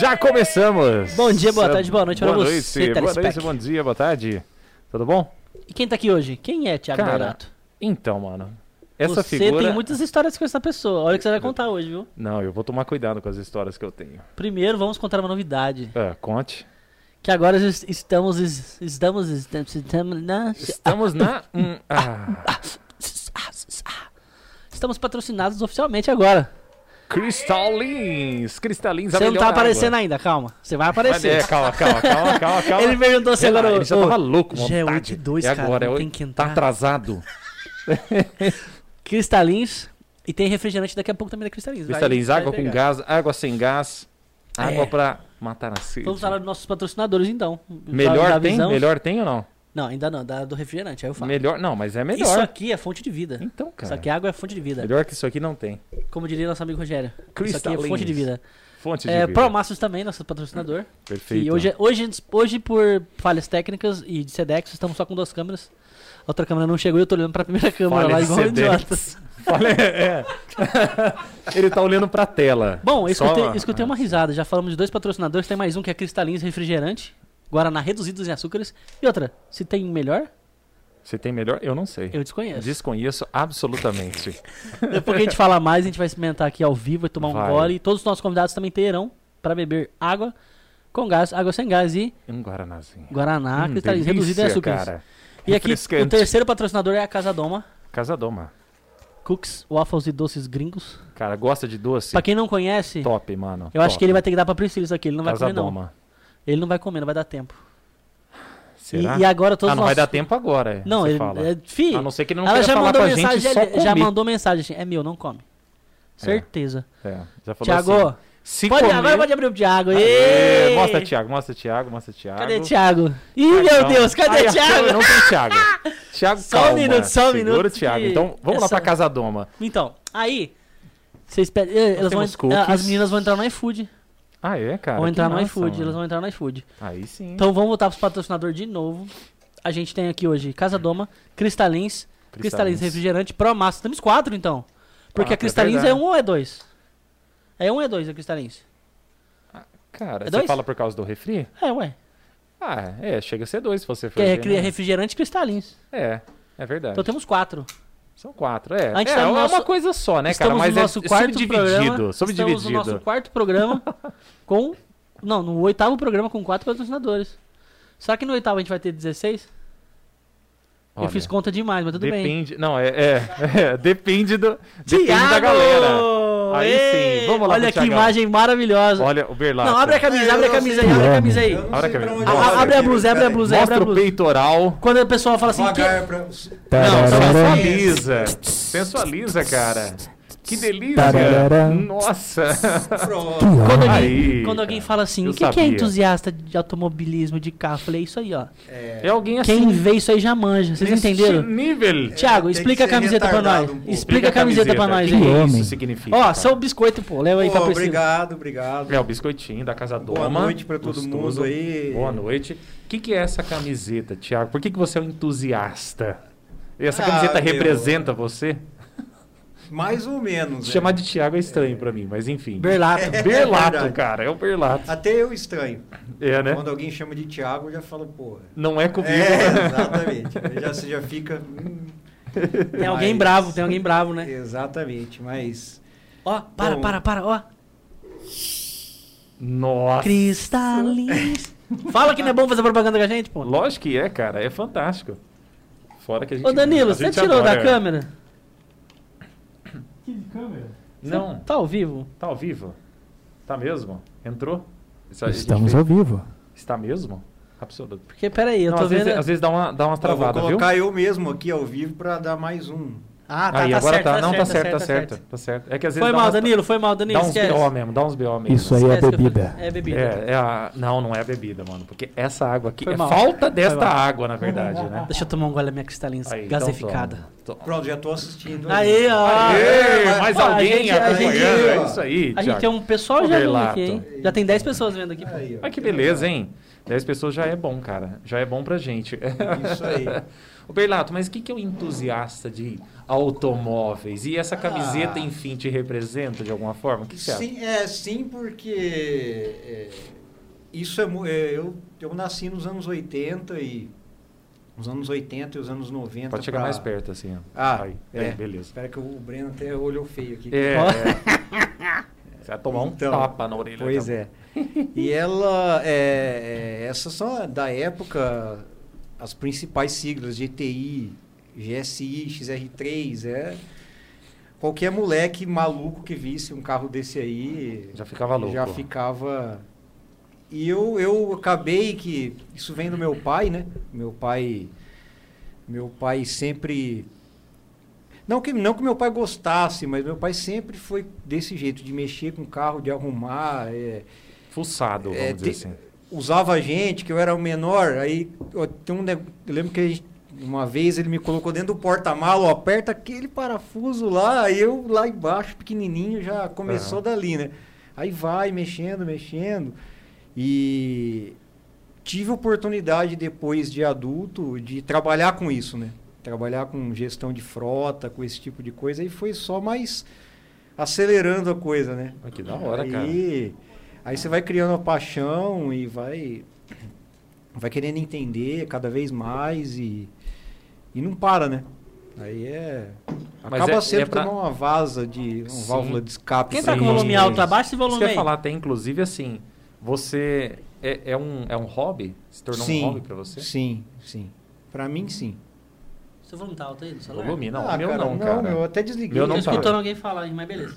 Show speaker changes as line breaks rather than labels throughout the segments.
Já começamos!
Bom dia, boa tarde, boa noite pra
boa
você,
Noite, boa noite, bom dia, boa tarde. Tudo bom?
E quem tá aqui hoje? Quem é Thiago
Cara,
Donato?
Então, mano. Essa
você
figura.
tem muitas histórias com essa pessoa. Olha o que você vai contar hoje, viu?
Não, eu vou tomar cuidado com as histórias que eu tenho.
Primeiro, vamos contar uma novidade.
É, conte.
Que agora es- estamos. es- Estamos. Estamos. Estamos, na-
Estamos na. ah,
estamos patrocinados oficialmente agora.
Cristalins! Cristalins,
Você não tá aparecendo
água.
ainda, calma. Você vai
Mas
aparecer.
É, calma, calma, calma, calma, calma.
Ele perguntou se agora.
Ele já tava louco,
já é
vontade.
8 e 2,
é
cara,
agora, é
tem
oito-
que
Tá
entrar.
atrasado.
Cristalins. E tem refrigerante daqui a pouco também da Cristalins.
Cristalins,
vai
água com gás, água sem gás, água
É.
pra matar a sede.
Vamos falar dos nossos patrocinadores então.
Melhor tem? Melhor tem ou não?
Não, ainda não, da, do refrigerante, aí eu falo.
Melhor, não, mas é
Isso
melhor.
aqui é fonte de vida.
Então, cara.
Isso aqui, água é fonte de vida.
Melhor que isso aqui não tem.
Como diria nosso amigo Rogério. Isso aqui é fonte de vida.
Fonte de
É,
vida.
Promassos também, nosso patrocinador.
Perfeito.
E hoje, hoje, hoje, por falhas técnicas e de Sedex, estamos só com duas câmeras. A outra câmera não chegou e eu tô olhando pra primeira câmera
Falha
lá igual um idiota.
Falha- é. Ele tá olhando pra tela.
Bom, eu escutei,
Só-
escutei uma risada. Já falamos de dois patrocinadores. Tem mais um que é Cristalins Refrigerante. Guaraná reduzidos em açúcares. E outra, se tem melhor,
Você tem melhor? Eu não sei.
eu desconheço.
Desconheço absolutamente.
Depois que a gente falar mais, a gente vai experimentar aqui ao vivo, vai tomar um
Vai.
gole. E todos os nossos convidados também terão para beber água com gás, água sem gás e
Um guaranazinho.
Guaraná,
Hum,
reduzido em açúcares.
cara.
E aqui, o terceiro patrocinador é a Casa Doma.
Casa Doma.
Cookies, waffles e doces gringos.
Cara, gosta de doce?
Pra quem não conhece,
Top, mano.
eu acho
Top.
que ele vai ter que dar pra Priscila isso aqui. Ele não vai
Casa
comer, não. Ele não vai comer, não vai dar tempo.
Será?
E, e agora todos
ah, não
nós...
vai dar tempo agora. é,
Não, ele.
fala.
É, fi,
A não ser que ele não
ela já
falar
mandou
com a
mensagem,
gente só
ele- já mandou mensagem assim, é meu, não come. Certeza.
É, já falou
Tiago,
assim. Se
pode,
comer...
agora pode abrir o Thiago.
Aê! Mostra Thiago, mostra Thiago, mostra Thiago.
Cadê Thiago? Ih,
Ah,
meu
não.
Deus, cadê
Aí, a
Thiago?
Não tem Thiago. Thiago,
Só um
calma.
minuto, só um
Segura
minuto
o Thiago.
que
Então, vamos lá
essa-
pra Casa Doma.
Então, aí. Vocês pedem. eh, Elas vão,
temos cookies.
as meninas vão entrar no iFood.
Ah, é, cara?
vão entrar no
massa,
iFood,
mano.
elas vão entrar no iFood.
Aí sim.
Então vamos voltar pros patrocinadores de novo. A gente tem aqui hoje Casa Doma, Cristalins, Cristalins Refrigerante, Pro Massa. Temos quatro então. Porque
Quatro,
a Cristalins
é
é, um ou é dois? É um ou é dois a Cristalins?
Cara,
É
você
dois?
fala por causa do refri?
É, ué.
Ah, é, chega a ser dois se você for
Que é
ver, né?
refrigerante e Cristalins.
É, é verdade.
Então temos quatro.
São quatro, é. É,
tá no
é
nosso-
uma coisa só, né, cara?
Estamos
Mas
no nosso
é
quarto
subdividido,
programa.
subdividido.
Estamos no nosso quarto programa com. Não, no oitavo programa com quatro patrocinadores. Será que no oitavo a gente vai ter 16? Eu
Olha,
fiz conta demais, mas tudo bem.
depende, Não, é, é, é, depende do depende da galera. Aí
Ei!
sim, vamos lá
Olha
pro
que
Thiagão.
imagem maravilhosa.
Olha o Berlato.
Não, abre a camisa, abre a camisa aí, abre a camisa aí.
Abre a camisa.
A- abre a blusa, abre a blusa, abre a
o
blusa.
peitoral.
Quando a pessoa fala assim, que...
Pra...
Não, sensualiza. Sensualiza, cara. Que delícia. Nossa.
Pronto.
quando, alguém,
Aí,
quando alguém fala assim, o que, que é entusiasta de automobilismo, de carro? Eu falei, isso aí, ó.
É,
É alguém assim.
Quem vê isso aí já manja. Vocês entenderam?
nível.
Tiago,
tem
explica a camiseta pra nós.
um.
Explica a camiseta pra nós
O que
aí.
isso significa?
Ó,
cara?
seu biscoito, pô. Leva aí
Pô,
pra Priscila.
obrigado, obrigado.
É o biscoitinho da Casa Doma.
Boa noite pra todo
Gostoso.
mundo aí.
Boa noite. O que, que é essa camiseta, Thiago? Por que, que você é um entusiasta? E essa
Ah,
camiseta
meu.
representa você?
Mais ou menos. né?
Chamar de Thiago é estranho pra mim, mas enfim.
Berlato.
É
Berlato,
verdade.
cara. É o Berlato.
Até eu estranho.
É, né?
Quando alguém chama de Thiago, eu já falo, pô.
Não é comigo.
É, exatamente. Já, você já fica. hum,
Tem alguém
Mas-
bravo, tem alguém bravo, né?
Exatamente, mas.
Ó, para,
Bom.
para, para, ó.
Nossa.
Cristalins. Fala que não é bom fazer propaganda com a gente, pô.
Lógico que é, cara. É fantástico. Fora que a gente.
Ô Danilo, você tirou da
adora.
câmera?
Não,
Tá ao vivo?
tá ao vivo. Tá mesmo? Entrou?
Estamos ao vivo.
Está mesmo? Absoluto.
Porque, peraí, eu
Não,
tô
às,
vendo...
vezes, às vezes dá uma, dá uma
vou
travada, viu?
colocar eu mesmo aqui ao vivo pra dar mais um.
Ah, tá,
Aí,
tá
agora
certo,
tá. Não, tá certo, tá certo,
certo.
tá certo. É que às vezes
Foi mal,
umas-
Danilo, foi mal, Danilo,
Dá uns
esquece.
BO mesmo, dá uns BO mesmo.
Isso aí é
Esquece
bebida.
É bebida.
É, é a... Não, não é a bebida, mano. Porque essa água aqui
Foi
é
mal.
falta desta água, na verdade, né?
Deixa eu tomar um gole da minha cristalina
Aí, então
gaseificada.
toma.
Pronto, já tô assistindo.
Aí, ó.
Aê, mais alguém
gente- a
acompanhando.
gente-
é isso aí,
A gente tem um pessoal já vendo
Berlato.
aqui, hein? Já tem 10 pessoas vendo aqui.
Aí.
Olha que beleza, hein? 10 pessoas já é bom, cara. Já é bom pra gente.
Isso aí.
Ô, Berlato, mas o que, que é o entusiasta de automóveis? E essa camiseta,
Ah.
enfim, te representa de alguma forma? O que acha?
Sim, é, sim, porque é, isso é, é, eu, eu nasci nos anos 80 e os anos 80 e os anos 90.
Pode chegar
pra-
mais perto, assim. Ó.
Ah,
Aí,
é.
beleza.
Espera que o Breno até olhou feio aqui.
É,
Ó.
é. Você vai tomar um
Então,
tapa na orelha.
Pois
então.
é. E ela, é, é, essas são da época as principais siglas GTI, GSI, XR3, é qualquer moleque maluco que visse um carro desse aí
Já ficava louco.
já ficava. E eu, eu acabei que isso vem do meu pai, né? Meu pai, meu pai sempre não que não que meu pai gostasse, mas meu pai sempre foi desse jeito de mexer com carro, de arrumar, é,
Fuçado, vamos
É,
dizer
te-
assim.
Usava a gente, que eu era o menor, aí ó, tem um, eu lembro que gente- uma vez ele me colocou dentro do porta-malas, ó, aperta aquele parafuso lá, aí eu lá embaixo, pequenininho, já começou
Aham.
dali, né? Aí vai mexendo, mexendo, e tive oportunidade depois de adulto de trabalhar com isso, né? Trabalhar com gestão de frota, com esse tipo de coisa, e foi só mais acelerando a coisa, né?
Ah, que da hora, cara.
Aí, você vai criando a paixão e vai vai querendo entender cada vez mais e, e não para, né? Aí é.
Mas
Acaba
é-
sendo
é pra-
como uma vaza de. uma
Sim.
válvula de escape.
Quem tá com volume alto, abaixa esse
Isso
volume
que eu ia
aí.
falar até, inclusive, assim, você é, é um, é um hobby? Se tornou
Sim.
um hobby pra você?
Sim, sim. Pra mim, sim.
Seu volume tá alto aí do celular?
Volume, não.
Ah,
meu
cara,
não, cara.
eu até desliguei.
Meu não
Tô
tá.
escutando alguém falar aí, mas beleza.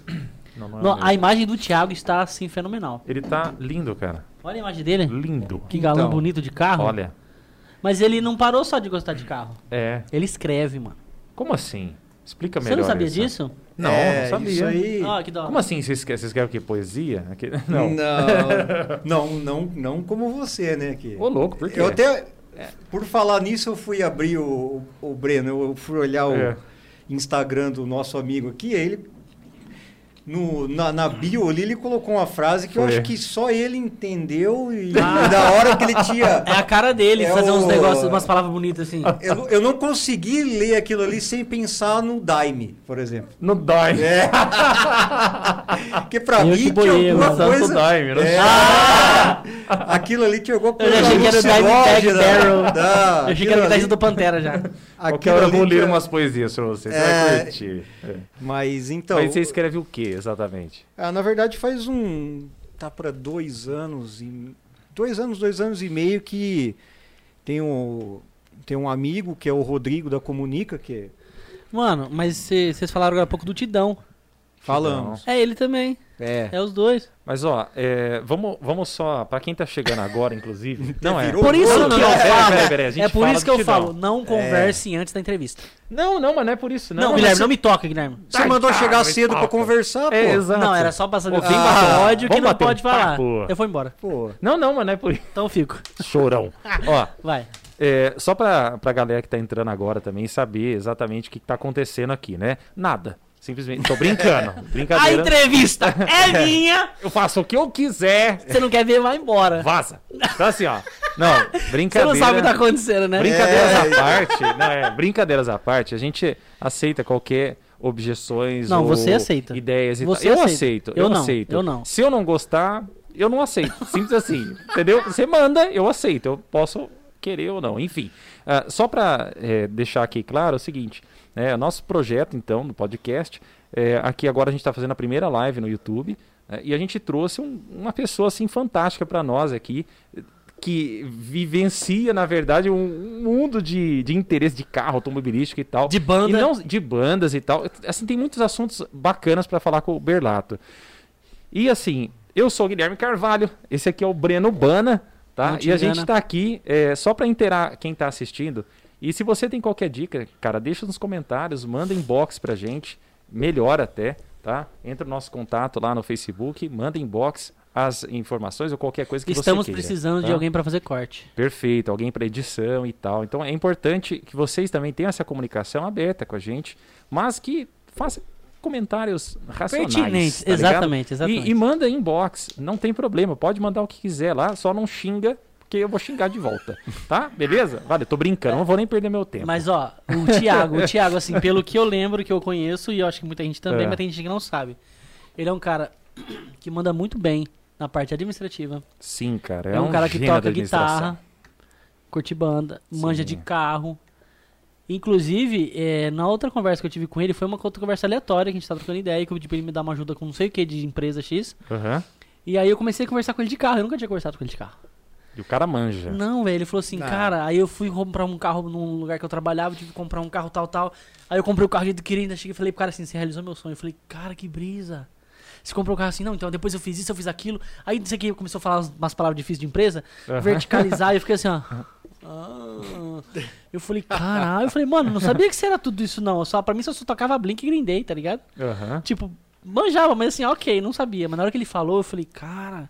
Não, não é
Não, a imagem do Thiago está assim fenomenal.
Ele tá lindo, cara.
Olha a imagem dele.
Lindo.
Que galã
Então,
bonito de carro.
Olha.
Mas ele não parou só de gostar de carro.
É.
Ele escreve, mano.
Como assim? Explica
Você
melhor
não sabia
isso.
disso?
Não,
É,
não sabia.
Isso aí.
Que da hora.
Como assim? Vocês querem, vocês querem o quê? Poesia? Aqui- Não.
Não, não, não, não como você, né? Que...
Ô, louco, por quê?
Eu até, por falar nisso, eu fui abrir o, o Breno, eu fui olhar o
É.
Instagram do nosso amigo aqui, ele, no, na, na bio ali, ele colocou uma frase que eu
Foi.
acho que só ele entendeu e
Ah.
da hora que ele tinha...
É a cara dele
É
fazer uns
o-
negócios, umas palavras bonitas assim.
Eu, eu não consegui ler aquilo ali sem pensar no Daime, por exemplo.
Não dói.
É. Porque pra
Eu
mim
que
tinha
boiei,
alguma coisa...
Daime, não
É.
Ah!
Aquilo ali tinha alguma
Eu
coisa
já achei que era o Dive Tag. Barrel. Eu achei que era o
ali-
do Pantera já.
Qualquer hora eu vou ler
tinha-
umas poesias pra você. Você
É.
vai curtir. É.
Mas então...
Mas você escreve o quê, exatamente?
Ah, na verdade faz um... Tá pra dois anos e... Dois anos, dois anos e meio que tem um, tem um amigo que é o Rodrigo da Comunica, que
Mano, mas vocês falaram agora há pouco do Tidão.
Falamos.
É ele também.
É.
É os dois.
Mas ó, é, vamos, vamos só, pra quem tá chegando agora, inclusive. Não é.
Por isso
Não, não,
que
não,
eu
peraí,
falo. é por isso que eu falo, não converse antes da entrevista.
Não, não, mas não é por isso, não.
Não, Guilherme,
você-
não me toca, Guilherme.
Você
Ai,
mandou
cara,
chegar cedo pra
toca.
conversar, pô.
É, exato.
Não, era só pra saber o
vem
ah, que não
bater um
pode falar.
papo.
Eu vou embora.
Pô.
Não, não, mas não é por isso.
Então eu fico.
Chorão. ó,
Vai.
é, só pra, pra galera que tá entrando agora também saber exatamente o que, que tá acontecendo aqui, né? Nada. Simplesmente. Tô brincando.
A
Brincadeira.
entrevista é minha.
Eu faço o que eu quiser.
Você não quer ver, vai embora.
Vaza. Então assim, ó. Não,
Você
brincadeira.
não sabe o que tá acontecendo, né?
Brincadeiras
É.
à parte, não, é, brincadeiras à parte, a gente aceita qualquer objeções
Não, você aceita.
ideias e
Você
tal. Eu aceito,
Eu
eu,
não,
aceito.
eu não.
Se eu não gostar, eu não aceito. Simples assim, entendeu? Você manda, eu aceito. Eu posso querer ou não, enfim. Ah, só para deixar aqui claro é o seguinte, né, nosso projeto então no podcast, é, aqui agora a gente está fazendo a primeira live no YouTube né, e a gente trouxe um- uma pessoa assim fantástica para nós aqui que vivencia, na verdade, um, um mundo de, de interesse de carro automobilístico e tal.
De banda.
E não, de bandas e tal. Assim, tem muitos assuntos bacanas para falar com o Berlato. E assim, eu sou o Guilherme Carvalho, esse aqui é o Breno Bana, tá?
Não
E a gente
engana.
tá aqui é, só para inteirar quem tá assistindo. E se você tem qualquer dica, cara, deixa nos comentários, manda inbox pra gente, melhor até, tá? Entra no nosso contato lá no Facebook, manda inbox, as informações ou qualquer coisa que
Estamos
você queira.
precisando de
tá?
alguém pra fazer corte.
Perfeito, alguém para edição e tal. Então é importante que vocês também tenham essa comunicação aberta com a gente, mas que façam comentários racionais.
Pertinentes,
tá
exatamente, exatamente.
E, e manda inbox, não tem problema, pode mandar o que quiser lá, só não xinga, porque eu vou xingar de volta, tá? Beleza? Vale, eu tô brincando, não vou nem perder meu tempo.
Mas ó, o Thiago, o Thiago, assim, pelo que eu lembro, que eu conheço, e eu acho que muita gente também,
É.
mas tem gente que não sabe. Ele é um cara que manda muito bem na parte administrativa.
Sim, cara,
É,
é,
um, cara que toca guitarra, curte banda, manja
Sim.
de carro. Inclusive, é, na outra conversa que eu tive com ele, foi uma outra conversa aleatória, que a gente tá trocando ideia, que eu pedi pra ele me dar uma ajuda com não sei o que de empresa X.
Aham.
E aí eu comecei a conversar com ele de carro. Eu nunca tinha conversado com ele de carro.
E o cara manja.
Não, velho, ele falou assim,
Ah.
cara, aí eu fui comprar um carro num lugar que eu trabalhava, tive que comprar um carro tal, tal. Aí eu comprei o carro que queria, ainda cheguei e falei pro cara assim, você realizou meu sonho. Eu falei, cara, que brisa. Você comprou o carro assim, não, então depois eu fiz isso, eu fiz aquilo. Aí não sei o que, começou a falar umas- palavras difíceis de empresa,
Aham.
verticalizar, e eu fiquei assim, ó. Ah. Eu falei, caralho, eu falei, mano, não sabia que você era tudo isso, não. Só, pra mim só, só tocava Blink e Green Day, tá ligado?
Aham.
Tipo, manjava, mas assim, ok, não sabia. Mas na hora que ele falou, eu falei, cara.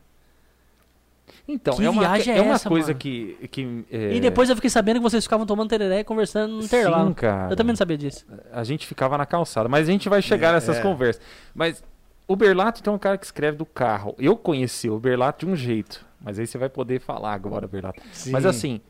Então,
Que
é uma,
viagem é
é uma
essa,
coisa
mano?
que. que é,
E depois eu fiquei sabendo que vocês ficavam tomando tereré e conversando no
Sim,
intervalo.
cara.
Eu também não sabia disso.
A gente ficava na calçada, mas a gente vai chegar
É,
nessas
é.
conversas. Mas o Berlato tem um cara que escreve do carro. Eu conheci o Berlato de um jeito, mas aí você vai poder falar agora, Berlato. Mas
Sim.
assim,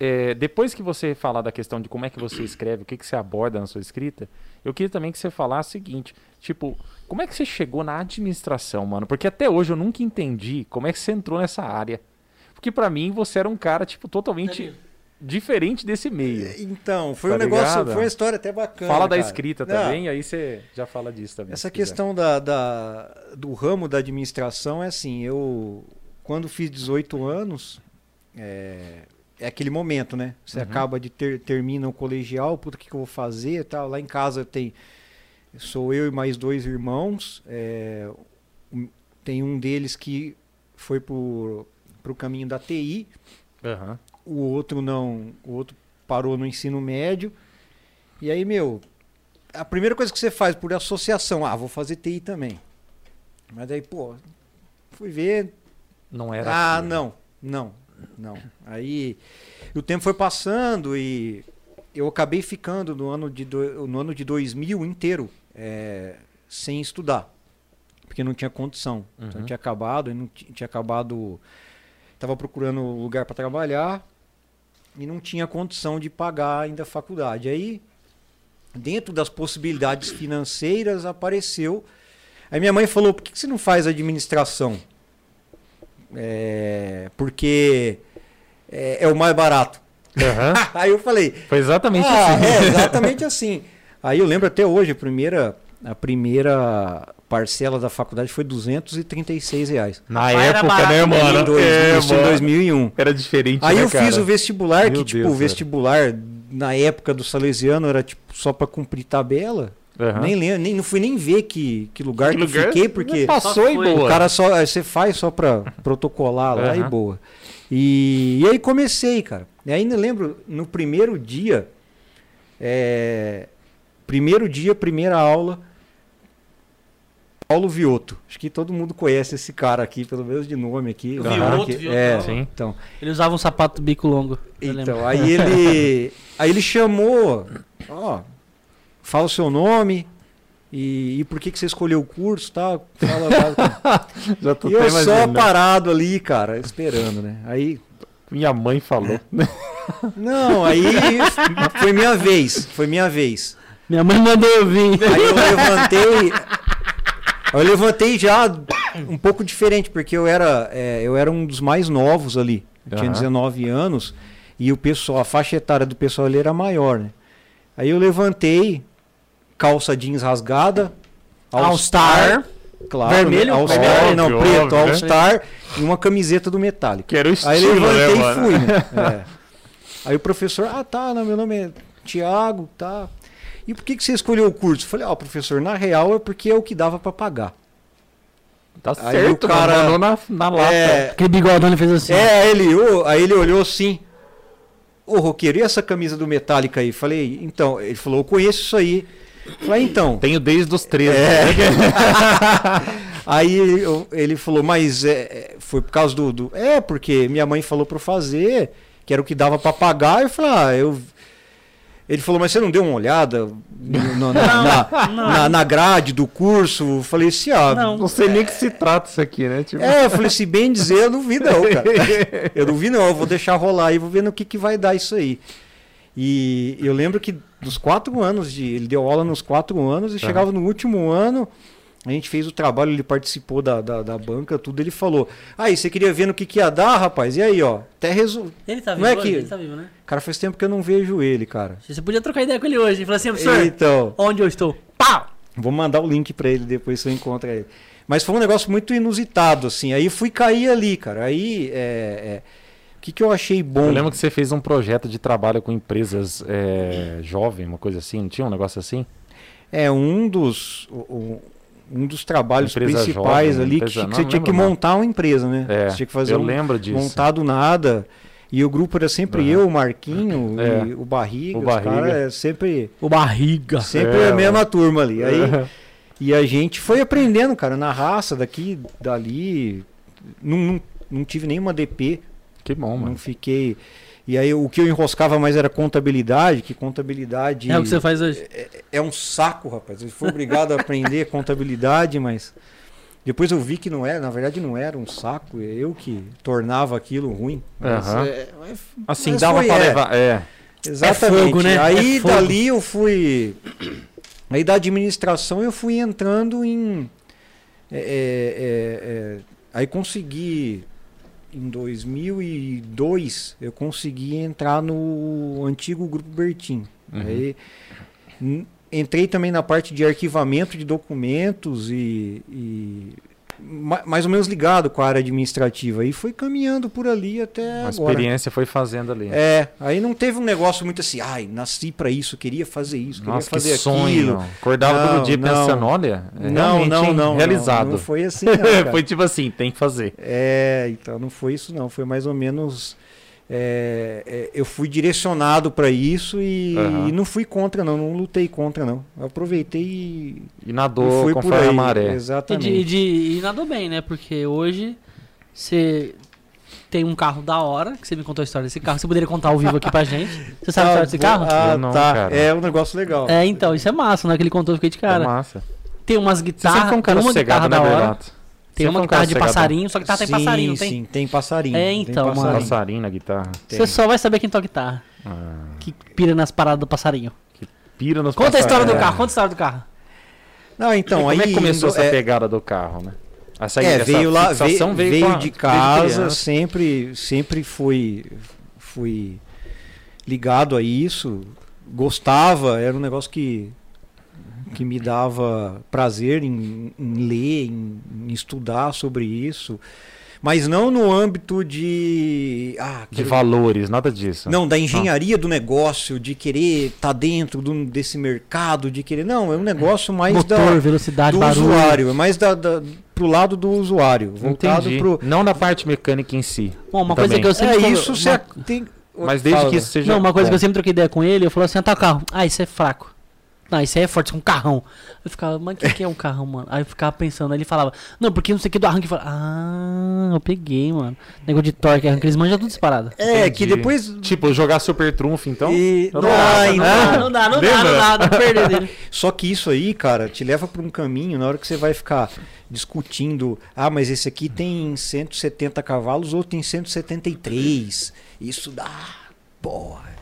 é, depois que você falar da questão de como é que você escreve, o que, que você aborda na sua escrita, eu queria também que você falasse o seguinte, tipo, como é que você chegou na administração, mano? Porque até hoje eu nunca entendi como é que você entrou nessa área. Porque pra mim você era um cara, tipo, totalmente diferente desse meio.
Então, foi
Tá
um negócio,
ligado?
foi uma história até bacana.
Fala da
cara.
escrita
Não,
também, aí você já fala disso também.
Essa questão da, da- do ramo da administração é assim, eu quando fiz 18 anos, é, é aquele momento, né? Você
Uhum.
acaba de ter, termina o colegial, puta, o que, que eu vou fazer tal. Lá em casa tem, sou eu e mais dois irmãos, é, tem um deles que foi pro, pro caminho da TI,
Aham.
o outro não, o outro parou no ensino médio. E aí, meu, a primeira coisa que você faz por associação, ah, vou fazer TI também. Mas daí, pô, fui ver,
Não era.
ah,
aquilo.
não, não, não. Aí o tempo foi passando e eu acabei ficando no ano de, do- no ano de 2000 inteiro é, sem estudar. Porque não tinha condição. Então
Uhum.
tinha acabado, eu não ti- tinha acabado. Tava procurando lugar para trabalhar e não tinha condição de pagar ainda a faculdade. Aí, dentro das possibilidades financeiras, apareceu. Aí minha mãe falou: por que que você não faz administração? É, porque é, é o mais barato.
Aham.
Aí eu falei:
Foi exatamente
ah,
assim.
é, exatamente assim. Aí eu lembro até hoje, a primeira, a primeira parcela da faculdade foi 236 reais.
Na
era
época,
barato,
né, mano?
Em dois-
É,
isso em
mano.
2001.
Era diferente,
Aí
né,
eu fiz
cara?
o vestibular,
Meu
que tipo,
Deus,
o vestibular na época do Salesiano era tipo só pra cumprir tabela.
Aham.
Nem lembro, nem, não fui nem ver que, que lugar que,
Que
eu
lugar?
fiquei, porque
Passou
Só
e boa.
o cara só aí você faz só pra protocolar lá e
Aham.
boa. E, e aí comecei, cara. E ainda lembro no primeiro dia, é, primeiro dia, primeira aula, Paulo Vioto. Acho que todo mundo conhece esse cara aqui, pelo menos de nome aqui.
Vioto,
Aham, que-
Vioto.
É,
Sim.
então.
Ele usava um sapato bico longo.
Então, aí ele, aí ele chamou, ó, fala o seu nome e, e por que, que você escolheu o curso, tá? Fala.
Já tô
e eu só
imaginando.
parado ali, cara, esperando, né? Aí,
Minha mãe falou.
não, aí foi minha vez, foi minha vez.
Minha mãe mandou eu vir.
Aí eu levantei, eu levantei já um pouco diferente, porque eu era, é, eu era um dos mais novos ali, eu tinha
Aham.
19 anos e o pessoal, a faixa etária do pessoal ali era maior, né? Aí eu levantei, calça jeans rasgada,
All Star.
claro,
Vermelho?
né? All
Vermelho,
Star, não,
óbvio,
preto,
óbvio,
All
né?
Star e uma camiseta do Metallica.
Que era o
Aí
estilo,
eu levantei
né,
e fui, né? É. Aí o professor, ah tá, não, meu nome é Tiago, tá. E por que, que você escolheu o curso? Eu falei, ó, professor, na real é porque é o que dava pra pagar.
Tá
Aí
certo,
o cara-.
Mandou na, na lata.
É,
Aquele bigodão ele fez assim.
é, aí ele, ô, aí ele olhou assim, ô roqueiro, e essa camisa do Metallica aí? Falei, então, ele falou, eu conheço isso aí. Falei, então.
Tenho desde os 13.
É.
né?
Aí eu- ele falou, mas é, é, foi por causa do, do- É, porque minha mãe falou pra eu fazer, que era o que dava pra pagar. Eu falei, ah, eu. Ele falou, mas você não deu uma olhada na, na, na- na grade do curso? Eu falei assim, ah.
Não.
Não sei nem que se trata isso aqui, né? Tipo,
É, eu falei, se bem dizer, eu não vi não, cara. Eu não vi não, eu vou deixar rolar aí, vou ver no que, que vai dar isso aí. E eu lembro que dos quatro anos, de, ele deu aula nos quatro anos, e chegava no último ano, a gente fez o trabalho, ele participou da, da, da banca, tudo, ele falou, aí, você queria ver no que, que ia dar, rapaz? E aí, ó, até resolveu.
Ele tá
Não
vivo
é
hoje?
que-
Ele tá vivo, né?
Cara, faz tempo que eu não vejo ele, cara.
Você podia trocar ideia com ele hoje. Ele falou assim, professor,
Então,
onde eu estou? Pau!
Vou mandar o link pra ele depois se eu encontro ele. Mas foi um negócio muito inusitado, assim. Aí fui cair ali, cara. Aí, é, é, o que, que eu achei bom?
Eu lembro que você fez um projeto de trabalho com empresas é, jovem, uma coisa assim, não tinha um negócio assim?
É um dos, um dos trabalhos
Empresa
principais
jovem,
ali
empresa-
que, que
não
você tinha que
não.
montar uma empresa, né?
É,
você tinha que fazer
eu
um,
lembro disso.
montar do nada. E o grupo era sempre
Aham.
eu, o Marquinho,
É.
e o Barriga.
O
os
Barriga.
caras é sempre,
O barriga.
sempre
É,
a mesma turma ali. Aí,
É.
E a gente foi aprendendo, cara, na raça, daqui, dali. Não, não, não tive nenhuma DP,
Que bom,
não
mano.
fiquei. E aí o que eu enroscava mais era contabilidade, que contabilidade
É o que você faz hoje.
é um saco, rapaz. Eu fui obrigado a aprender contabilidade, mas depois eu vi que não era, na verdade não era um saco, é eu que tornava aquilo ruim. Mas,
Aham.
é, mas-
Assim,
mas
dava
foi,
pra
é.
levar. É.
Exatamente.
fogo, né?
Aí
É fogo.
dali eu fui. Aí da administração eu fui entrando em. é, é, é, é, aí consegui. Em 2002 eu consegui entrar no antigo grupo Bertin.
Uhum.
Aí entrei também na parte de arquivamento de documentos e, e mais ou menos ligado com a área administrativa. E foi caminhando por ali até
A experiência foi fazendo ali.
É, aí não teve um negócio muito assim, ai, nasci pra isso, queria fazer isso, queria
Nossa, que
fazer
sonho.
aquilo.
Acordava
Não,
todo dia
não.
pensando, olha, é
não, não, não,
realizado.
Não, não foi assim,
foi tipo assim, tem que fazer.
É, então não foi isso não, foi mais ou menos é, é, eu fui direcionado pra isso e,
Aham.
e não fui contra não, não lutei contra não. Eu aproveitei e,
E
e
nadou
fui por aí.
a maré.
E, de, e,
Exatamente.
de, e nadou bem, né? Porque hoje você tem um carro da hora, que você me contou a história desse carro. Você poderia contar ao vivo aqui pra gente? Você sabe a história desse
Ah,
carro?
Ah,
não,
tá.
cara.
É um negócio legal.
É, então, isso é massa, né? Que ele contou, eu fiquei de
É
cara.
massa.
Tem umas
Você
guitarras,
foi um cara
uma
sossegado, né,
da hora.
Berlato?
Tem
Sempre
uma
foi um cara
guitarra de passarinho, só que tá tem passarinho, tem?
Sim, tem passarinho.
É,
tem
então, mano.
passarinho.
Passarinho na guitarra.
Tem.
Você só vai saber quem toca guitarra.
Ah,
Que pira nas paradas do passarinho.
pira nos
Conta a história do carro, conta a história do carro.
Não, então,
Como
aí
é que começou
indo-
essa
é,
pegada do carro, né? Essa,
É,
essa
veio lá, veio, veio,
com a-
de casa, sempre, sempre fui, fui ligado a isso, gostava, era um negócio que, que me dava prazer em, em ler, em, em estudar sobre isso, mas não no âmbito de... Ah,
De valores, nada disso.
não, da engenharia do negócio, de querer estar dentro do- desse mercado, de querer... Não, é um negócio mais
Motor,
da,
velocidade,
do
barulho.
usuário, é mais da, da, pro lado do usuário, voltado
Entendi.
pro...
Não da parte mecânica em si.
Bom, uma
Também.
coisa que eu sempre...
É
falo-
isso, você
uma-
tem...
Mas desde
Fala.
que isso seja.
Não, uma coisa
bom.
que eu sempre troquei ideia com ele, eu falava assim, ah, tá o carro. Ah, isso é fraco. Não, isso aí é forte, isso é um carrão. Eu ficava, mas o que, que é um carrão, mano? Aí eu ficava pensando, aí ele falava, não, porque não sei o que do arranque. Eu falava, ah, eu peguei, mano. Negócio de torque, arranque, eles manjam tudo disparado.
É,
Entendi.
que depois...
Tipo, jogar Super Trunfo, então.
E- não,
não
ah,
acho,
então-
Ah, não dá, não dá, não dá, não perder dele.
Só que isso aí, cara, te leva para um caminho na hora que você vai ficar discutindo, ah, mas esse aqui tem 170 cavalos ou tem 173. Isso dá, porra.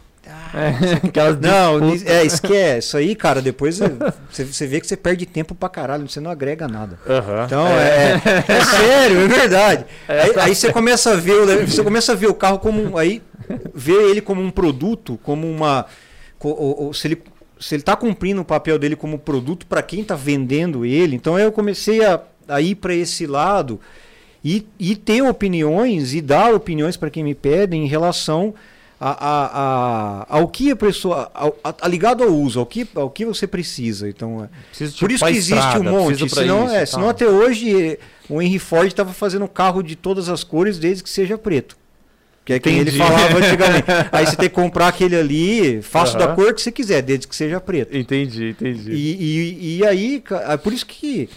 É, aquelas
Não, é, esquece. Isso aí, cara, depois é, você, você vê que você perde tempo pra caralho, você não agrega nada.
Aham.
Então, é, é sério, é verdade. aí,
tá
aí você começa a ver, o- você começa a ver o carro como um- aí ver ele como um produto, como uma co- ou- ou se ele se ele está cumprindo o papel dele como produto para quem está vendendo ele. Então eu comecei a, a ir para esse lado e, e ter opiniões e dar opiniões para quem me pedem em relação a, a, a- ao que a pessoa a- ligado ao uso, ao que, ao que você precisa. Então é,
Preciso, tipo,
por isso que existe
estrada,
um monte. Senão,
isso
é,
e
senão até hoje eh, o Henry Ford estava fazendo carro de todas as cores desde que seja preto. Que é quem ele falava antigamente. Aí você tem que comprar aquele ali, faça da
Aham.
cor que você quiser, desde que seja preto.
Entendi, entendi.
E, e, e aí, é por isso que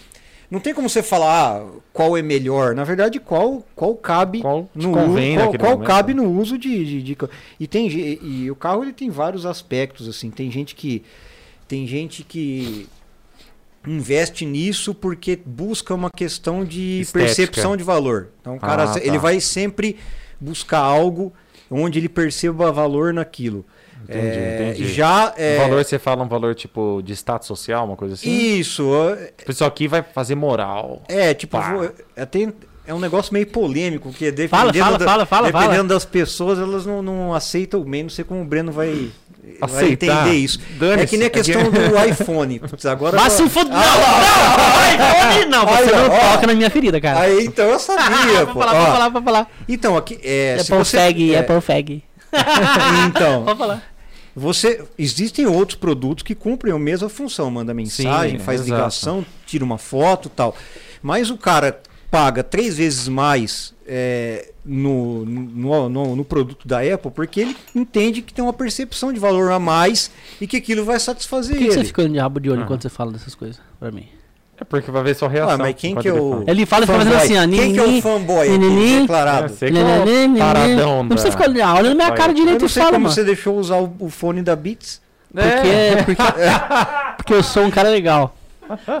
Não tem como você falar ah, qual é melhor. Na verdade, qual, qual cabe
Qual
no
convém
uso, qual, qual
momento,
cabe
né?
no uso de, de, de e tem ge- e o carro ele tem vários aspectos assim. Tem gente que tem gente que investe nisso porque busca uma questão de
Estética.
percepção de valor. Então, o cara
Ah, tá.
ele vai sempre buscar algo onde ele perceba valor naquilo.
Entendi,
É,
entendi.
Já é,
O valor, você fala um valor tipo de status social, uma coisa assim?
isso
O pessoal aqui vai fazer moral.
É, tipo, vou- é, tem, é um negócio meio polêmico, que dependendo,
Fala, fala,
da-
fala, fala,
dependendo
fala.
das pessoas, elas não, não aceitam bem, não sei como o Breno vai, vai
Aceitar.
entender isso. É que nem a questão do iPhone. Agora
Mas se foda. Não, não, não, não,
Aí,
você não
ó.
toca na minha ferida, cara.
Aí, então eu sabia,
Vou
pô.
falar,
Ó,
falar, vou falar.
Então, aqui, é, se
Apple
você...
Fag,
é,
Apple Fag.
Então,
Pode falar.
Você, existem outros produtos que cumprem a mesma função, manda mensagem,
Sim,
faz
exato.
ligação, tira uma foto e tal. Mas o cara paga três vezes mais é, no, no, no, no produto da Apple porque ele entende que tem uma percepção de valor a mais e que aquilo vai satisfazer
Por que, que você
ele.
fica de rabo de olho
Aham.
enquanto você fala dessas coisas pra mim?
É porque vai ver sua reação.
Ah, mas quem que é
ele
o-
fala.
Ele fala e fica fazendo assim, ó.
Quem que é o fanboy aqui, declarado?
É, que é paradão
Não precisa ficar olhando olha na minha cara direito e
sei
fala,
como
mano.
você deixou usar o, fone da Beats.
Porque, porque, porque eu sou um cara legal.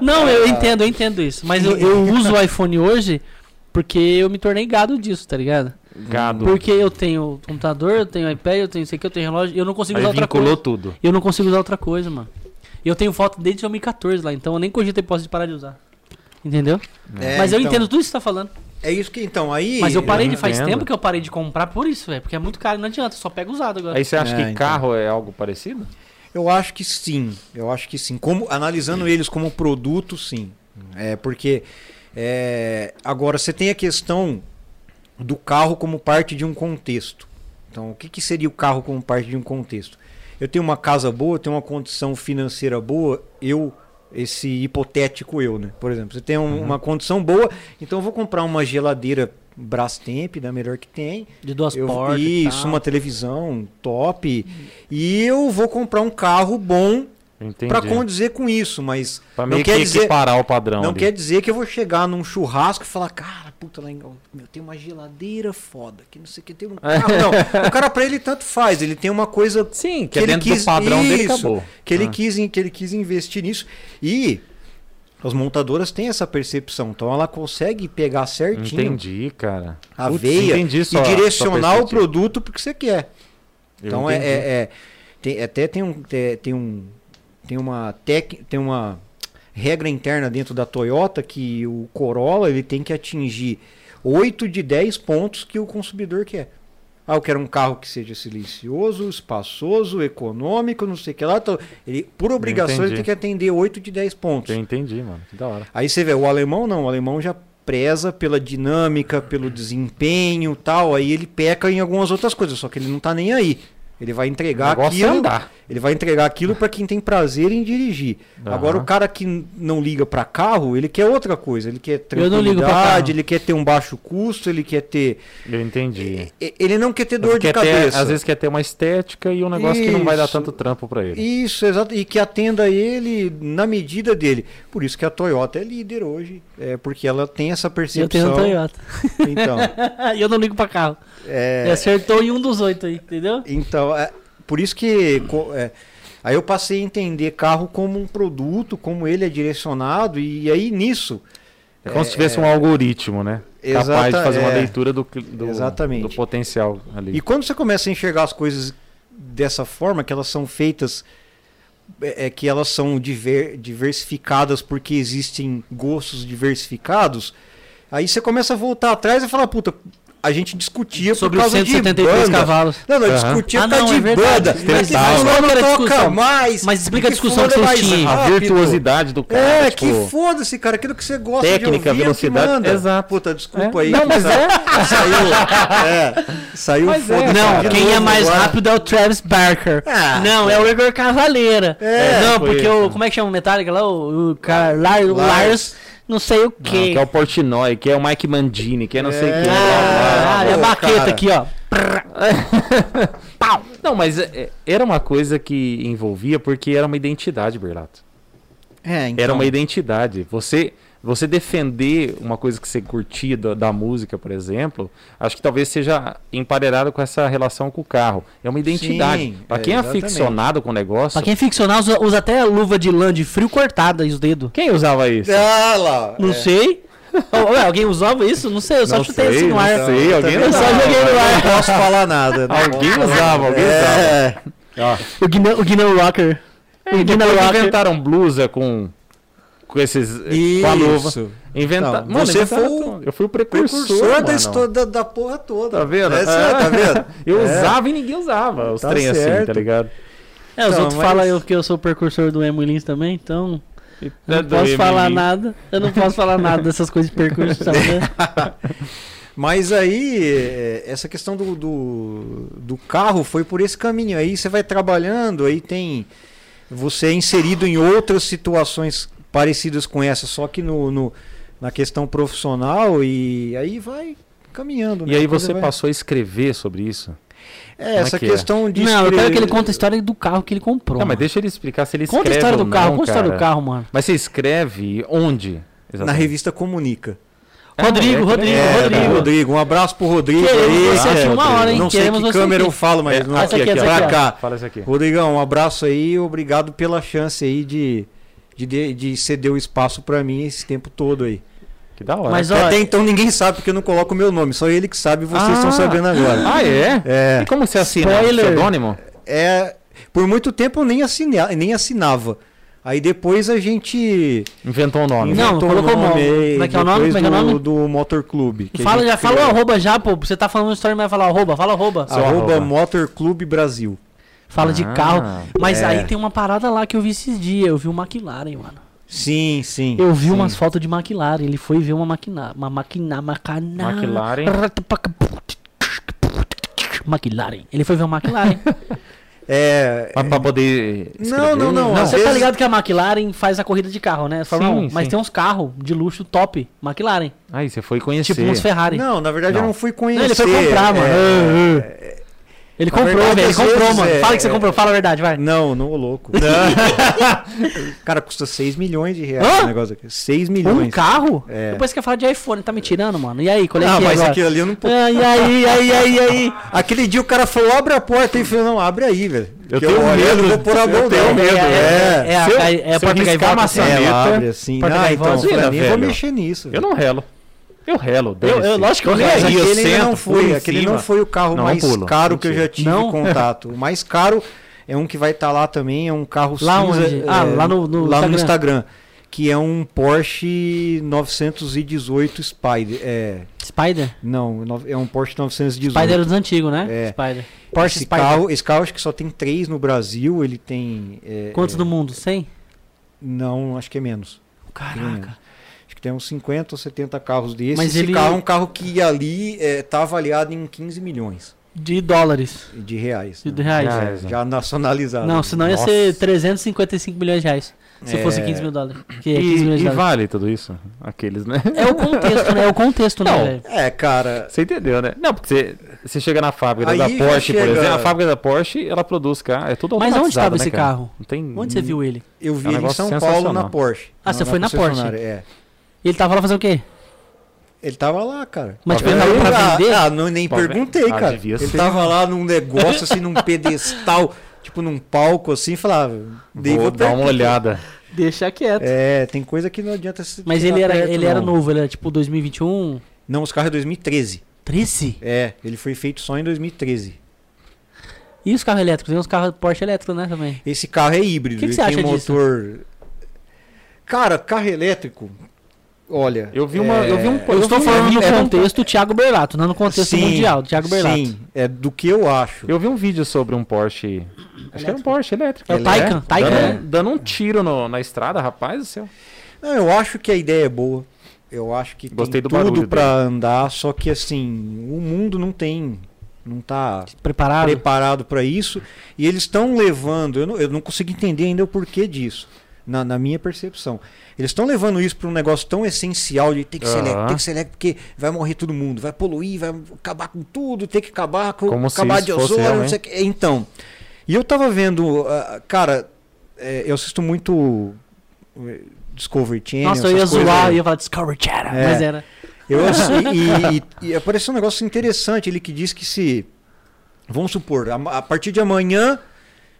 Não, eu entendo, eu entendo isso. Mas eu, eu uso o iPhone hoje porque eu me tornei gado disso, tá ligado?
Gado.
Porque eu tenho computador, eu tenho iPad, eu tenho isso aqui, eu tenho relógio, eu não consigo
Aí
usar outra
vinculou
coisa.
tudo.
Eu não consigo usar outra coisa, mano. E eu tenho foto desde 2014 lá, então eu nem cogito a hipótese de parar de usar. Entendeu?
É,
Mas eu
então,
entendo tudo isso que você tá falando.
É isso que então aí.
Mas eu parei
eu
de faz
entendo.
tempo que eu parei de comprar por isso, velho. Porque é muito caro, não adianta, só pega usado agora.
Aí você acha
É,
que
então.
carro é algo parecido?
Eu acho que sim. Eu acho que sim. Como analisando eles como produto, sim. É porque é, agora você tem a questão do carro como parte de um contexto. Então, o que, que seria o carro como parte de um contexto? Eu tenho uma casa boa, eu tenho uma condição financeira boa, eu esse hipotético eu, né? Por exemplo, você tem um- uma condição boa, então eu vou comprar uma geladeira Brastemp, da melhor que tem,
De duas
eu,
portas. e
isso, uma televisão top. E eu vou comprar um carro bom para condizer com isso, mas
Pra
não quer
que
dizer-
equiparar o padrão
não
ali.
quer dizer que eu vou chegar num churrasco e falar, cara, puta, lá em, meu, tem uma geladeira foda, que não sei o que, tem um carro. Não, o cara pra ele tanto faz, ele tem uma coisa
Sim, que,
que
é
ele
dentro
quis-
do padrão dele
isso,
acabou.
que ele,
Ah.
quis, que ele quis investir nisso. E as montadoras têm essa percepção, então ela consegue pegar certinho
Entendi, cara.
a
Putz,
veia
entendi
e
sua-
direcionar o produto porque você quer.
Eu
Então é, é- é- tem- até tem um tem, tem um tem uma tec, tem uma regra interna dentro da Toyota que o Corolla ele tem que atingir 8 de 10 pontos que o consumidor quer. Ah, eu quero um carro que seja silencioso, espaçoso, econômico, não sei o que lá. Ele, por obrigação, ele tem que atender 8 de 10 pontos.
Eu entendi, mano. Que da hora.
Aí você vê, o alemão não, o alemão já preza pela dinâmica, pelo desempenho tal, aí ele peca em algumas outras coisas, só que ele não tá nem aí. Ele vai entregar
é
aquilo,
andar.
Ele vai entregar aquilo para quem tem prazer em dirigir.
Aham.
Agora o cara que não liga para carro, ele quer outra coisa, ele quer
Eu
tranquilidade, ele quer ter um baixo custo, ele quer ter
Eu entendi.
e- ele não quer ter dor de
Quer ter-
cabeça.
às vezes quer ter uma estética e um negócio que não vai dar
Isso.
tanto trampo pra ele.
Isso, exato. E que atenda ele na medida dele. Por isso que a Toyota é líder hoje. É porque ela tem essa
Eu
percepção.
tenho um Toyota.
Então,
E eu não ligo pra carro.
é,
Ele acertou em um dos oito aí, entendeu?
então é, por isso que é, aí eu passei a entender carro como um produto, como ele é direcionado e aí nisso
É como se tivesse um algoritmo, né? Capaz de
Exata-
fazer uma
é.
leitura do, do,
Exatamente.
do potencial ali.
E quando você começa a enxergar as coisas dessa forma, que elas são feitas, é, é que elas são diver- diversificadas porque existem gostos diversificados, aí você começa a voltar atrás e falar, puta, a gente discutia
Sobre
por
os
causa de
173
banda.
cavalos.
Não, não,
Aham.
discutia
Ah,
por causa
não,
de
é
banda.
Mas
Mas que fulano
a
toca
discussão?
mais.
Mas explica a discussão
fulano
que
é
vocês tinham.
A virtuosidade do cara.
É,
tipo,
que foda-se, cara. Aquilo que você gosta
técnica,
de ouvir, é
velocidade,
manda.
exato.
Puta, desculpa
É.
aí.
Não, mas
sa- Saiu, é, saiu
Mas é,
foda-se
Não,
de
quem é mais
agora.
rápido é o Travis Barker.
Ah,
não, é o Igor Cavaleira.
É,
não, porque o. Como é que chama o Metallica lá? O, o. Lars, não sei o
não,
quê.
que é o Portnoy, que é o Mike Mandini, que é não sei o
É.
que.
Ah, é a baqueta
cara.
aqui, ó.
Pau! Não, mas é- é- era uma coisa que envolvia porque era uma identidade, Berlato.
É, então.
Era uma identidade. Você você defender uma coisa que você curtia da, da música, por exemplo, acho que talvez seja emparelhado com essa relação com o carro. É uma identidade.
É,
quem é
exatamente.
aficionado com o negócio.
Pra quem é ficcional, usa, usa até a luva de lã de frio cortada e os dedos.
Quem usava isso?
Ah lá.
Não
é.
sei. Ué, alguém usava isso? Não sei, eu só
Não
chutei
sei,
assim no
não
ar.
sei, alguém
Eu
Eu só
usava.
joguei no ar.
Não posso falar nada. não
Alguém
falar
usava, alguém
É.
Ó,
O Guinan, o Guinan Rocker.
É,
o Guinan Rocker.
inventaram blusa com, com esses. com a luva.
Isso.
Inventa...
Não,
Mano,
você foi o.
Eu fui o precursor.
Precursor da
mano.
história da, da porra toda.
Tá vendo?
É, sério, tá vendo?
Eu
É.
usava e ninguém usava os
Tá
trem assim,
certo.
tá ligado?
É, os
Não,
outros
mas-
falam eu que eu sou o precursor do Emo Lins também, então. Eu não
é
posso falar nada. Eu não posso falar nada dessas coisas de percussão, né?
Mas aí, é, essa questão do, do, do carro foi por esse caminho. Aí você vai trabalhando, aí tem. Você é inserido em outras situações parecidas com essa, só que no, no- na questão profissional, e aí vai caminhando. né?
E aí
A
você
vai-
passou a escrever sobre isso?
É,
Como é
essa
que é?
questão de.
Não, eu quero
escrever-
que ele conte a história do carro que ele comprou.
Não, mas deixa ele explicar se ele
Conta a
escreve
história do carro,
não,
conta a história do carro, mano.
Mas você escreve onde?
Na
Exatamente.
revista Comunica.
Rodrigo,
é,
Rodrigo,
É,
Rodrigo.
Rodrigo, um abraço pro Rodrigo. Aí,
você
é,
aqui uma hora, hein?
Não sei
Queremos
que câmera
aqui.
eu falo, mas
É,
não aqui,
aqui,
aqui, pra
aqui,
cá.
Fala isso aqui.
Rodrigão, um abraço aí, obrigado pela chance aí de, de, de, de ceder o espaço pra mim esse tempo todo aí.
Que da hora.
Mas, ó,
Até então ninguém sabe porque eu não coloco o meu nome, só ele que sabe e vocês
Ah.
estão sabendo agora.
Ah, é?
É,
E como você assina?
Spoiler.
Pseudônimo?
é, por muito tempo eu nem, assina, nem assinava. Aí depois a gente
Inventou o nome.
Não,
inventou
colocou
o nome
nome. Como é que é o nome? Como é que é o
do,
nome?
do Motor Clube.
Fala, já fala o arroba já, pô. Você tá falando uma história, mas vai falar arroba. Fala arroba.
Arroba
arroba.
Motor Clube Brasil.
Fala de
Ah.
carro. Mas
É.
aí tem uma parada lá que eu vi esses dias. Eu vi um McLaren, mano.
Sim, sim.
Eu vi
sim.
umas fotos de McLaren. Ele foi ver uma máquina. Uma máquina. Macana.
McLaren.
McLaren. Ele foi ver uma McLaren.
É,
Pra, pra poder.
Não,
escrever?
não, não,
Você tá
vezes-
ligado que a McLaren faz a corrida de carro, né? Fórmula
Sim,
1. Mas
sim.
tem uns carros de luxo top. McLaren.
Aí você foi conhecer.
Tipo uns Ferrari.
Não, na verdade
Não.
eu não fui
Não,
conhecer.
ele foi comprar, mano.
É,
Ele comprou,
verdade,
velho. Ele comprou, mano.
é-
Fala que você
é-
comprou. Fala a verdade, vai.
Não, não, ô louco. Cara, custa 6 milhões de reais
Hã?
esse negócio aqui. 6 milhões.
Um carro?
É.
Depois quer falar de iPhone, tá me tirando, mano. E aí, qual é
Não,
que é
mas
agora?
aquilo ali eu não posso.
Ah, e aí, e aí, e aí, e aí?
Aquele dia o cara falou, abre a porta e falou, não, abre aí, velho.
Eu tenho
olhei,
medo,
não vou pôr a mão
eu tenho
não.
medo,
É,
É,
eu-
é
se
a
eu
porta
riscar
gaivota.
a maçaneta-
ela abre assim.
Porta
Ah, então,
gaivota.
eu vou mexer nisso.
Eu não relo. Eu relo.
Eu- eu- lógico que eu relo.
Aí, eu
aquele
sento,
não foi, aquele não foi o carro
Não,
mais
pulo.
caro que eu já tive
Não?
contato. O mais caro é um que vai estar lá também, é um carro
Lá
cinza,
onde? Ah,
é,
lá no- no
lá no
Instagram.
Instagram, que é um Porsche 918 Spider. É,
Spider?
não, no- é um Porsche 918.
Spider é dos antigos, né?
É.
Spider. Porsche
esse
Spider.
carro, esse carro acho que só tem três no Brasil, ele tem é,
Quantos
é,
do mundo? 100?
Não, acho que é menos.
Caraca.
Que tem uns 50 ou 70 carros desses.
Mas
Esse
ele-
carro é um carro que ali está avaliado em 15 milhões
De dólares.
de reais.
De
né?
reais.
Ah,
É, já nacionalizado.
Não, senão ia
Nossa.
ser 355 milhões de reais. Se
É.
fosse 15 mil dólares. Que
E,
é 15 milhões de
e
dólares.
vale tudo isso? Aqueles, né?
É o contexto, né? É o contexto, né,
Não.
velho?
É, cara.
Você entendeu, né? Não, porque você, você chega na fábrica
Aí
da Porsche, por
chega-
exemplo. A fábrica da Porsche, ela produz carro. É tudo
Mas onde estava
né,
esse
cara?
carro?
Não tem...
Onde você viu ele?
Eu
É
vi
um
ele em
negócio
São Paulo na Porsche.
Ah, você foi na Porsche?
concessionária, É.
E ele tava lá fazer o quê?
Ele tava lá, cara.
Mas tipo, ele tava pra
ah,
vender?
ah, não, nem
vendo?
perguntei,
Ah,
cara. Ele
ser.
tava lá num negócio, assim, num pedestal, tipo num palco, assim, falava. dei-
Vou dar uma olhada.
Deixa quieto.
É, tem coisa que não adianta se
Mas ele era,
perto,
ele era novo, ele era tipo 2021.
Não, os carros é 2013.
13?
É, ele foi feito só em 2013.
E os carros elétricos? Tem uns carros Porsche elétricos, né, também.
Esse carro é híbrido,
Que que
ele
você
tem
acha disso?
motor. Cara, carro elétrico. Olha.
Eu vi uma- eu vi um-
Eu,
Eu
estou
vi-
falando no
é
contexto Thiago Berlato, não no contexto
Sim,
mundial, Thiago Berlato.
Sim, é do que eu acho.
Eu vi um vídeo sobre um Porsche. Acho que era um Porsche elétrico.
É o Taycan,
É,
Taycan,
dando,
né?
dando um tiro no- na estrada, rapaz do céu.
Não, eu acho que a ideia é boa. Eu acho que
Gostei
tem
do barulho
tudo pra
dele.
andar, só que assim, o mundo não tem, não tá
Preparado?
preparado para isso e eles estão levando, eu não, eu não consigo entender ainda o porquê disso, na, na minha percepção. Eles estão levando isso para um negócio tão essencial de ter que ser elétrico, tem que ser elétrico porque vai morrer todo mundo, vai poluir, vai acabar com tudo, tem que acabar com
Como
acabar de
fosse
ozônio, não
realmente.
sei o que. Então, e eu tava vendo, ah, cara, é, eu assisto muito eh, Discovery Channel.
Nossa, eu ia
coisas
zoar, eu ia falar Discovery Channel,
É.
mas era.
Eu, e, e- e apareceu um negócio interessante, ele que diz que se. Vamos supor, a, a partir de amanhã.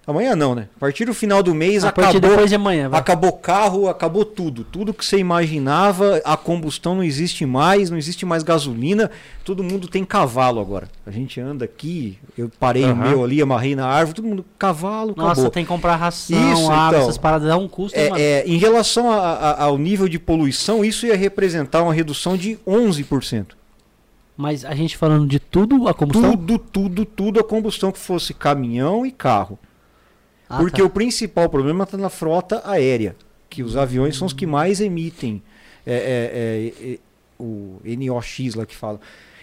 Amanhã não, né? A partir do final do mês
A
acabou.
depois de amanhã, vai.
Acabou carro, acabou tudo. Tudo que você imaginava, a combustão não existe mais, não existe mais gasolina. Todo mundo tem cavalo agora. A gente anda aqui, eu parei o
Aham.
meu ali, amarrei na árvore, todo mundo, cavalo,
Nossa,
acabou.
tem que comprar ração,
Isso,
água,
então.
essas paradas, dá um custo.
É, é, em relação a- a- ao nível de poluição, isso ia representar uma redução de 11%.
Mas a gente falando de tudo, a combustão?
Tudo, tudo, tudo a combustão que fosse caminhão e carro.
Ah,
Porque
tá.
o principal problema está na frota aérea, que os aviões são os que mais emitem é, é, é, é, o NOx lá que fala.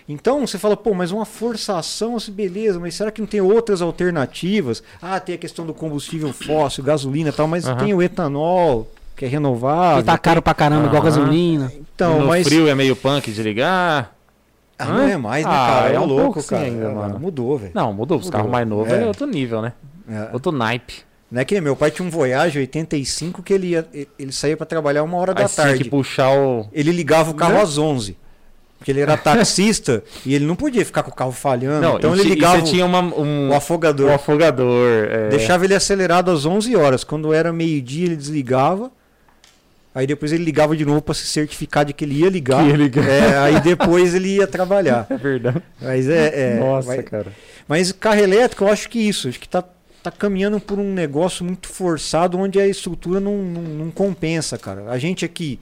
Então você fala, pô, mas uma forçação, assim, beleza, mas será que não tem outras alternativas? Ah, tem a questão do combustível fóssil, gasolina e tal, mas
Aham.
tem o etanol, que é renovável.
E tá caro pra caramba, igual
Aham.
gasolina.
Então,
no
mas.
frio é meio punk de ligar.
Ah, não é mais, né,
Ah,
cara?
é
É
um
louco, cara.
ainda,
É,
mano.
Mudou, velho.
Não, mudou. Os
Mudou.
carros mais novos
É.
é. outro nível, né?
É.
Outro naipe.
Não é que meu pai tinha um Voyage 85 que ele, ia, ele saía pra trabalhar uma hora
Aí
da tarde.
que puxar o.
Ele ligava o carro
Né?
às 11. Porque ele era taxista e ele não podia ficar com o carro falhando.
Não,
então ele ligava
você tinha uma, um,
o afogador.
o afogador. é.
Deixava ele acelerado às 11 horas. Quando era meio-dia, ele desligava. Aí depois ele ligava de novo para se certificar de que ele ia ligar.
Que ia ligar.
É, aí depois ele ia trabalhar.
É verdade.
Mas é. é,
Nossa,
vai-
cara.
Mas carro elétrico, eu acho que isso. Acho que tá, tá caminhando por um negócio muito forçado onde a estrutura não, não, não compensa, cara. A gente aqui.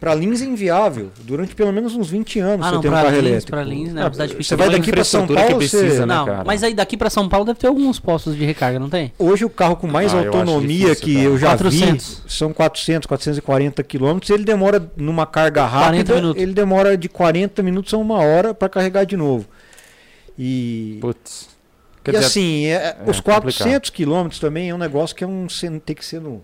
Pra Lins é inviável. Durante pelo menos uns 20 anos
Ah,
você
não,
tem um carro
Lins,
elétrico.
pra Lins, né?
Ah,
você vai daqui pra São Paulo,
que precisa,
você-
né,
Não,
cara?
mas aí daqui pra São Paulo deve ter alguns postos de recarga, não tem?
Hoje o carro com mais
Ah, eu
autonomia
difícil,
que
cara.
eu já
400.
vi são 400, 440 quilômetros. Ele demora numa carga
40
rápida,
minutos.
ele demora de 40 minutos a uma hora para carregar de novo. E,
Putz.
E
Quer dizer,
assim, é-
é
os
complicado.
400 quilômetros também é um negócio que é um tem que ser no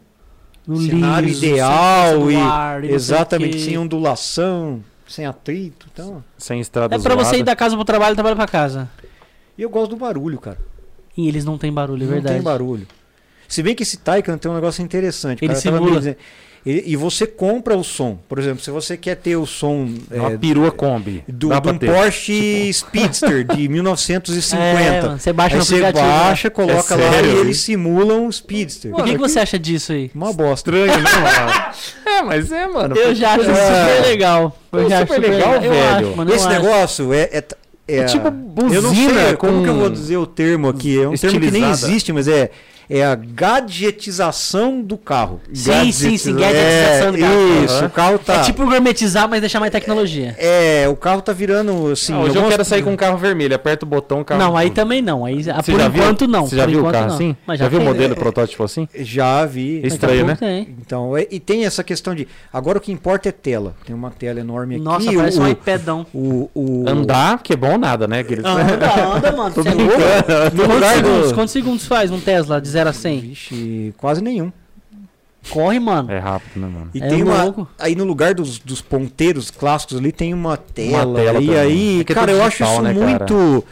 No
cenário
liso,
ideal e
ar, não o
exatamente sem ondulação, sem atrito, então.
sem estrada
É pra você ir da casa pro trabalho e trabalho pra casa.
E eu gosto do barulho, cara.
E eles não têm barulho, é
não
verdade.
tem barulho. Se bem que esse Taycan tem um negócio interessante.
Ele
cara
simula.
E, e você compra o som. Por exemplo, se você quer ter o som
É Uma
é,
perua Kombi.
do, de um
ter.
Porsche Speedster de 1950.
É, você baixa
Aí
no
você
aplicativo. né?
baixa, coloca
É
lá
sério?
e ele simula um Speedster.
O que, que você acha disso aí?
Uma bosta.
Estranho, né, mano? é, mas é, mano.
Eu já acho
É.
super legal. Eu
É
já acho
super legal,
Eu
velho.
acho, mano,
Esse
acho.
negócio é. é, é,
É tipo
eu não sei
buzina
como
com-
que eu vou dizer o termo aqui. É um termo que nem
estilizada.
existe, mas é, é a gadgetização do carro.
Sim, sim, sim,
É,
gadgetização do carro.
Isso,
Aham.
o carro tá.
É tipo gourmetizar, mas deixar mais tecnologia.
É, o carro tá virando assim.
Ah, hoje eu quero sair com um carro vermelho. Aperta o botão, o carro.
não, aí também não. Aí, ah,
Você
por
já viu?
enquanto não.
Você já viu o
enquanto
carro
não.
assim?
Mas
já, viu o modelo protótipo assim?
Já vi.
Estranho, né?
tem.
Então, é- e tem essa questão de. Agora o que importa é tela. Tem uma tela enorme aqui.
Nossa, parece
o,
um iPadão.
o, o,
Andar, que é bom nada, né? Aqueles...
Anda, anda, mano. É Quantos quantos segundos faz um Tesla 0 a 100?
Vixe, quase nenhum.
Corre, mano.
É rápido, né, mano?
E
É
tem uma.
louco.
Aí no lugar dos, dos ponteiros clássicos ali tem uma tela.
tela
e aí,
É é
cara,
tudo
eu acho isso
né,
muito. Eu não sei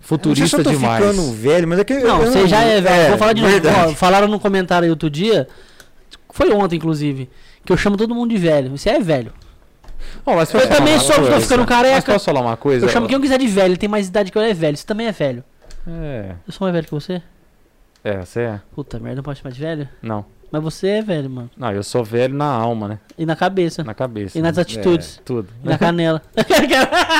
Futurista
se eu tô
demais.
ficando velho, mas é que.
Não, você já é velho. Vou falar de novo.
verdade.
Ó, falaram no comentário aí outro dia. Foi ontem, inclusive. Que eu chamo todo mundo de velho. Você é velho.
Ó, mas
Eu também
uma
sou, tô
coisa?
ficando careca.
Mas posso falar uma coisa?
Eu chamo quem eu quiser de velho. Ele tem mais idade que eu, é velho. Você também é velho.
É,
Eu sou mais velho que você?
É, você é?
Puta merda, não pode chamar de velho?
Não.
Mas você é velho, mano.
Não, eu sou velho na alma, né?
E na cabeça.
Na cabeça.
E nas atitudes.
Tudo.
E na canela.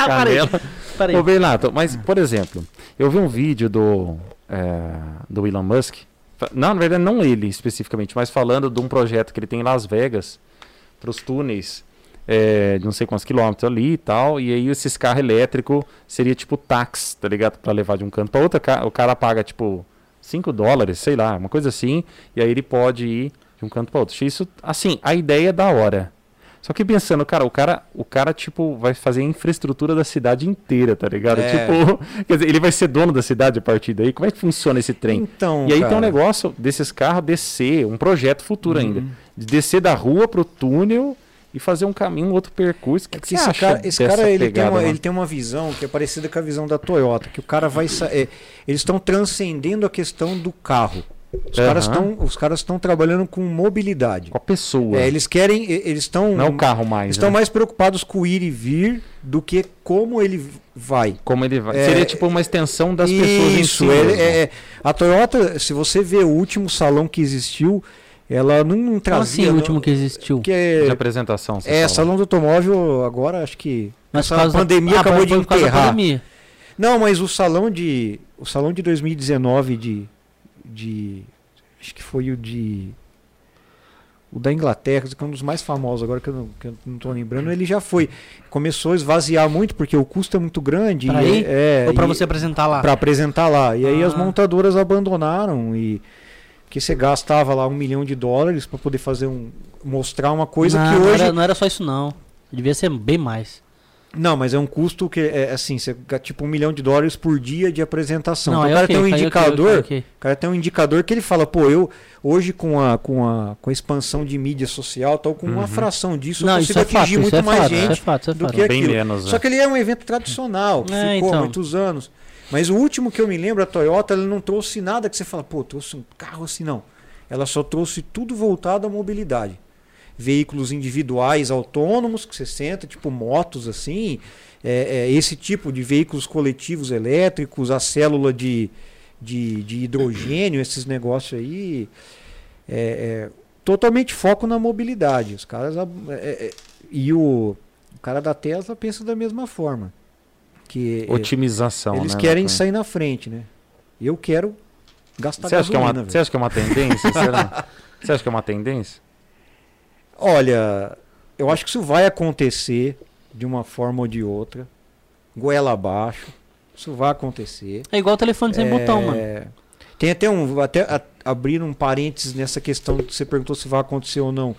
Parei.
Canela.
Parei.
Ô, Bernardo, mas, por exemplo, eu vi um vídeo do, é, do Elon Musk. Não, na verdade, não ele especificamente, mas falando de um projeto que ele tem em Las Vegas, para os túneis é, de não sei quantos quilômetros ali e tal. E aí, esses carros elétricos seria tipo táxi, tá ligado? Para levar de um canto para outro. O cara paga tipo 5 dólares, sei lá, uma coisa assim. E aí ele pode ir de um canto para outro. Isso, assim, a ideia é da hora. Só que pensando, cara, o cara, o cara, tipo, vai fazer a infraestrutura da cidade inteira, tá ligado?
É.
Tipo, quer dizer, ele vai ser dono da cidade a partir daí. Como é que funciona esse trem?
Então,
e aí
cara,
tem um negócio desses carros descer, um projeto futuro
Uhum.
ainda. De descer da rua pro túnel e fazer um caminho, um outro percurso. O que,
É
que
porque
você
esse cara, esse cara ele, tem
pegada,
uma,
mano?
ele tem uma visão que é parecida com a visão da Toyota, que o cara vai. é, eles estão transcendendo a questão do carro. Os caras
Aham.
estão os caras estão trabalhando com mobilidade.
Com a pessoa.
É, eles querem, eles estão
Não é o carro mais.
estão
né?
mais preocupados com o ir e vir do que como ele vai.
Como ele vai.
É,
Seria tipo uma extensão das pessoas em si.
Isso,
mesmo.
é, é- a Toyota, se você vê o último salão que existiu, ela não, não
Como
trazia.
assim o último que existiu?
que
De
é,
apresentação. você
é
fala.
salão do automóvel agora acho que
Mas
essa
por causa da-
pandemia
Ah,
acabou de enterrar.
pandemia.
Não, mas o salão de o salão de 2019 de de acho que foi o de o da Inglaterra, que é um dos mais famosos agora que eu não, que eu não tô lembrando, ele já foi. Começou a esvaziar muito porque o custo é muito grande.
Pra
e é,
Ou pra
e-
você apresentar lá?
para apresentar lá. E aí as
Ah.
montadoras abandonaram e que você gastava lá um milhão de dólares para poder fazer um mostrar uma coisa
não,
que
não
hoje
era, não era só isso não. Devia ser bem mais.
não, mas é um custo que é assim, você tipo um milhão de dólares por dia de apresentação.
não,
então,
aí
o cara
ok,
tem um
aí ok,
indicador,
ok, ok.
o cara tem um indicador que ele fala, pô, eu hoje com a com a com a expansão de mídia social, tal, com uma
Uhum.
fração disso
Não,
eu consigo
é fato,
atingir
isso
muito
é
mais
fato, isso é
gente.
fato, isso é
do
fato.
que
Bem
aquilo.
menos.
Só que ele é um evento tradicional, que
É,
ficou há
então.
muitos anos. Mas o último que eu me lembro, a Toyota, ela não trouxe nada que você fala, pô, trouxe um carro assim, não. Ela só trouxe tudo voltado à mobilidade. Veículos individuais autônomos que você senta, tipo motos assim, é, é, esse tipo de veículos coletivos elétricos, a célula de, de, de hidrogênio, esses negócios aí. É, é, totalmente foco na mobilidade. Os caras. é, é, e o, o cara da Tesla pensa da mesma forma. Que
Otimização.
eles
né,
querem sair na frente, né? Eu quero gastar
Você acha, que é uma, você acha que é uma tendência? será? Você acha que é uma tendência?
Olha, eu acho que isso vai acontecer de uma forma ou de outra. Goela abaixo. Isso vai acontecer.
É igual o telefone sem
É,
botão, mano.
Tem até um. Até a- abrir um parênteses nessa questão que você perguntou se vai acontecer ou não.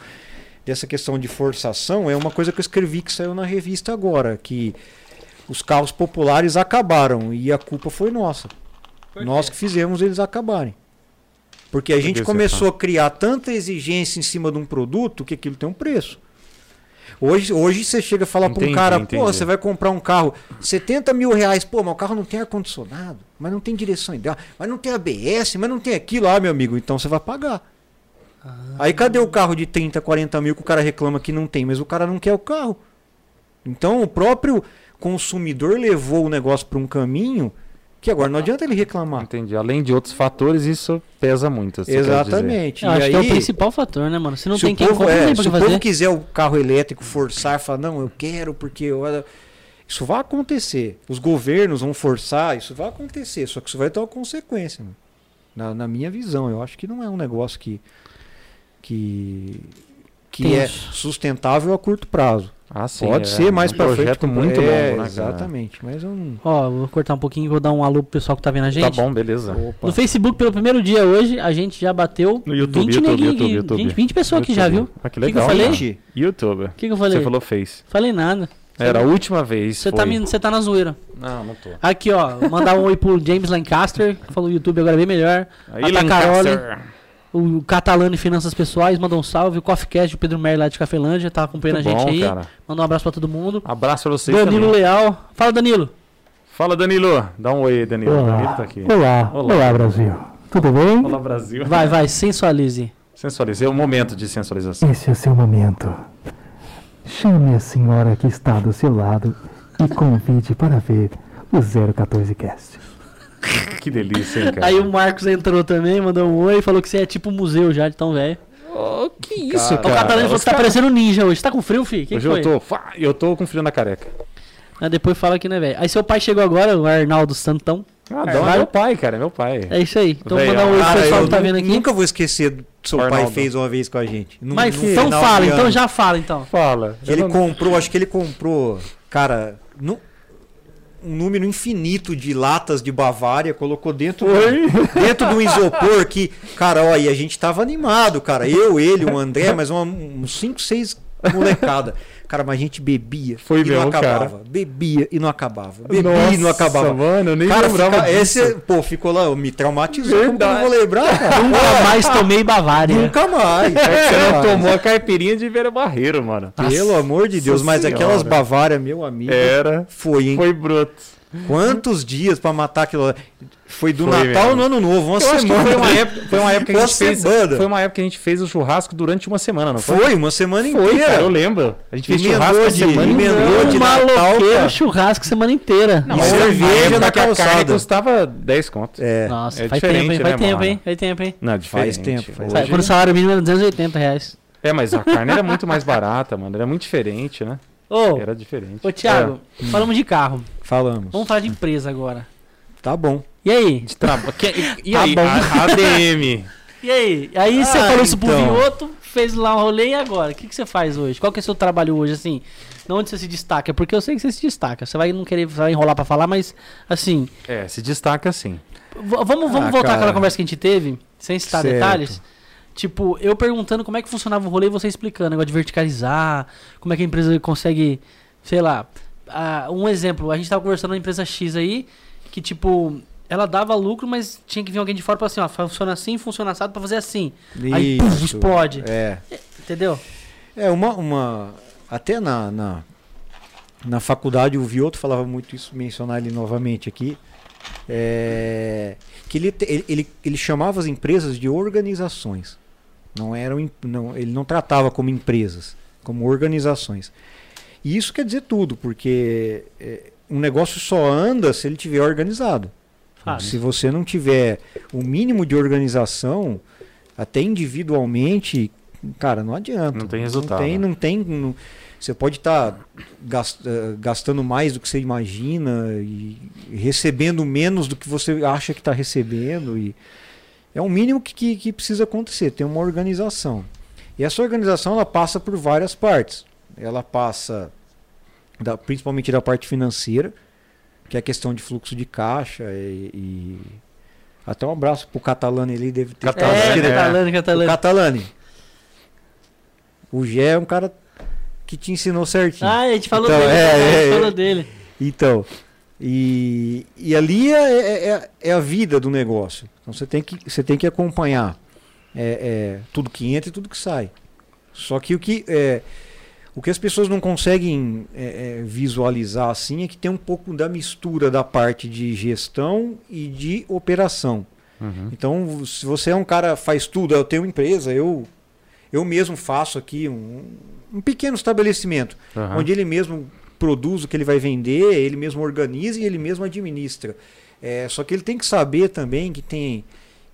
Dessa questão de forçação, é uma coisa que eu escrevi que saiu na revista agora, que os carros populares acabaram e a culpa foi nossa. Nós que fizemos eles acabarem. Porque a
Por
gente começou a criar tanta exigência em cima de um produto que aquilo tem um preço. Hoje, hoje você chega a falar para um
Entendi,
cara, pô,
entendi.
você vai comprar um carro 70 mil reais, pô, mas o carro não tem ar-condicionado, mas não tem direção ideal, mas não tem ABS, mas não tem aquilo, ah, meu amigo, então você vai pagar. Aí cadê o carro de 30, 40 mil que o cara reclama que não tem, mas o cara não quer o carro. Então o próprio consumidor levou o negócio para um caminho que agora não adianta ele reclamar.
Entendi. Além de outros fatores, isso pesa muito. dizer.
Exatamente.
Eu
E
acho que é o
aí-
principal fator, né, mano? Se não
se
tem
o
quem
povo,
compra,
é, se o
que
povo
fazer.
quiser o carro elétrico forçar, falar, não, eu quero porque eu... Isso vai acontecer. Os governos vão forçar, isso vai acontecer. Só que isso vai ter uma consequência. mano. Na, na minha visão, eu acho que não é um negócio que, que, que é sustentável a curto prazo.
Ah, sim.
Pode
é
ser mais
um
pra frente.
projeto muito
é,
longo, né?
Exatamente. Mas eu não...
Ó, vou cortar um pouquinho e vou dar um alô pro pessoal que tá vendo a
Tá
gente.
bom, beleza.
Opa.
No Facebook, pelo primeiro dia hoje, a gente já bateu
No YouTube,
20
YouTube,
neguinhos
YouTube,
aqui.
YouTube.
Gente, 20 pessoas aqui já, viu?
Ah, que
que eu
legal.
falei?
cara.
Gente,
YouTube.
O que, que eu falei?
Você falou fez.
Falei nada.
Era a última vez.
Você
foi.
tá, me- você tá na zoeira.
Não, não tô.
Aqui, ó. Mandar um oi pro James Lancaster, que falou o YouTube agora é bem melhor.
Aí,
A
Lancaster.
O Catalano e Finanças Pessoais, mandou um salve. O Coffee Cast, o Pedro Mer lá de Cafelândia, tá acompanhando
Muito
a gente
bom,
aí.
cara.
Mandar um abraço pra todo mundo.
Abraço pra vocês
Danilo
também.
Leal. Fala, Danilo.
Fala, Danilo. Dá um oi aí, Danilo. Danilo tá aqui.
Olá,
Olá.
olá, Brasil. Tudo bem?
Olá, Brasil.
Vai, vai, sensualize.
Sensualiza. É o momento de sensualização.
Esse é seu momento. Chame a senhora que está do seu lado e convide para ver o 014 Cast.
Que delícia, hein, cara.
Aí o Marcos entrou também, mandou um oi, falou que você é tipo museu já de tão velho.
Oh, que
Cara,
isso,
O
cara.
Catalano falou que tá
cara-
parecendo ninja hoje. Tá com frio, filho? Que
Hoje
que foi?
eu tô, eu tô com frio na careca.
Aí depois fala que não é velho. Aí seu pai chegou agora, o Arnaldo Santão.
Ah,
É,
meu pai, cara, é meu pai.
É isso aí. Então
Velho,
mandar um oi pro pessoal que tá vendo aqui.
nunca vou esquecer do que seu pai
Arnaldo.
fez uma vez com a gente. No-
Mas
no
então fala, então já fala então.
Fala.
Ele
não-
comprou, acho que ele comprou, cara, nu- um número infinito de latas de Bavária, colocou dentro, dentro de um isopor que, cara, ó, e a gente tava animado, cara. Eu, ele, o André, mas uma- uns 5, 6 molecada. Cara, mas a gente bebia
Foi
e não
mesmo, cara.
acabava. Bebia e não acabava. Bebia e não acabava.
mano, eu nem
Cara,
lembrava
fica,
disso.
esse, pô, ficou lá, me traumatizou. Como que eu não vou
Verdade.
lembrar, cara?
Nunca mais tomei Bavária.
Nunca mais.
É você não tomou a caipirinha de Vera Barreiro, mano.
Pelo amor de Deus, mas
Senhora.
aquelas Bavária, meu amigo,
Era.
foi, hein?
Foi bruto.
Quantos dias pra matar aquilo? lá? Foi do
Foi
Natal
mesmo.
no Ano Novo, uma
Eu
semana.
foi uma época, foi uma época que a gente fez,
semana.
foi uma época que a gente fez o churrasco durante uma semana, não foi?
Foi, uma semana
Foi,
inteira.
cara, eu lembro. A gente fez
Emendou
churrasco
de-
semana
emendou
inteira.
de Natal, cara.
churrasco semana inteira.
Não,
E
mas
cerveja
na que a carne
calçada.
custava 10 conto.
É.
Nossa,
É
faz
diferente,
tempo, hein?
né,
Faz tempo,
mano?
hein? Faz tempo, hein?
Não,
Faz
diferente.
tempo, faz
Hoje-
Quando o salário mínimo era 280 reais.
É, mas a carne era muito mais barata, mano. Era muito diferente, né?
Ô,
Era diferente.
ô Thiago,
É.
falamos de carro.
Falamos.
Vamos falar de empresa agora.
Tá bom.
E aí?
De traba... que- E, e
Tá
aí,
bom.
a, ADM.
E aí? Aí você
Ah,
falou isso pro
então.
Vioto, fez lá um rolê e agora? O que, que você faz hoje? Qual que é o seu trabalho hoje, assim? De onde você se destaca? Porque eu sei que você se destaca. Você vai não querer vai enrolar pra falar, mas assim.
É, se destaca assim.
v- vamos vamos
Ah,
voltar
cara.
àquela conversa que a gente teve, sem citar
Certo.
detalhes. Tipo, eu perguntando como é que funcionava o rolê e você explicando, negócio de verticalizar, como é que a empresa consegue, sei lá. ah, um exemplo, a gente tava conversando na empresa X aí, que tipo, ela dava lucro, mas tinha que vir alguém de fora pra assim, ó, funciona assim, funciona assado pra fazer assim. Aí, puf,
Isso.
explode.
É.
Entendeu?
É, uma. uma até na, na, na faculdade, o Vioto falava muito isso, mencionar ele novamente aqui. é, que ele, ele, ele, ele chamava as empresas de organizações. Não eram, não, ele não tratava como empresas, como organizações. E isso quer dizer tudo, porque é, um negócio só anda se ele tiver organizado.
Fácil.
Se você não tiver o mínimo de organização, até individualmente, cara, não adianta.
Não tem resultado.
Não tem, não tem. não- você pode estar gastando mais do que você imagina e recebendo menos do que você acha que está recebendo. E é o mínimo que, que, que precisa acontecer, ter uma organização. E essa organização ela passa por várias partes. Ela passa da- principalmente da parte financeira, que é a questão de fluxo de caixa e, e- até um abraço pro Catalani ele deve ter
Catalani,
é,
é.
Catalani,
o
Catalani.
O Gé é um cara que te ensinou certinho.
Ah, a gente falou
Então,
dele.
é,
a gente
é,
falou
é.
dele.
Então, e, e ali é, é- é a vida do negócio. Então você tem que, você tem que acompanhar é, é, tudo que entra e tudo que sai. Só que o que, é, o que as pessoas não conseguem é, é, visualizar assim é que tem um pouco da mistura da parte de gestão e de operação.
Uhum.
Então, se você é um cara faz tudo, eu tenho uma empresa, eu eu mesmo faço aqui um, um pequeno estabelecimento
Aham.
onde ele mesmo produz o que ele vai vender, ele mesmo organiza e ele mesmo administra. É, só que ele tem que saber também que tem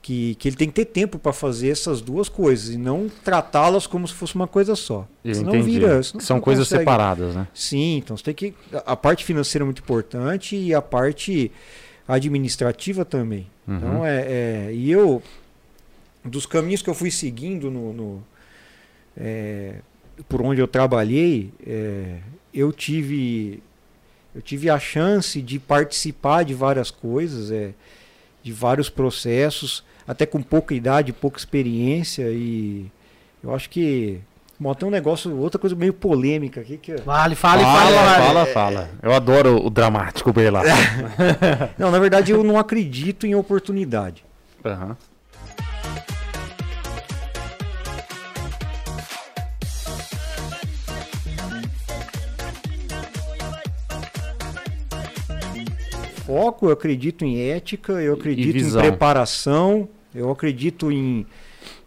que, que ele tem que ter tempo para fazer essas duas coisas e não tratá-las como se fosse uma coisa só.
Eu
Senão
entendi.
vira, senão
São coisas
consegue.
separadas, né?
Sim, então você tem que a a parte financeira é muito importante e a parte administrativa também.
Uhum.
Então é, é- e eu dos caminhos que eu fui seguindo no, no, é, por onde eu trabalhei, é, eu tive eu tive a chance de participar de várias coisas, é, de vários processos, até com pouca idade, pouca experiência e eu acho que bom, tem um negócio, outra coisa meio polêmica aqui que
Vale, fale,
fala,
fale, fale.
fala, fala. Eu adoro o dramático Bela.
não, na verdade eu não acredito em oportunidade.
Aham.
Foco, eu acredito em ética, eu acredito em preparação, eu acredito em,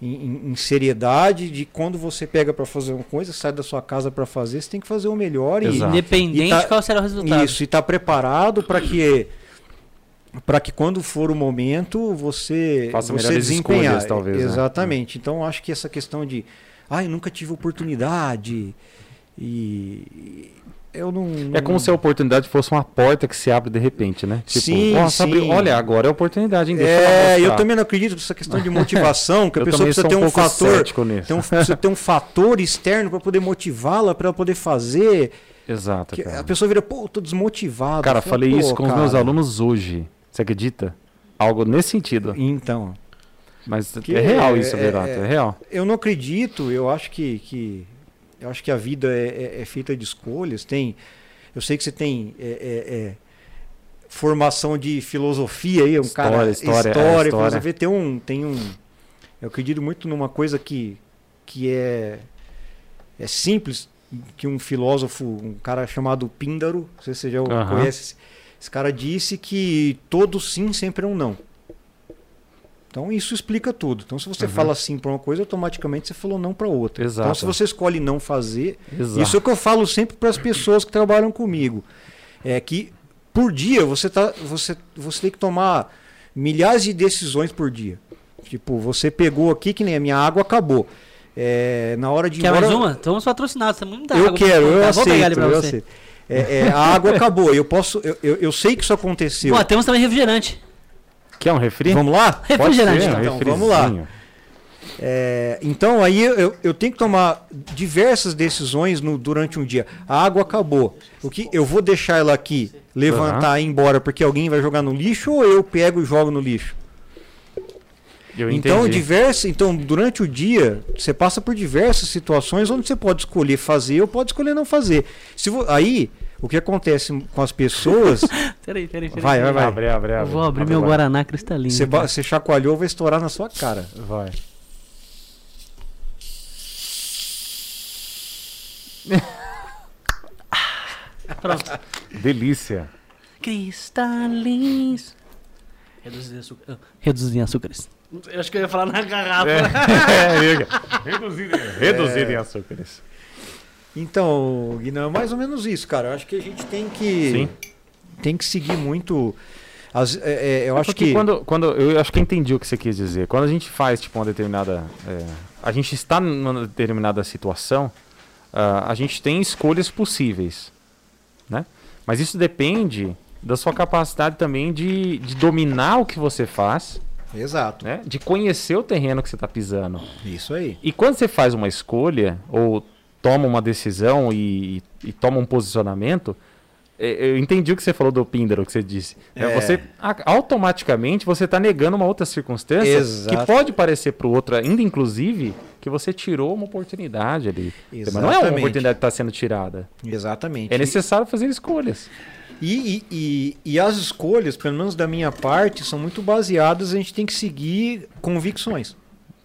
em, em seriedade, de quando você pega para fazer uma coisa, sai da sua casa para fazer, você tem que fazer o melhor e.
Independente
E tá-
qual será o resultado.
isso, e estar preparado para que para que quando for o momento você
Faça
você desempenhar.
escolhas, talvez, né?
Exatamente. Então eu acho que essa questão de ah, eu nunca tive oportunidade e eu não,
É
não-
como se a oportunidade fosse uma porta que se abre de repente, né? Tipo,
Sim,
nossa,
sim.
olha, agora é a oportunidade, hein? Deixa eu
É,
mostrar.
eu também não acredito nessa questão de motivação, que a
Eu
pessoa precisa ter
um
um fator, tem um, precisa ter um fator externo para poder motivá-la, para ela poder fazer.
Exato,
que
cara.
a pessoa vira, pô, tô desmotivado.
Cara,
Eu
falei
"Pô,
isso com os meus
cara."
alunos hoje. Você acredita? Algo nesse sentido.
Então,
Mas
Que
é real isso,
é-
Berato.
é-
É real.
eu não acredito, eu acho que, que eu acho que a vida é, é- é feita de escolhas. Tem, eu sei que você tem é, é, é, formação de filosofia aí, um
História,
cara
história, é,
história, filosofia. Tem um, tem um, eu acredito muito numa coisa que que é é simples, que um filósofo, um cara chamado Píndaro, não sei se você já
Aham.
conhece. Esse cara disse que todo sim sempre é um não. Então isso explica tudo. Então se você
Uhum.
fala sim para uma coisa, automaticamente você falou não para outra.
Exato.
Então se você escolhe não fazer,
Exato.
isso é o que eu falo sempre para as pessoas que trabalham comigo. É que por dia você, tá, você, você tem que tomar milhares de decisões por dia. Tipo, você pegou aqui, que nem a minha água acabou. É, na hora de
Quer
embora,
mais uma? Estamos patrocinados. Tem muita
eu
água.
quero, eu
Tá,
aceito.
Vou pegar ali pra
eu aceito. É, é, a água acabou. Eu posso. Eu, eu, eu sei que isso aconteceu.
Pô, temos também refrigerante.
Quer um refri?
Vamos lá?
Pode
Refrigerante.
ser, um
então, vamos lá. É, então aí eu, eu tenho que tomar diversas decisões no, durante um dia. A água acabou. O que eu vou deixar ela aqui, levantar e ir embora porque alguém vai jogar no lixo ou eu pego e jogo no lixo?
Eu
então,
entendi.
diversas, então, durante o dia, você passa por diversas situações onde você pode escolher fazer ou pode escolher não fazer. Se vo- aí, o que acontece com as pessoas,
Peraí, peraí, peraí.
Vai, vai, vai.
Abre, abre,
Eu
abre.
vou abrir
Abre
meu
agora.
Guaraná cristalino.
você, ba- você chacoalhou, vai estourar na sua cara.
Vai.
Pronto.
Delícia.
Cristalins. Reduzir açúcar. ah, Reduzir em açúcares. Eu acho que eu ia falar na garrafa.
É, reduzido, reduzido
É.
em açúcares.
Então, Guinão, é mais ou menos isso, cara. Eu acho que a gente tem que
Sim.
tem que seguir muito. as- é, é, eu acho
Porque
que
quando, quando eu acho que entendi o que você quis dizer. Quando a gente faz tipo uma determinada, é, a gente está numa determinada situação, ah, a gente tem escolhas possíveis, né? Mas isso depende da sua capacidade também de, de dominar o que você faz,
exato.
né? De conhecer o terreno que você está pisando.
Isso aí.
E quando você faz uma escolha ou toma uma decisão e, e toma um posicionamento, é, eu entendi o que você falou do Píndaro, que você disse. né?
É.
Você automaticamente você está negando uma outra circunstância
Exato.
que pode parecer para o outro, ainda inclusive, que você tirou uma oportunidade ali. Mas não é uma
Exatamente.
oportunidade que está sendo tirada.
Exatamente.
É necessário fazer escolhas.
E, e, e, e as escolhas, pelo menos da minha parte, são muito baseadas. A gente tem que seguir convicções.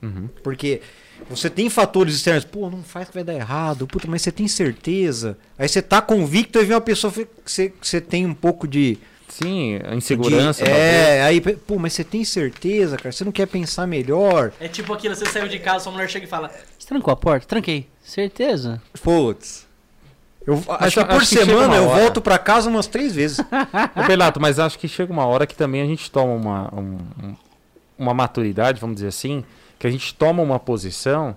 Uhum.
Porque você tem fatores externos, pô, não faz que vai dar errado, puta, mas você tem certeza. Aí você tá convicto e vem uma pessoa que você, que você tem um pouco de.
Sim, a insegurança.
de- é, aí, pô, mas você tem certeza, cara? Você não quer pensar melhor?
É tipo aquilo, você saiu de casa, sua mulher chega e fala: Você trancou a porta? Tranquei. Certeza?
Putz. Eu, acho que por
acho que
semana eu volto pra casa umas três vezes.
Ô, Belato, mas acho que chega uma hora que também a gente toma uma, um- um- uma maturidade, vamos dizer assim, que a gente toma uma posição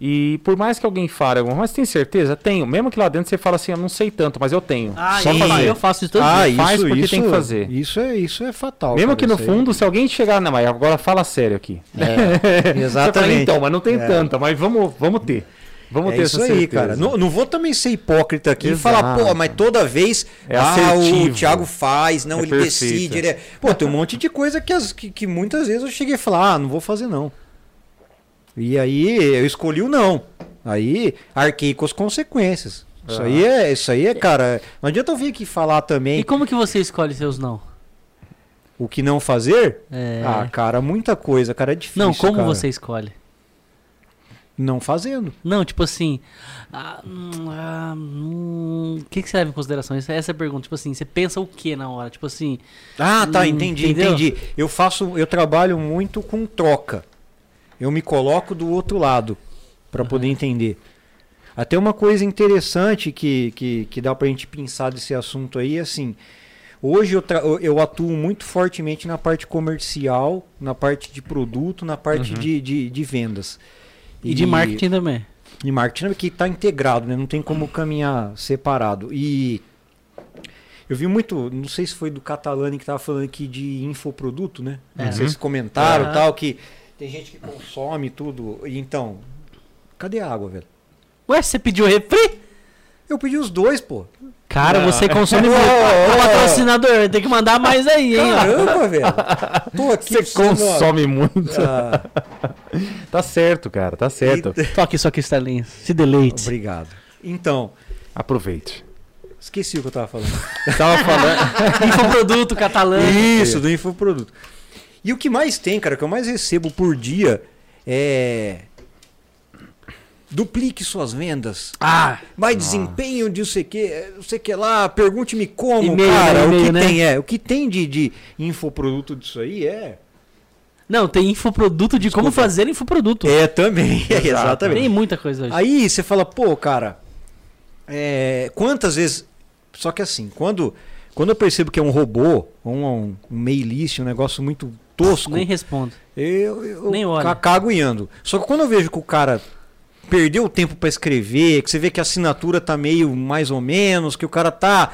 e por mais que alguém fale, alguma, mas tem certeza? Tenho. Mesmo que lá dentro você fala assim, eu não sei tanto, mas eu tenho.
Ah,
Só
eu,
fazer.
eu faço isso todo
ah,
dia.
isso,
Faz porque
isso,
tem que fazer.
Isso é, isso é fatal.
Mesmo
cara,
que no
isso aí.
fundo, se alguém chegar, não, mas agora fala sério aqui.
É,
Você fala,
exatamente.
então, mas não tem
É.
tanta, mas vamos, vamos ter. Vamos
é
ter
isso
essa
aí, cara. Não, não vou também ser hipócrita aqui e
Exato.
falar, pô, mas toda vez
É
ah,
assertivo.
o Thiago faz, não,
É
ele
perfeito.
decide. Ele é... Pô, tem um monte de coisa que, as- que, que muitas vezes eu cheguei a falar, ah, não vou fazer não. E aí eu escolhi o não. Aí arquei com as consequências. Isso
Ah.
aí é, isso aí é, cara. Não adianta eu vir aqui falar também
E como que você escolhe seus não?
o que não fazer.
É...
Ah, cara, muita coisa, cara, é difícil.
não, como
cara.
você escolhe?
Não fazendo.
Não, tipo assim. ah, hum, ah, hum, O que, que você leva em consideração? Essa essa é a pergunta. Tipo assim, você pensa o que na hora? Tipo assim.
Ah, tá,
Hum,
entendi,
entendeu?
entendi. Eu faço, eu trabalho muito com troca. Eu me coloco do outro lado para poder entender. Até uma coisa interessante que, que, que dá pra gente pensar desse assunto aí, é assim, hoje eu, eu- atuo muito fortemente na parte comercial, na parte de produto, na parte
Uhum.
de, de, de vendas.
E, de marketing também.
de marketing que está integrado, né? Não tem como caminhar separado. E eu vi muito, não sei se foi do Catalani que estava falando aqui de infoproduto, né?
É.
Não sei se comentaram
Aham.
tal, que tem gente que consome tudo. E então, cadê a água, velho?
Ué, você pediu refri?
Eu pedi os dois, pô.
Cara,
Não.
você consome
Ô,
muito.
ô,
Ô, patrocinador, tem que mandar mais aí, hein? ó.
Caramba, velho. Tô aqui
Você consome muito.
Ah,
Tá certo, cara, tá certo.
Toque sua cristalinha. Se deleite.
obrigado. Então,
Aproveite.
esqueci o que eu tava falando.
Tava falando.
Infoproduto catalã.
Isso, do infoproduto. E o que mais tem, cara, que eu mais recebo por dia é duplique suas vendas.
Ah,
Mais desempenho de não sei o que, não sei o que lá, pergunte-me como,
E-mail,
cara.
né?
o que
né?
tem é, o que tem de, de infoproduto disso aí é.
não, tem infoproduto de como
Desculpa.
fazer infoproduto.
É também, é, exatamente.
Tem muita coisa hoje.
Aí você fala, pô, cara, é, quantas vezes. Só que assim, quando, quando eu percebo que é um robô, um, um, um mail list, um negócio muito tosco,
Nem respondo.
eu, eu
nem olha.
ca- cago e ando. Só que quando eu vejo que o cara perdeu o tempo pra escrever, que você vê que a assinatura tá meio mais ou menos, que o cara tá.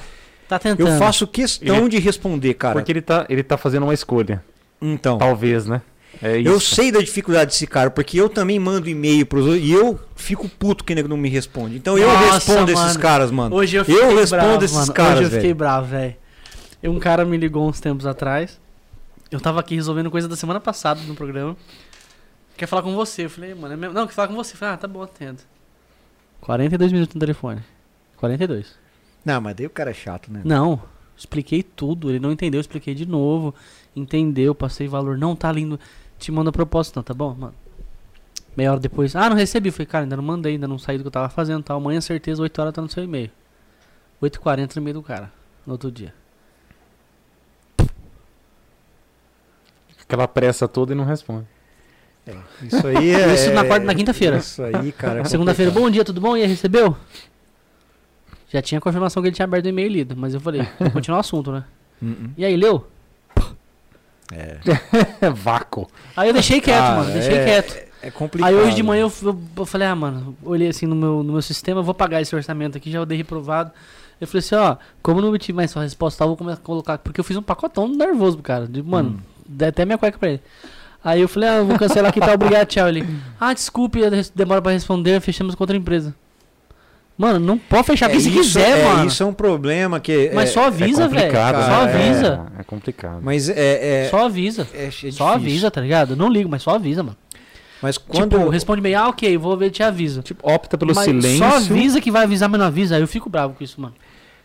Tá tentando.
Eu faço questão
Ele-
de responder, cara.
Porque ele tá, ele tá fazendo uma escolha.
Então.
Talvez, né? É isso.
Eu sei da dificuldade desse cara, porque eu também mando e-mail pros outros e eu fico puto que não me responde. Então eu
Nossa,
respondo esses
mano.
caras, mano.
Hoje eu fiquei
respondo
bravo,
esses
mano.
caras,
Hoje eu fiquei
velho.
bravo, velho. Um cara me ligou uns tempos atrás. Eu tava aqui resolvendo coisa da semana passada no programa. Quer falar com você? Eu falei, mano, é mesmo? não, quer falar com você. Eu falei, ah, tá bom, atendo. 42 minutos no telefone. 42.
Não, mas daí o cara é chato, né?
Não, expliquei tudo. Ele não entendeu, eu expliquei de novo. Entendeu, passei valor. Não, tá lindo. Te manda a proposta, não, tá bom, mano. Meia hora depois, ah, não recebi. Eu falei, cara, ainda não mandei, ainda não saí do que eu tava fazendo, tal. Amanhã, certeza, 8 horas tá no seu e-mail. 8h40 no e-mail do cara, no outro dia.
Aquela pressa toda e não responde.
Isso aí é.
Isso na quarta- na quinta-feira.
Isso aí, cara. é
Segunda-feira, bom dia, tudo bom? E aí, recebeu? Já tinha confirmação que ele tinha aberto o e-mail e lido, mas eu falei, vou continuar o assunto, né?
Uhum.
E aí, leu?
É.
É vácuo.
Aí eu deixei quieto,
Cara,
mano, deixei
é-
quieto.
É complicado.
Aí hoje de manhã eu, eu- eu falei, ah, mano, olhei assim no meu, no meu sistema, vou pagar esse orçamento aqui, já dei reprovado. Eu falei assim, ó, como não obtive mais sua resposta, eu vou começar a colocar, porque eu fiz um pacotão nervoso pro cara. De, mano, dei até minha cueca pra ele. Aí eu falei, ah, eu vou cancelar aqui, tá, obrigado, tchau. Ele, ah, desculpe, demora pra responder, fechamos com outra empresa. Mano, não pode fechar aqui
É
se
isso,
quiser,
é,
mano.
Isso é um problema que.
Mas
é,
só avisa, velho. Só
é-
avisa.
É, complicado.
Mas é. é
Só avisa.
é- é.
Só avisa, tá ligado? Não ligo, mas só avisa, mano.
Mas quando.
Tipo, responde meio, ah, ok, vou ver, te aviso.
Tipo, opta pelo
Mas
silêncio.
Só avisa que vai avisar, mas não avisa. Aí eu fico bravo com isso, mano.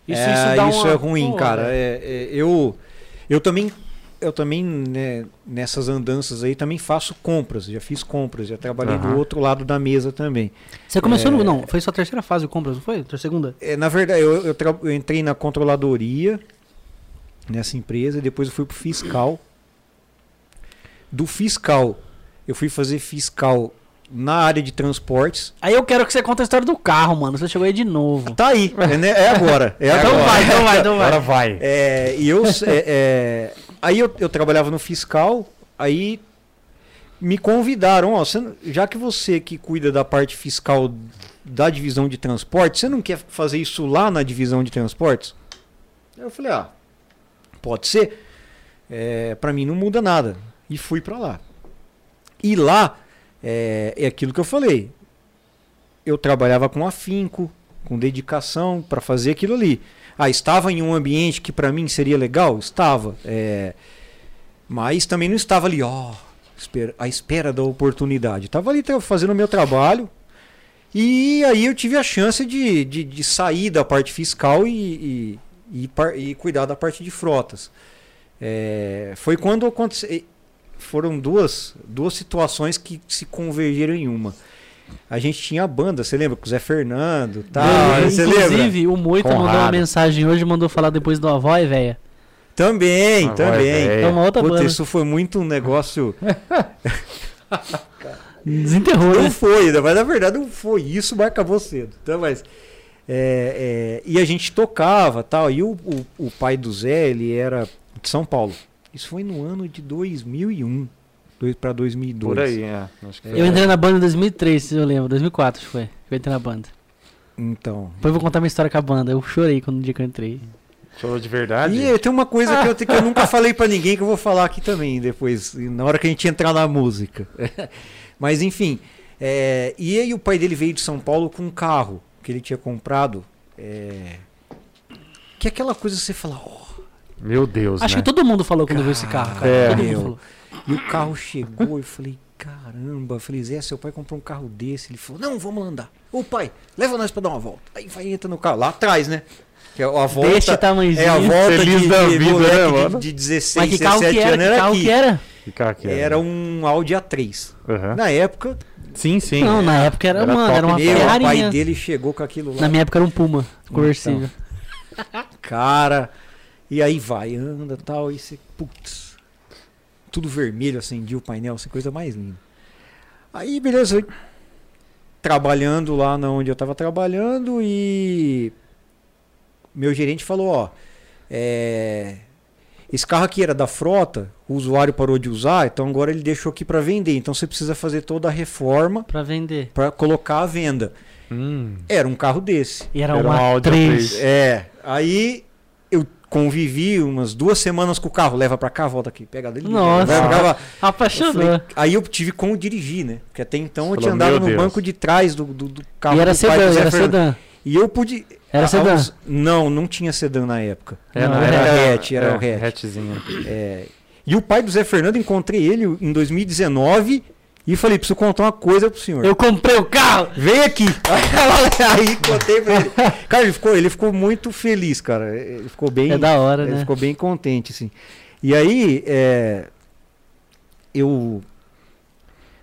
Isso,
é,
isso dá uma...
é ruim,
Pô,
cara. É, é, eu, eu também, eu também né, nessas andanças aí também faço compras. Já fiz compras, já trabalhei do
Aham.
outro lado da mesa também.
Você começou
É.
no... Não, foi sua terceira fase de compras, não foi? Tua segunda?
É, na verdade, eu, eu, tra- eu entrei na controladoria nessa empresa, e depois eu fui pro fiscal. Do fiscal, eu fui fazer fiscal na área de transportes.
Aí eu quero que você conte a história do carro, mano. Você chegou aí de novo.
Tá aí, é, né? é agora. É
Então
agora.
vai, então vai, então
Agora
vai.
vai.
É, e eu, é, é, aí eu, eu trabalhava no fiscal, aí me convidaram, ó, você já que você que cuida da parte fiscal da divisão de transportes, você não quer fazer isso lá na divisão de transportes? Eu falei, ah, pode ser. É, para mim não muda nada. E fui para lá. E lá é, é aquilo que eu falei. Eu trabalhava com afinco, com dedicação para fazer aquilo ali. Ah, estava em um ambiente que para mim seria legal? Estava. É, mas também não estava ali, ó, à espera da oportunidade. Estava ali fazendo o meu trabalho. E aí eu tive a chance de, de, de sair da parte fiscal e, e, e, e cuidar da parte de frotas. É, foi quando aconteceu. Foram duas, duas situações que se convergiram em uma. A gente tinha a banda, você lembra? Com o Zé Fernando e tal. Você lembra?
Inclusive, o Moita mandou uma
Conrado.
mensagem hoje, mandou falar depois do avó e velha.
Também, também.
É uma outra
Puta,
banda.
isso foi muito um negócio.
Desenterrou,
Não
né?
foi, né? mas na verdade não foi. Isso mas acabou cedo. Então, mas, é, é, e a gente tocava tal. E o, o, o pai do Zé, ele era de São Paulo. Isso foi no ano de 2001 para 2002.
Por aí, é. Acho que foi.
Eu entrei na banda em 2003, se eu lembro. 2004 acho que foi. que Eu entrei na banda.
Então.
Depois eu vou contar minha história com a banda. Eu chorei quando no dia que eu entrei.
Chorou de verdade?
E tem uma coisa que eu, que eu nunca falei pra ninguém que eu vou falar aqui também depois, na hora que a gente entrar na música. Mas enfim, é, e aí o pai dele veio de São Paulo com um carro que ele tinha comprado. é, que é aquela coisa que você fala, ó,
Meu Deus,
Acho
né?
que todo mundo falou quando viu esse carro, cara.
É.
todo mundo
Meu.
falou.
E o carro chegou, eu falei, caramba. Eu falei, Zé, seu pai comprou um carro desse. Ele falou, não, vamos andar. Ô pai, leva nós pra dar uma volta. Aí vai, entra no carro, lá atrás, né? Que é a volta,
Deste tamanhozinho.
é a volta
Feliz
de,
da
de
vida, né,
de-
mano?
de, 16,
Mas que carro
17
que era?
anos
Que
era
carro
aqui.
que era?
Que carro que
Era um Audi A3.
Aham.
Na época,
Sim, sim.
Não, na época era,
Era
mano,
top
era uma
Meu, o
Ferrari.
pai dele chegou com aquilo lá.
Na minha época era um Puma, conversível.
Cara, e aí vai, anda tal, e você, putz, tudo vermelho, acendia o painel, assim, coisa mais linda. Aí, beleza, trabalhando lá na onde eu tava trabalhando e meu gerente falou, ó, é, esse carro aqui era da frota, o usuário parou de usar, então agora ele deixou aqui para vender, então você precisa fazer toda a reforma
Pra vender.
para colocar à venda.
Hum.
Era um carro desse.
E era,
Era
uma
um Audi
3.
A3.
É, aí convivi umas duas semanas com o carro, leva pra cá, volta aqui, pega dele.
Nossa.
leva pra cá, vai. Eu
Apaixonou.
falei- aí eu tive como dirigir, né? Porque até então eu
Falou,
tinha andado
"Meu
no
Deus."
banco de trás do, do, do carro
E era sedã, era
Fernando.
sedã.
E eu pude.
Era
a-
sedã?
aos- Não, não tinha sedã na época.
É,
Não,
não,
era
hatch, era o hatch.
hatchzinho.
É, E o pai do Zé Fernando, encontrei ele em 2019 e falei: preciso contar uma coisa pro senhor.
Eu comprei o carro!
Vem aqui! Aí contei pra ele. Cara, ele ficou, ele ficou muito feliz, cara. Ele ficou bem.
É da hora,
ele
né?
ficou bem contente, assim. E aí, é, eu.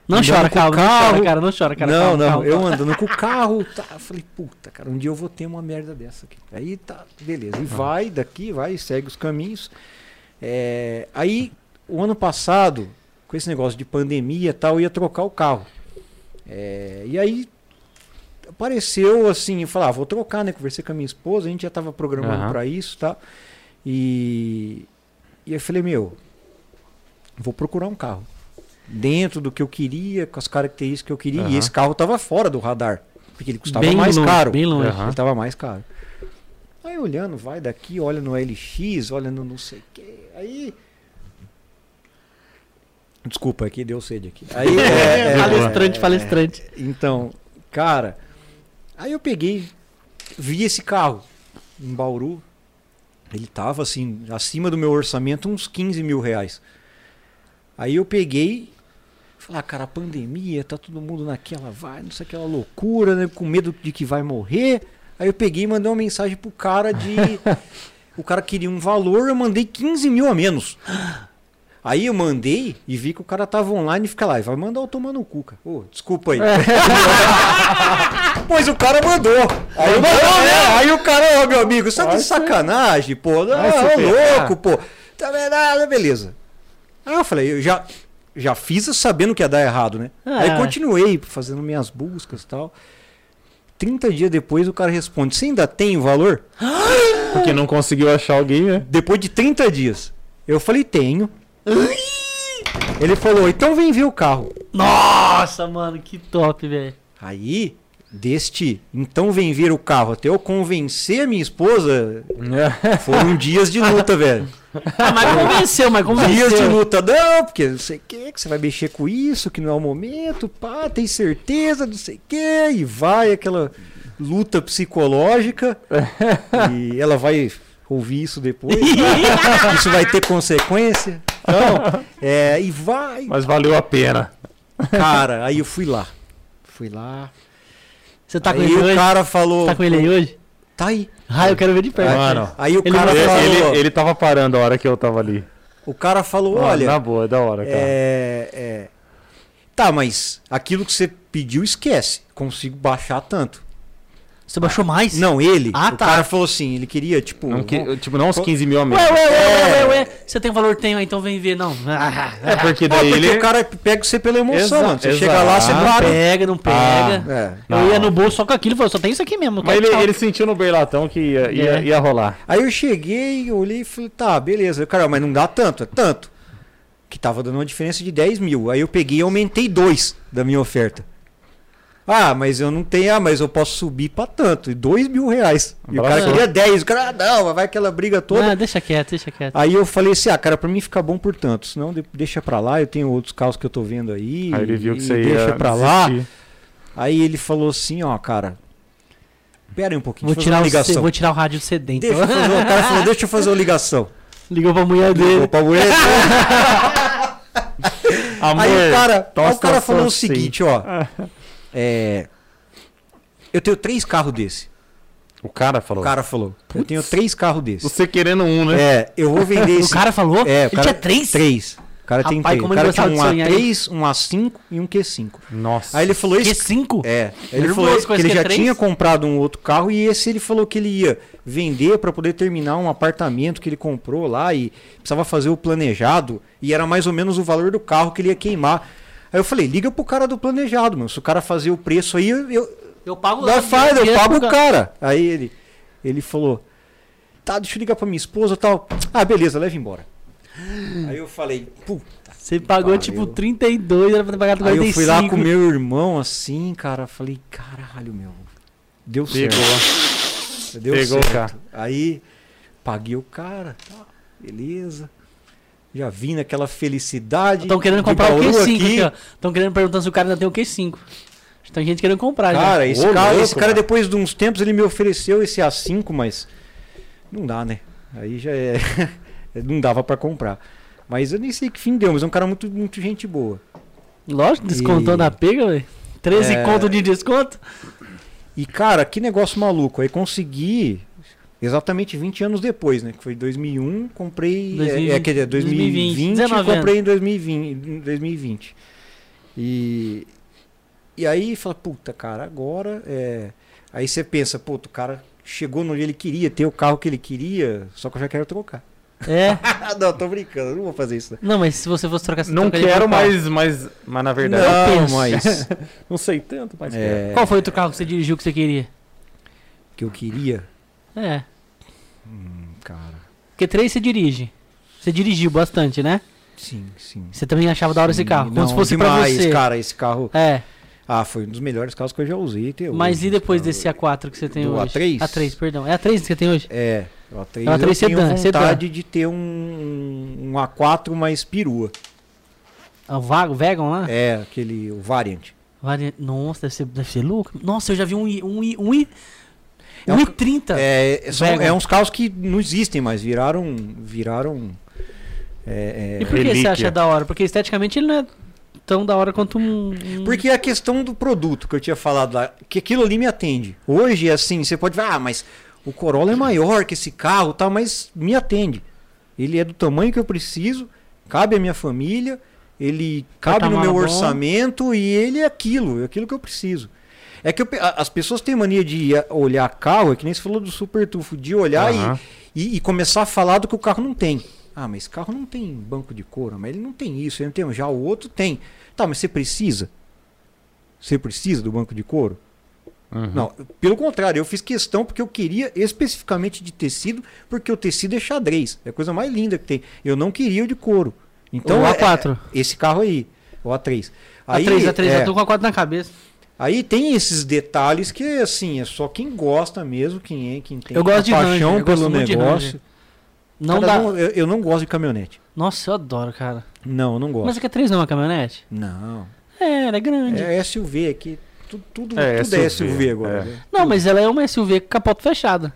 Não chora, calma, não
carro.
chora, cara, não chora, cara.
não,
calma,
não,
calma,
eu andando com o carro, tá, eu falei, puta, cara, um dia eu vou ter uma merda dessa aqui. Aí tá, beleza. E vai daqui, vai, segue os caminhos. É, aí, o ano passado, com esse negócio de pandemia e tal, eu ia trocar o carro. É, e aí apareceu assim, eu falei, ah, vou trocar, né? Conversei com a minha esposa, a gente já tava programando
Aham.
pra isso, tá? E, e eu falei, meu, vou procurar um carro dentro do que eu queria, com as características que eu queria. E
Aham.
esse carro tava fora do radar, porque ele custava
bem
mais
longe,
caro.
Bem longe.
Aham.
Ele tava mais caro. Aí olhando, vai daqui, olha no LX, olha no não sei o que. Aí. Desculpa, aqui deu sede aqui. Aí, é, é,
palestrante,
é,
palestrante.
Então, cara, aí eu peguei, vi esse carro em Bauru. Ele tava assim, acima do meu orçamento, uns 15 mil reais. Aí eu peguei, falei, ah, cara, a pandemia, tá todo mundo naquela vai, não sei aquela loucura, né? Com medo de que vai morrer. Aí eu peguei e mandei uma mensagem pro cara de. o cara queria um valor, eu mandei 15 mil a menos. Aí eu mandei e vi que o cara tava online e fica lá, vai mandar eu tomar no cu, cara. Ô, desculpa aí. pois o cara mandou. Aí, o cara, né? aí o cara, ô meu amigo, isso é de sacanagem, pô.
Se
é louco, pô. Tá vendo? Ah, beleza. Aí eu falei, eu já, já fiz sabendo que ia dar errado, né?
Ah.
Aí continuei fazendo minhas buscas e tal. 30 dias depois o cara responde, você ainda tem o valor?
Porque não conseguiu achar alguém, né?
Depois de 30 dias. Eu falei, tenho. Ele falou, então vem ver o carro.
Nossa, mano, que top, velho.
Aí, deste, então vem ver o carro, até eu convencer a minha esposa, foram dias de luta, velho.
Ah, mas convenceu, mas
Dias de
convenceu.
luta, não, porque não sei o que, que você vai mexer com isso, que não é o momento, pá, tem certeza, não sei o que, e vai aquela luta psicológica, e ela vai ouvir isso depois, isso vai ter consequência, então, é, e vai,
Mas valeu a pena.
cara, aí eu fui lá, fui lá,
Você tá com
aí
ele
o
hoje?
cara falou,
Tá com ele aí hoje?
tá aí,
Ah, eu quero ver de perto.
Mano,
aí o
Ele
cara
Ele,
falou,
ele, ele tava parando a hora que eu tava ali.
o cara falou,
Mano,
olha,
Na boa, é da hora, cara.
É, é. Tá, mas aquilo que você pediu, esquece. Consigo baixar tanto.
Você baixou mais?
Não, ele.
Ah,
o
tá.
cara falou assim, ele queria, tipo.
Não, que- tipo, não uns 15 mil a
Ué,
menos.
ué, ué, ué,
É.
ué, ué. Você tem valor? Tenho, ah, então vem ver. Não. Ah,
É porque daí
porque
ele...
o cara pega você pela emoção,
Exa-
mano. Você
exato.
chega lá, você
não
para.
pega, não pega.
É.
Eu ia no bolso só com aquilo e falei, só tem isso aqui mesmo.
Mas ele, ele sentiu no beilatão que ia, ia,
É.
ia rolar.
Aí eu cheguei, olhei e falei, tá, beleza. Cara, mas não dá tanto, é tanto. Que tava dando uma diferença de 10 mil. Aí eu peguei e aumentei dois da minha oferta. Ah, mas eu não tenho, ah, mas eu posso subir pra tanto. E 2 mil reais. E o cara queria 10. O cara, ah, não, vai aquela briga toda.
Ah, deixa quieto, deixa quieto.
Aí eu falei assim, ah, cara, pra mim fica bom por tanto. Senão de- deixa pra lá, eu tenho outros carros que eu tô vendo aí.
Aí ele viu que você ia
Deixa pra lá. Aí ele falou assim, ó, cara. Pera aí um pouquinho,
Vou
deixa eu
tirar, o
ligação.
vou tirar o rádio do CD, então.
Deixa eu fazer, o cara falou, deixa eu fazer uma ligação.
Ligou pra mulher
Ligou
dele.
pra mulher.
Amor,
aí o cara, aí o cara falou o seguinte, ó. É, eu tenho três carros desse.
O cara falou.
O cara falou. Eu tenho três carros desses.
Você querendo um, né?
É, eu vou vender
O
esse.
cara falou?
É, o
Ele
cara-
tinha três?
Três. O cara tem
Rapaz,
três.
como
O
ele
cara tinha um
de sonhar, hein?
A3, um A5 e um Q5.
Nossa.
Aí ele falou
Que
isso.
5?
É, ele
Nervoso
falou que ele já
Q3?
tinha comprado um outro carro e esse ele falou que ele ia vender para poder terminar um apartamento que ele comprou lá e precisava fazer o planejado e era mais ou menos o valor do carro que ele ia queimar. Aí eu falei, liga pro cara do planejado, meu. Se o cara fazer o preço aí, eu, eu,
Eu pago
dá faz, eu pago o cara. Aí ele, ele falou, tá, deixa eu ligar pra minha esposa e tal. Ah, beleza, leva embora. Aí eu falei, puta.
Você pagou
Pariu.
tipo 32, era pra ter pagado
Aí
45.
eu fui lá com meu irmão assim, cara, falei, caralho, meu. Deu certo.
Pegou.
Deu
Pegou o
certo.
carro.
Aí paguei o cara, tá, beleza. Já vim naquela felicidade.
Estão querendo comprar o
Bauru
Q5
aqui.
aqui, ó. Estão querendo perguntando se o cara ainda tem o Q5. Tem gente querendo comprar já.
Cara, esse,
Ô,
cara,
louco,
esse cara,
mano.
depois de uns tempos, ele me ofereceu esse A5, mas não dá, né? Aí já é. não dava pra comprar. Mas eu nem sei que fim deu, mas é um cara muito, muito gente boa.
Lógico, descontando
E-
a pega, velho. 13
É.
conto de desconto.
E, cara, que negócio maluco. Aí consegui, exatamente 20 anos depois, né? Que foi 2001, comprei.
2020,
é, é, quer dizer, 2020,
2020, 19
comprei em 2020. em 2020. E, e aí fala, puta, cara, agora. É... Aí você pensa, puta, o cara chegou no dia ele queria ter o carro que ele queria, só que eu já quero trocar.
É.
não, tô brincando, eu não vou fazer isso.
Não, mas se você fosse trocar, você
Não quero mais, mas, mas na verdade.
não,
penso.
mas.
Não sei tanto, mas quero.
é,
Qual foi outro carro que você dirigiu que você queria?
que eu queria.
É.
Hum, cara.
Q3 você dirige. Você dirigiu bastante, né?
Sim, sim.
Você também achava da hora esse carro. Como
Não,
se fosse
demais,
pra você.
cara, esse carro.
É.
Ah, foi um dos melhores carros que eu já usei.
Mas
hoje,
e depois
esse
desse
carro.
A4 que você tem hoje?
A3?
A3, perdão. É A3 que você tem hoje?
É, o A3,
É o A3
eu
sedã,
tenho
sedã.
vontade de ter um, um A4 mais perua.
Ah, O Va- o Vegan lá?
É, aquele, o Variant.
Vari- Nossa, deve ser, deve ser louco. Nossa, eu já vi um um um I,
É
um
um-
I30.
É, são, é uns carros que não existem mais, viraram... viraram é, é,
e por que você acha da hora? Porque esteticamente ele não é tão da hora quanto um.
Porque é a questão do produto que eu tinha falado lá, que aquilo ali me atende. Hoje, assim, você pode falar, ah, mas o Corolla é maior que esse carro, tá, mas me atende. Ele é do tamanho que eu preciso, cabe à minha família, ele cabe no
Porta-mala
meu
bom.
orçamento e ele é aquilo, é aquilo que eu preciso. É que eu as pessoas têm mania de olhar carro, é que nem você falou do super tufo, de olhar e-
Aham.
e, e começar a falar do que o carro não tem. Ah, mas esse carro não tem banco de couro, mas ele não tem isso, ele não tem. Já o outro tem. Tá, mas você precisa? Você precisa do banco de couro?
Uhum.
Não, pelo contrário, eu fiz questão porque eu queria especificamente de tecido, porque o tecido é xadrez, é a coisa mais linda que tem. Eu não queria o de couro. Então,
o
é-
A4.
é- esse carro aí, o A3. Aí,
A3, A3,
é,
eu tô com a 4 na cabeça.
Aí tem esses detalhes que, assim, é só quem gosta mesmo, quem é, quem tem
Eu gosto de
paixão
Ranger,
pelo negócio.
Não
Cara,
dá.
não- eu, eu não gosto de caminhonete.
Nossa, eu adoro, cara.
Não, eu não gosto.
Mas a Q3 não é uma caminhonete?
Não.
É, ela é grande.
É SUV aqui. Tudo, tudo,
É,
tudo é
SUV,
SUV agora.
é.
né?
Não, mas ela é uma SUV com capota fechada.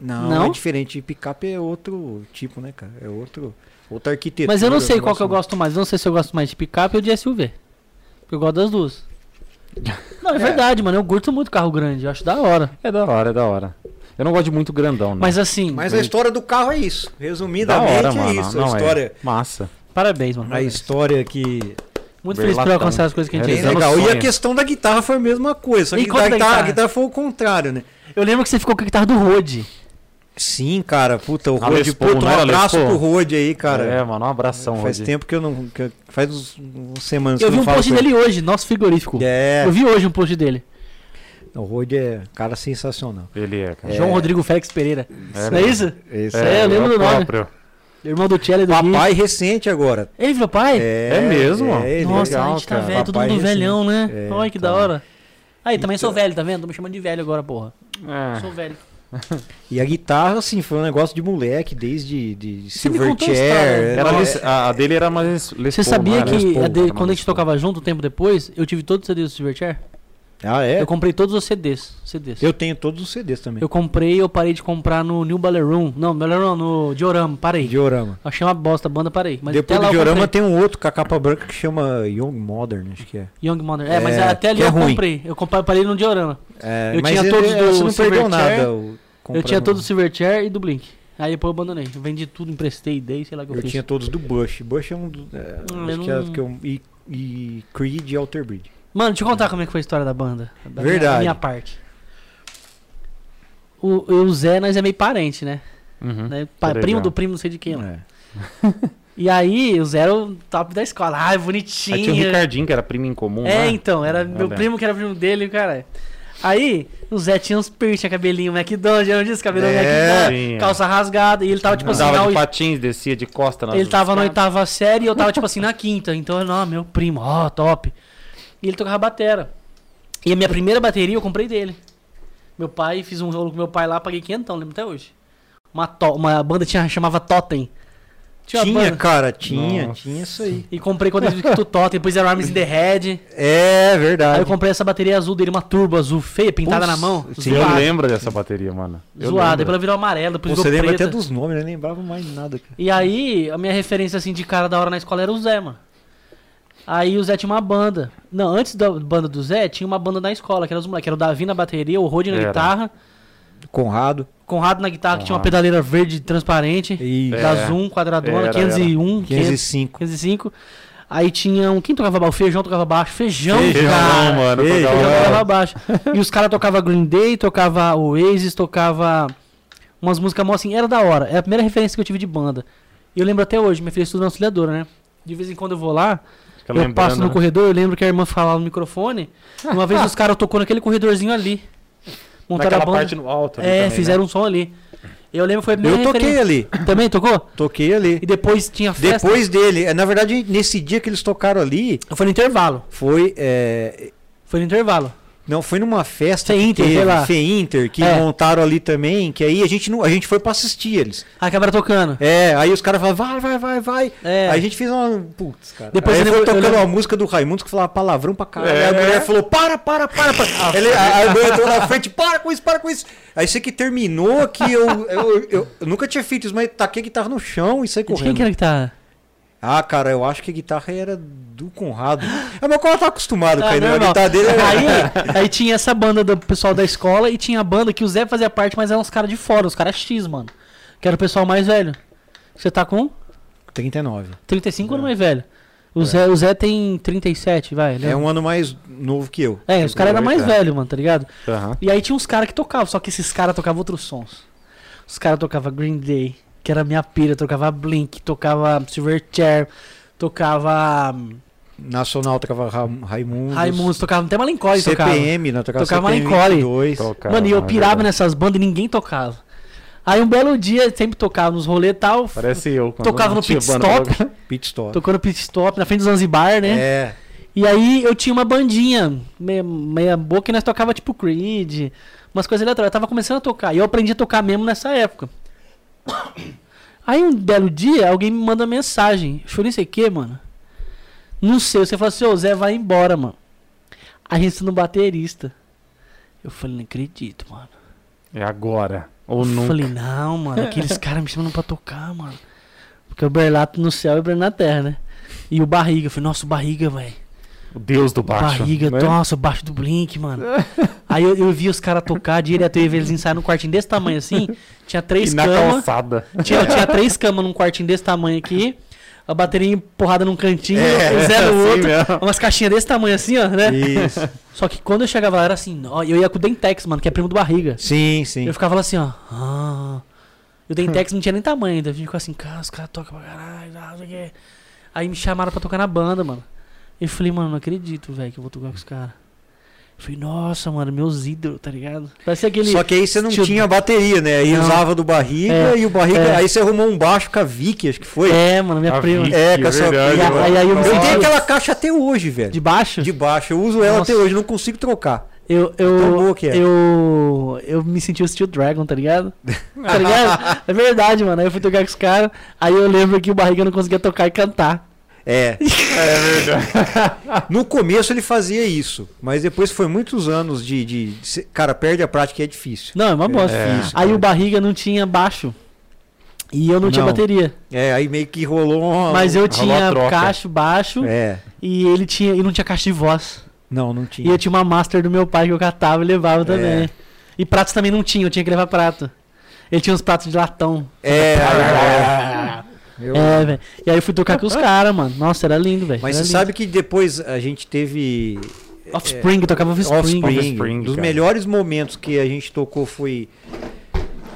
Não,
Não?
é diferente. Picape é outro tipo, né, cara? É outro, outra arquitetura.
Mas eu não sei qual que eu gosto mais. Eu não sei se eu gosto mais de picape ou de SUV. Porque eu gosto das duas. Não, é,
É.
verdade, mano. Eu curto muito carro grande. Eu acho da hora.
É da hora, é da hora. Eu não gosto de muito grandão, não.
Mas assim,
Mas a história do carro é isso.
da
Resumidamente
hora,
é
mano.
isso.
não,
a história,
É. Massa.
parabéns, mano.
a história que
Muito feliz por alcançar as coisas que a gente
É,
fez.
Realizando
legal. E a questão da guitarra foi a mesma coisa. Só
E
que da guitarra,
guitarra.
a guitarra foi o contrário, né?
Eu lembro que você ficou com a guitarra do Rode.
Sim, cara. Puta, o
Paul,
Puta, um
era
abraço pro Rode aí, cara.
É, mano, um abração,
Faz tempo que eu não. que eu- faz uns, uns semanas
Eu
que
vi
eu
um
não falo
post
ele.
dele hoje, nosso frigorífico.
É.
Eu vi hoje um post dele.
O Rode é cara sensacional.
Ele é, cara.
João Rodrigo Félix Pereira.
É,
não é isso?
Esse
É, eu lembro do nome.
próprio.
Irmão do Tchelle do Gui.
Papai recente agora.
Ele virou pai?
É mesmo?
ele
Nossa,
legal,
a gente tá
cara.
velho, todo
Papai
mundo
recente.
velhão, né?
É,
Olha que da
cara.
hora. Aí, também sou velho, tá vendo? Tô me chamando de velho agora, porra.
É.
Sou velho.
E a guitarra, assim, foi um negócio de moleque, desde de Silverchair.
a
Les-
é-
a, dele era mais Les
Você sabia
era?
que a dele- quando a gente tocava junto, um tempo depois, eu tive todos os CDs do Silverchair?
Ah, é?
Eu comprei todos os CDs. CDs.
Eu tenho todos os CDs também.
Eu comprei eu parei de comprar no New Ballroom. Não, Ballroom, no Diorama, parei.
Diorama.
Achei uma bosta a banda, parei. Mas
Depois do Diorama
comprei.
tem um outro com a capa branca que chama Young Modern, acho que é.
Young Mother. É, mas
É,
até ali
é
eu
ruim.
comprei. Eu comprei, parei no Diorama.
É,
Eu
mas
tinha
ele-
todos
ele-
do
Você não perdeu nada. o-
Eu
comprando.
tinha todos o Silverchair e do Blink. Aí depois eu abandonei. Eu vendi tudo, emprestei, dei, sei lá o que eu,
Eu
fiz.
tinha todos do Bush. Bush é um do. É,
Hum,
acho
eu
que é
não-
que eu, e, e Creed e Alter Bridge.
Mano, deixa eu contar como é que foi a história da banda. Da minha-
Verdade.
da minha parte. O, o Zé, nós é meio parente, né?
Uhum.
né? Pa- primo
ligado.
do primo, não sei de quem.
É.
E aí, o Zé era o top da escola. Ai,
Aí
bonitinho.
tinha o Ricardinho, que era primo em comum.
É,
né?
então, era
Eu
meu primo que era primo dele, cara. Aí, o Zé tinha uns piercing, cabelinho McDonald's, eu disse, cabelo
É,
McDonald's, calça rasgada, e ele tava tipo assim,
Andava
na
de patins, descia de costa.
ele tava na oitava série e eu tava tipo assim na quinta, então, não, meu primo, ó, top. E ele tocava batera. E a minha primeira bateria eu comprei dele. Meu pai, fiz um rolo com meu pai lá, paguei quinhentão, lembro até hoje. Uma, to- uma banda tinha, chamava Totem.
Tinha,
banda.
cara, tinha,
Nossa.
tinha isso aí.
E comprei quando ele viu Totem, depois era Arms in the Head.
É
Aí
verdade.
eu comprei essa bateria azul dele, uma turbo azul feia, pintada na mão.
sim,
Eu lembro dessa bateria, mano. Eu
Zoada,
lembro.
depois ela virou amarela, depois
Você
virou
lembra
preta.
até dos nomes, eu nem lembrava mais nada, cara.
E aí, a minha referência assim de cara da hora na escola era o Zé, mano. Aí o Zé tinha uma banda. Não, antes da banda do Zé, tinha uma banda na escola, que era os moleques. Era o Davi na bateria, o Rod na
Era.
guitarra,
Conrado.
Conrado na guitarra, que tinha uma
Conrado.
pedaleira verde transparente,
E
É.
da Zoom, quadradona,
Era,
501,
505.
505. Aí tinha um. Quem tocava baixo? O Feijão tocava baixo. Feijão,
Feijão,
cara.
mano.
Feijão.
tocava-
Feijão tocava baixo. E os caras tocavam Green Day, tocava Oasis, tocava umas músicas mó assim. Era da hora. É a primeira referência que eu tive de banda. E eu lembro até hoje, minha filha estuda na auxiliadora, né? De vez em quando eu vou lá,
Fica
eu passo no
né?
corredor, eu lembro que a irmã falava no microfone. Uma vez os caras tocou naquele corredorzinho ali. Montaram
Naquela
a banda.
parte no alto. ali
É,
também, né?
fizeram um som ali. Eu lembro que foi a primeira
Eu toquei
referência.
ali.
Também tocou?
Toquei ali.
E depois tinha festa.
Depois dele, é, na verdade, nesse dia que eles tocaram ali,
Foi no intervalo.
foi. é,
Foi no intervalo.
Não, foi numa festa que
sei
teve,
lá.
Feinter, que
É.
montaram ali também, que aí a gente, não, a gente foi pra assistir eles.
A câmera tocando.
É, aí os caras falaram, vai, vai, vai, vai.
É.
Aí a gente fez uma. Putz, cara.
Depois
aí
eu
foi tocando
lembro-
uma música do Raimundo que falava palavrão pra caralho.
É.
Aí a mulher falou: para, para, para, para. Ele, a, a mulher entrou na frente, para com isso, para com isso. Aí sei que terminou que eu, eu, eu, eu nunca tinha feito isso, mas taquei a guitarra no chão e saí
De quem
correndo.
que era que tá?
Ah, cara, eu acho que a guitarra era do Conrado. É, mas o Conrado tá acostumado com
Ah,
ele, né? Guitarra dele é.
Aí, aí tinha essa banda do pessoal da escola e tinha a banda que o Zé fazia parte, mas eram os caras de fora, os caras X, mano. Que era o pessoal mais velho. Você tá com
39.
35 anos mais velho. O, Zé, o Zé tem 37, vai.
É um ano mais novo que eu.
É, os caras eram mais
É.
velhos, mano, tá ligado?
Aham.
E aí tinha uns caras que tocavam, só que esses caras tocavam outros sons. Os caras tocavam Green Day, que era minha pira, tocava Blink, tocava Silverchair, tocava hum,
Nacional tocava Ra Raimundo.
Raimundos, tocava até Malencoy, tocava.
CPM, né? Tocava,
Tocava
CPM
Malencoy.
22.
Tocava,
Mano, e eu
é
pirava
verdade.
nessas bandas e ninguém tocava. Aí um belo dia, sempre tocava nos rolês e tal,
Parece eu. quando
Tocava no pit stop.
tocar.
Pit Stop.
tocou no pit stop, na frente do Zanzibar, né?
É.
E aí eu tinha uma bandinha, meia, meia boca, e nós tocava tipo Creed, umas coisas eletrônicas. Eu tava começando a tocar, e eu aprendi a tocar mesmo nessa época. Aí um belo dia, alguém me manda mensagem. Eu falei, não sei o que, mano. Não sei, você falou assim, ô Zé, vai embora, mano. A gente no baterista. Eu falei, não acredito, mano.
É agora. Ou
Eu
nunca.
falei, não, mano, aqueles caras me chamando pra tocar, mano. Porque o Berlato no céu e o Breno na terra, né? E o Barriga, eu falei, nossa, o Barriga, velho.
O Deus do baixo.
Barriga,
né?
nossa, o baixo do Blink, mano. Aí eu, eu vi os caras tocar direto, eu ia ver eles ensaiar num quartinho desse tamanho assim. Tinha três
E na
camas.
calçada.
Tinha, tinha três camas num quartinho desse tamanho aqui. A bateria empurrada num cantinho,
É,
o Zé no
assim
outro.
mesmo.
Umas caixinhas desse tamanho assim, ó, né?
Isso.
Só que quando eu chegava lá era assim, ó, eu ia com o Dentex, mano, que é primo do Barriga.
Sim, sim.
Eu ficava lá assim, ó. Ah. E o Dentex não tinha nem tamanho ainda. A gente ficou assim, cara, os caras tocam pra caralho, não sei o quê. Aí me chamaram pra tocar na banda, mano. Eu falei, mano, não acredito, velho, que eu vou tocar com os caras. Eu falei, nossa, mano, meus ídolos, tá ligado? Parece aquele.
Só que aí você não
Tio-
tinha bateria, né? Aí
Não.
usava do barriga
É,
e o barriga.
é.
Aí você arrumou um baixo com a Vicky, acho que foi.
É, mano, minha
A
prima.
Vicky,
É, com a sua
verdade,
prima.
Aí- aí eu
Eu tenho aquela caixa até hoje, velho.
De baixo?
De baixo. Eu uso ela
Nossa.
até hoje, não consigo trocar.
Eu, eu,
é.
eu, eu me senti o Steel Dragon, tá ligado? tá ligado? É verdade, mano. Aí eu fui tocar com os caras, aí eu lembro que o Barriga não conseguia tocar e cantar.
É.
É verdade.
No começo ele fazia isso, mas depois foi muitos anos de. de, de cara, perde a prática e é difícil.
Não, é uma bosta.
É.
Aí o Barriga não tinha baixo. E eu não, tinha
Não.
bateria.
É, aí meio que rolou uma.
Mas eu tinha cacho baixo
É.
e ele tinha e não tinha caixa de voz.
Não, não
E
tinha.
eu tinha uma master do meu pai que eu catava e levava também.
É.
E pratos também não tinha, eu tinha que levar prato. Ele tinha uns pratos de latão.
É, é. Eu-
É, velho. E aí eu fui tocar com os caras, mano. Nossa, era lindo, velho.
Mas
era
você
lindo.
sabe que depois a gente teve
Offspring, tocava Offspring.
Offspring.
Offspring,
Um dos
cara.
melhores momentos que a gente tocou foi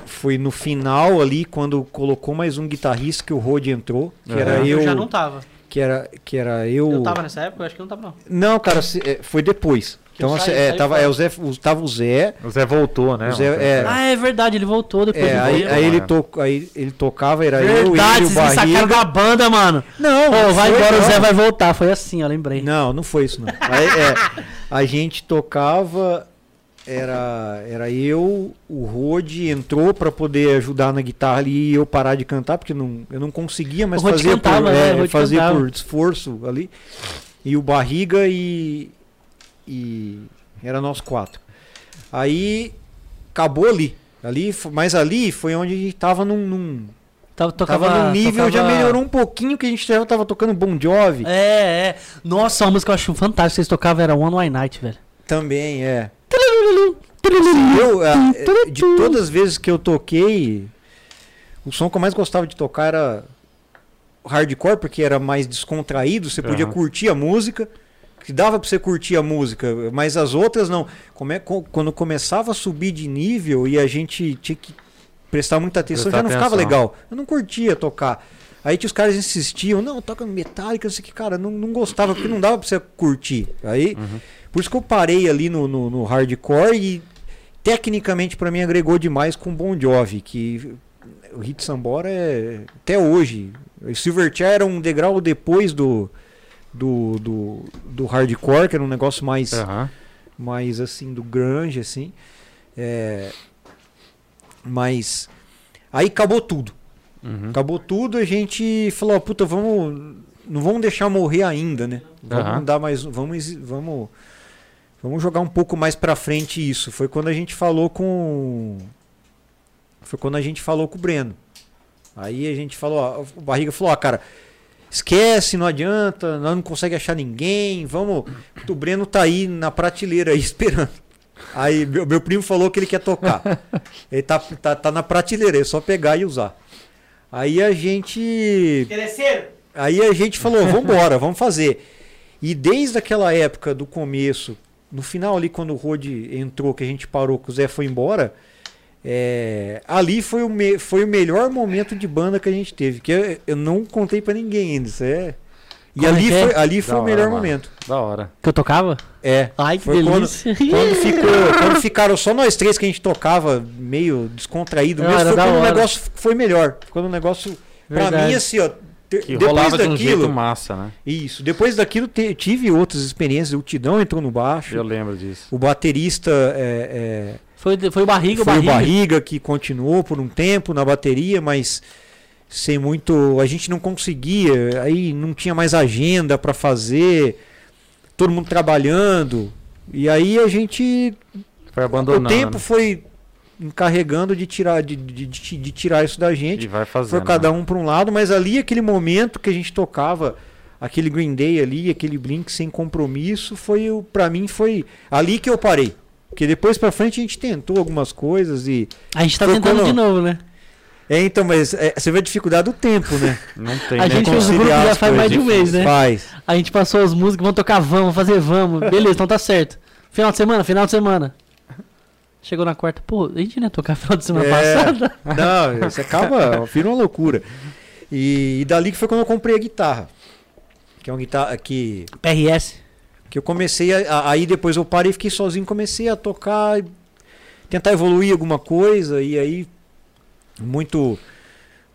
foi no final ali quando colocou mais um guitarrista que o Rod entrou, que era
Aham.
eu,
já não tava.
que era que era eu.
Eu tava nessa época? Eu acho que eu não tava, não.
Não, cara, é, foi depois.
Eu
Então
saí-
é,
saí
tava é, o Zé, o- tava o Zé,
O Zé voltou, né?
O Zé- é.
Ah, é verdade, ele voltou depois.
é,
de
aí, aí ele
é.
to, aí ele tocava, era eu, ele
Verdade,
e o
me sacaram
Barriga.
da banda, mano.
Não,
Pô,
não
vai embora, o. Zé vai voltar. Foi assim, ó, lembrei.
Não, não foi isso não. Aí, é, a gente tocava, era, era eu, o Rod entrou pra poder ajudar na guitarra ali e eu parar de cantar, porque não, eu não conseguia mais
O Rod
fazer,
cantava,
por,
né?
é, fazer
cantava.
por esforço ali. E o Barriga e, e era nós quatro. Aí acabou ali. ali. Mas ali foi onde a gente tava num, num,
Tava, tocava,
tava num nível, já
tocava-
melhorou um pouquinho que a gente já tava tocando Bon Jovi.
É, é. Nossa, uma música que eu acho fantástica. Vocês tocavam era One Way Night, velho.
Também, é. Eu, ah, eh, de todas as vezes que eu toquei, o som que eu mais gostava de tocar era hardcore, porque era mais descontraído, você podia
Aham.
curtir a música, que dava pra você curtir a música, mas as outras não. Como é, quando começava a subir de nível e a gente tinha que prestar muita atenção,
Prestar
já não ficava
atenção.
legal. Eu não curtia tocar. Aí que os caras insistiam, não, toca metálica, não sei o que, cara, não, não gostava, porque não dava pra você curtir. Aí, por isso que eu parei ali no, no, no hardcore e tecnicamente pra mim agregou demais com Bon Jovi, que o Hit Sambora é até hoje. O Silverchair era um degrau depois do, do, do, do hardcore, que era um negócio mais,
Aham.
mais assim, do grunge, assim. É, mas aí acabou tudo.
Uhum.
Acabou tudo, a gente falou, ó, puta, vamos. Não vamos deixar morrer ainda, né? Vamos
Aham.
dar mais. Vamos, vamos. Vamos jogar um pouco mais pra frente isso. Foi quando a gente falou com. Foi quando a gente falou com o Breno. Aí a gente falou, ó, o Barriga falou, ó, cara, esquece, não adianta, nós não conseguimos achar ninguém, vamos. O Breno tá aí na prateleira aí esperando. Aí meu, meu primo falou que ele quer tocar. Ele tá, tá, tá na prateleira, é só pegar e usar. Aí a gente.
Interesseiro?
Aí a gente falou, vambora, vamos fazer. E desde aquela época do começo, no final ali quando o Rod entrou, que a gente parou, que o Zé foi embora, é, ali foi o, me- foi o melhor momento de banda que a gente teve. Que eu, eu não contei pra ninguém ainda. Isso é... E
Como é
ali
é?
foi, ali foi
Da
o
hora,
melhor
mano.
momento.
Da hora.
Que eu tocava?
É.
Ai, que
Foi quando-
delícia.
Quando, ficou, quando ficaram só nós três que a gente tocava meio descontraído
Não,
mesmo,
era
foi quando o
hora.
negócio foi melhor. Quando o negócio, pra
Verdade.
mim, assim, ó,
Que
depois
rolava de um
daquilo,
jeito massa, né?
isso, depois daquilo te- tive outras experiências, o Tidão entrou no baixo,
Eu lembro disso.
o baterista é,
Foi, foi o Barriga,
é,
o
foi
Barriga.
o Barriga que continuou por um tempo na bateria, mas sem muito, a gente não conseguia, aí não tinha mais agenda pra fazer, todo mundo trabalhando, e aí a gente
Foi abandonando.
o tempo foi encarregando de tirar, de, de, de- de tirar isso da gente.
E vai fazendo.
Foi cada
né?
um para um lado, mas ali aquele momento que a gente tocava aquele Green Day ali, aquele Blink sem compromisso, foi o para mim foi ali que eu parei. Porque depois pra frente a gente tentou algumas coisas e
A gente tá tentando de novo, né?
é, então, mas é, você vê a dificuldade do tempo, né?
Não tem,
A
né?
gente fez o grupo já faz mais de um mês, né?
Faz.
A gente passou as músicas, vamos tocar, vamos, vamos fazer, vamos. Beleza, então tá certo. Final de semana, final de semana. Chegou na quarta, pô, a gente não ia tocar final de semana
É.
passada?
Não, você acaba, vira uma loucura. E, e dali que foi quando eu comprei a guitarra. Que é uma guitarra que
PRS.
Que eu comecei a, aí depois eu parei, fiquei sozinho, comecei a tocar, tentar evoluir alguma coisa e aí muito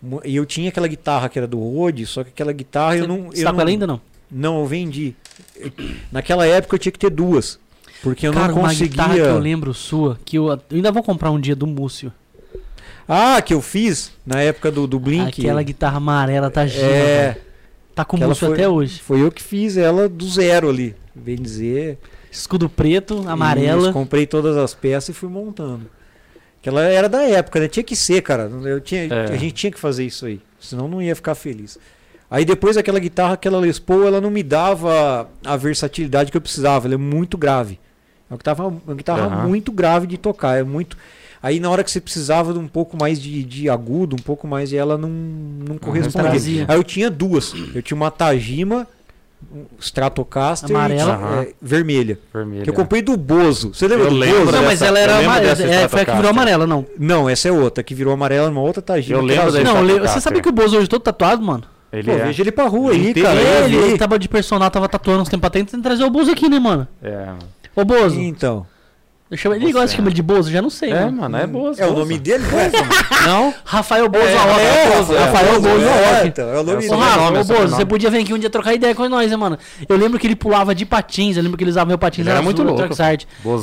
mu- e eu tinha aquela guitarra que era do Rode, só que aquela guitarra eu não
Você
eu
tá
não,
com ela ainda não?
não eu vendi. Eu- naquela época eu tinha que ter duas, porque eu
Cara,
não
uma guitarra que
conseguia.
eu lembro sua, que eu, eu ainda vou comprar um dia do Múcio.
Ah, que eu fiz na época do, do Blink.
Aquela guitarra amarela tá gigante.
é,
Tá com o
aquela
Múcio
foi-
até hoje.
foi eu que fiz ela do zero ali, bem dizer.
Escudo preto, amarela.
comprei todas as peças e fui montando. Que ela era da época, né? Tinha que ser, cara. Eu tinha,
É.
A gente tinha que fazer isso aí. Senão não ia ficar feliz. Aí depois aquela guitarra, aquela Les Paul, ela não me dava a versatilidade que eu precisava. Ela é muito grave. É uma guitarra, uma guitarra
Aham.
muito grave de tocar. É muito. Aí na hora que você precisava de um pouco mais de, de agudo, um pouco mais, e ela não, não correspondia. Aí eu tinha duas. Eu tinha uma Tajima, Stratocaster
Amarela.
e é, vermelha.
Vermelho.
Que eu comprei do Bozo. Você lembra
Eu
do
lembro
Bozo?
Não, mas ela era amarela. É, foi a que virou amarela, não.
Não, essa é outra, que virou amarela numa outra Tajima.
Eu lembro da.
Não. Le- você sabe que o Bozo hoje todo tatuado, mano?
Ele
Pô,
é.
veja ele pra rua aí,
Ele
cara.
tem-
eu
ele, ele tava de personal, tava tatuando uns tempos atrás, tem que trazer o Bozo aqui, né, mano?
É.
Ô, Bozo.
Então.
Eu chamo, ele gosta de chamar ele de Bozo? Já não sei,
É,
mano.
mano, é boa.
É o nome dele, não
Não?
Rafael Bozo
É,
Aoki.
é, Bozo, é.
Rafael Bozo
é,
Aoki.
então, é o nome
É
Ô,
dele.
sobrenome,
Rafa,
é
ô, Bozo, você podia vir aqui um dia trocar ideia com nós, né, mano? Eu lembro que ele pulava de patins, eu lembro que ele usava meu patins
Ele era
azul,
muito louco.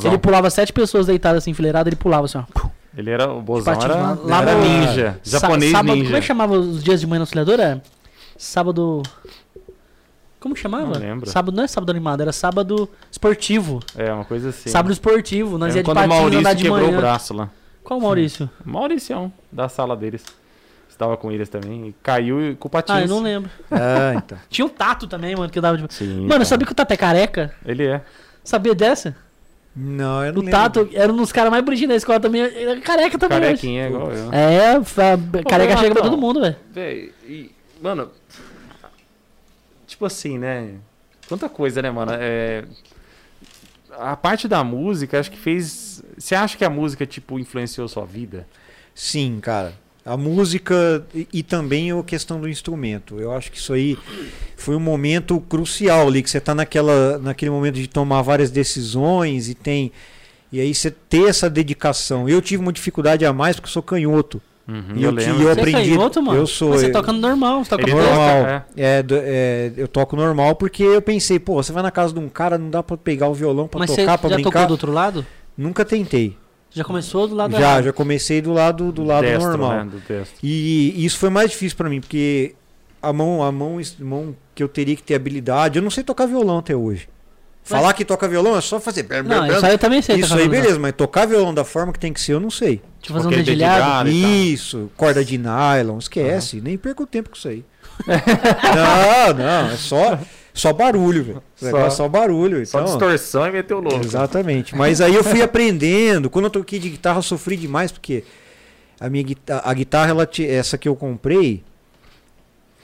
Ele pulava sete pessoas deitadas assim, enfileiradas, ele pulava assim, ó.
Ele era o Bozão,
Patins
era,
lá-
era
no-
ninja. Japonês
sábado,
ninja.
Como é que chamava os dias de manhã na auxiliadora? Sábado. Como chamava?
Não lembro.
Sábado não é sábado animado, era sábado esportivo.
É, uma coisa assim.
Sábado esportivo, nós
É,
ia de
quando o
patins andar
Maurício
de
quebrou
manhã.
o braço lá.
Qual Maurício?
Mauricião, da sala deles. Estava com eles também. E caiu e- com o patins.
Ah, eu não lembro.
Ah, então.
Tinha um tato também, mano, que eu dava de.
Sim,
Mano,
cara.
sabia que o Tato é careca?
Ele é.
Sabia dessa?
Não, eu não
O
lembro.
Tato era um dos caras mais bonitinhos da escola também. Era careca também. hoje.
Carequinha, igual eu.
É, fa- careca
Ô,
chega pra
Renatão.
todo mundo, velho.
Véi, e, mano. Tipo assim, né? Quanta coisa, né, mano? É, a parte da música, acho que fez. Você acha que a música, tipo, influenciou sua vida?
Sim, cara. A música e, também a questão do instrumento. Eu acho que isso aí foi um momento crucial ali, que você tá naquela, naquele momento de tomar várias decisões e tem. E aí você ter essa dedicação. Eu tive uma dificuldade a mais porque eu sou canhoto.
Uhum,
E
eu
eu, ti-
lembro.
eu
Você é
aprendi.
mano?
Eu sou.
Mas você
eu-
toca no normal, você toca
Ele
no
toca,
normal.
é.
É, é, eu toco normal porque eu pensei, pô, você vai na casa de um cara, não dá pra pegar o violão pra
Mas você
tocar,
já tocou
brincar.
do outro lado?
Nunca tentei.
Já começou do lado
Já,
errado.
já comecei do lado do lado
Destro,
normal.
né, do.
E, e isso foi mais difícil pra mim, porque a mão, a mão, a mão que eu teria que ter habilidade, eu não sei tocar violão até hoje.
Mas-
Falar que toca violão é só fazer.
Não, isso aí eu também sei.
Isso
tocar
aí, beleza, mas tocar violão da forma que tem que ser, eu não sei.
Eu fazer um dedilhado.
Isso, corda de nylon, esquece, nem perco tempo com isso aí. não, não, é só, só barulho, velho.
Só-
negócio é só barulho.
Só
Então,
distorção e meteu louco.
Exatamente. Mas aí eu fui aprendendo. Quando eu toquei de guitarra, eu sofri demais, porque a minha guitarra, a guitarra ela essa que eu comprei,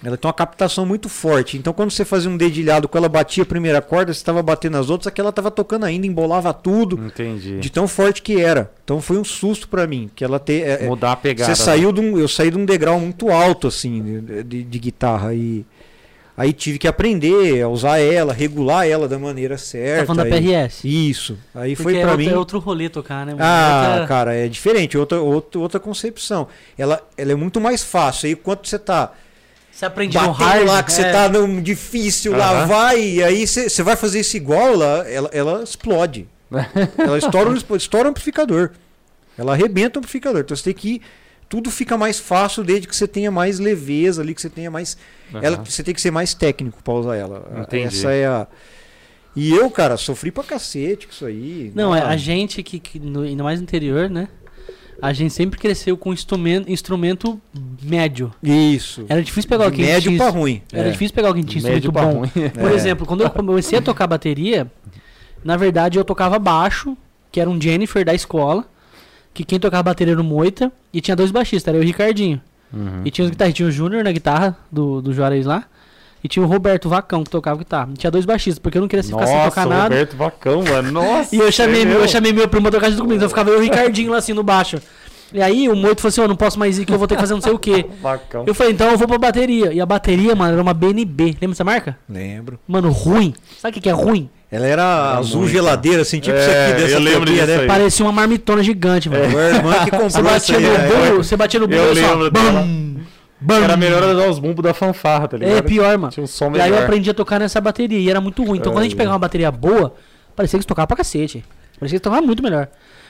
ela tem uma captação muito forte. Então, quando você fazia um dedilhado com ela, batia a primeira corda, você estava batendo as outras, aquela estava tocando ainda, embolava tudo,
Entendi.
de tão forte que era. Então, foi um susto para mim, que ela ter. é- é-
Mudar a pegada.
você saiu de um, eu saí de um degrau muito alto assim de, de- de guitarra e aí tive que aprender a usar ela, regular ela da maneira certa.
Tá falando da
e-
PRS?
isso. Aí
Porque
foi
é
pra
outro,
mim.
é outro rolê tocar, né? mano?
Ah,
Outra-
cara, é diferente, outra, outra, outra concepção. Ela, ela é muito mais fácil. Aí quando você tá
Você aprende no hard.
lá, que você
é.
tá no difícil lá, vai, e aí você você vai fazer isso igual, ela, ela, ela explode. ela estoura, estoura o amplificador. Ela arrebenta o amplificador. Então você tem que. Tudo fica mais fácil desde que você tenha mais leveza ali, que você tenha mais.
Aham.
Ela, você tem que ser mais técnico pra usar ela.
Entendi.
Essa é a. E eu, cara, sofri pra cacete com isso aí.
Não, é
Ah,
a gente que, que no, ainda mais no interior, né? A gente sempre cresceu com instrumento, instrumento médio.
Isso.
Era difícil pegar alguém
médio pra ruim.
Era
É.
difícil pegar alguém que tinha instrumento bom.
ruim.
Por
É.
exemplo, quando eu comecei a tocar bateria, na verdade eu tocava baixo, que era um Jennifer da escola, que quem tocava bateria era o Moita, e tinha dois baixistas, era eu e o Ricardinho.
Uhum.
E tinha os guitarristas, tinha o Júnior na guitarra do, do Juarez lá, e tinha o Roberto Vacão que tocava guitarra. E tinha dois baixistas, porque eu não queria ficar sem tocar
o
nada.
Roberto Vacão, mano. Nossa.
E eu chamei,
meu.
eu chamei meu primo pra tocar junto comigo, então eu ficava eu e o Ricardinho lá assim no baixo. E aí o Moito falou assim, ó, não posso mais ir que eu vou ter que fazer não sei o quê.
Vacão.
Eu falei, então eu vou pra bateria. E a bateria, mano, era uma BNB. Lembra dessa marca?
Lembro.
Mano, ruim. Sabe o que, que é ruim?
Ela era
Era
azul
muito.
geladeira, assim, tipo
É,
isso aqui dessa
eu lembro disso
né?
aí.
Parecia uma marmitona gigante, mano.
Foi a irmã que
Você
comprou isso
batia
aí.
no
né?
bumbo, você batia no bumbo
Eu
só,
lembro
bam, bam.
Era melhor usar os bumbos da fanfarra, tá ligado?
É pior, mano.
Tinha um som
E aí eu
melhor.
aprendi a tocar nessa bateria e era muito ruim. Então quando a gente pegava uma bateria boa, parecia que você tocava pra cacete. Parecia que tocava muito melhor.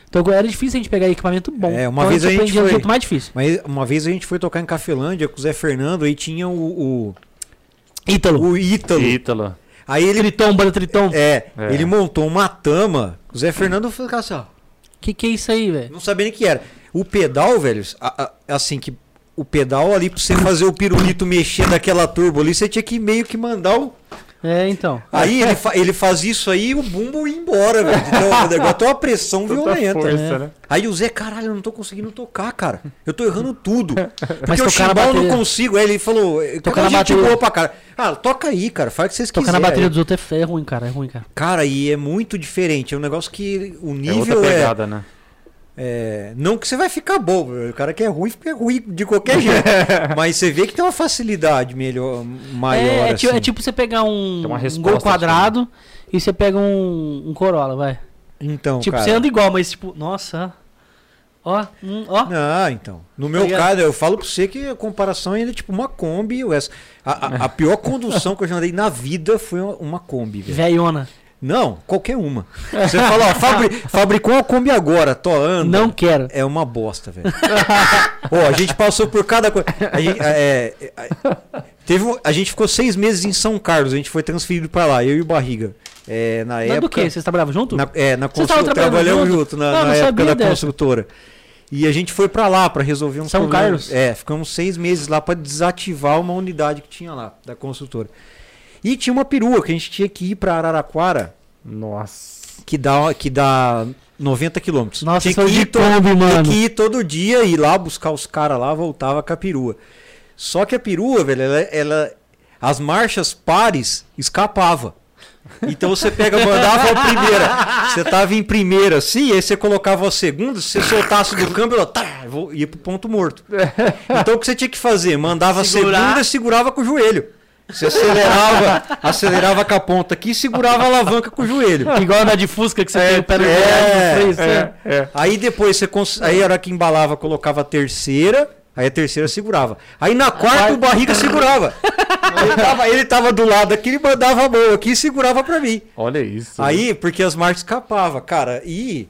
Então era difícil a gente pegar equipamento bom.
É, uma
então,
vez a gente
aprendia do
foi-
jeito mais difícil.
Mas uma vez a gente foi tocar em Cafelândia com o Zé Fernando e tinha o,
Ítalo.
o, o Ítalo.
Ítalo.
Aí ele,
Triton, banda Triton.
é,
É.
ele montou uma tama. O Zé Fernando ficava assim, ó.
Que que é isso aí, velho?
Não sabia nem o que era. O pedal, velho, a- a- assim que o pedal ali pra você fazer o pirulito mexer daquela turbo ali, você tinha que meio que mandar o,
É, então.
Aí ele, fa- ele faz isso aí e o bumbo ia embora, velho. Então, o negócio uma pressão
Tanta
violenta.
força,
né?
né?
Aí o Zé, caralho, eu não tô conseguindo tocar, cara. Eu tô errando tudo. Porque
Mas
o
tocar
chimbal não consigo. Aí ele falou,
Tocar
tocar
na
gente
bateria-
boa pra cara. Ah, toca aí, cara. Faz o que vocês
Tocar
quiserem.
na bateria dos outros é, é ruim, cara. É ruim, cara.
Cara, e é muito diferente. É um negócio que o
É outra
nível é,
pegada, né?
É, Não que você vai ficar bom. O cara que é ruim fica ruim de qualquer jeito. Mas você vê que tem uma facilidade melhor, maior.
é, é, ti-
assim.
é tipo você pegar um, um gol quadrado e você pega um, um Corolla, vai.
Então,
tipo,
cara.
você anda igual, mas tipo, nossa. Ó, hum, ó.
Ah, então. No meu
ligado?
caso, eu falo pra você que a comparação ainda é tipo uma Kombi. ou essa. A, a- a pior condução que eu já andei na vida foi uma, uma Kombi, velho.
Velhona.
Não, qualquer uma. Você fala, ó, fabri- fabricou uma Kombi agora, tô anda.
Não quero.
É uma bosta, velho. Ó, a gente passou por cada coisa. A gente, é, é, é, teve, um- a gente ficou seis meses em São Carlos, a gente foi transferido pra lá, eu e o Barriga. É, na época.
do que? Vocês trabalhavam junto?
Na, é, na
Vocês estavam
constru...
trabalhando
trabalhamos
junto?
junto, na,
Ah,
na
não
época da
dessa.
construtora. E a gente foi pra lá pra resolver uns
São
problemas.
Carlos?
É, ficamos seis meses lá pra desativar uma unidade que tinha lá, da construtora. E tinha uma perua que a gente tinha que ir pra Araraquara,
Nossa.
que dá, que dá 90 quilômetros.
Nossa,
tinha
foi
que,
de
ir to-
Kombi,
tinha
mano.
que ir todo dia, ir lá buscar os caras lá, voltava com a perua. Só que a perua, velho, ela, ela- as marchas pares escapava. Então você pega, mandava a primeira. Você tava em primeira assim, aí você colocava a segunda, se você soltasse do câmbio, ela tá, vou- ia pro ponto morto. Então o que você tinha que fazer? Mandava
Segurar.
a segunda e segurava com o joelho. Você acelerava, acelerava com a ponta aqui e segurava a alavanca com o joelho.
Igual andar de Fusca que você tem o pé no
é,
é, no freio, assim.
É, é.
Aí depois você cons... aí era que embalava, colocava a terceira, aí a terceira segurava. Aí na quarta o barriga segurava. Ele tava, ele tava do lado aqui, ele mandava a mão aqui e segurava pra mim.
Olha isso.
Aí, porque as marcas escapavam, cara, e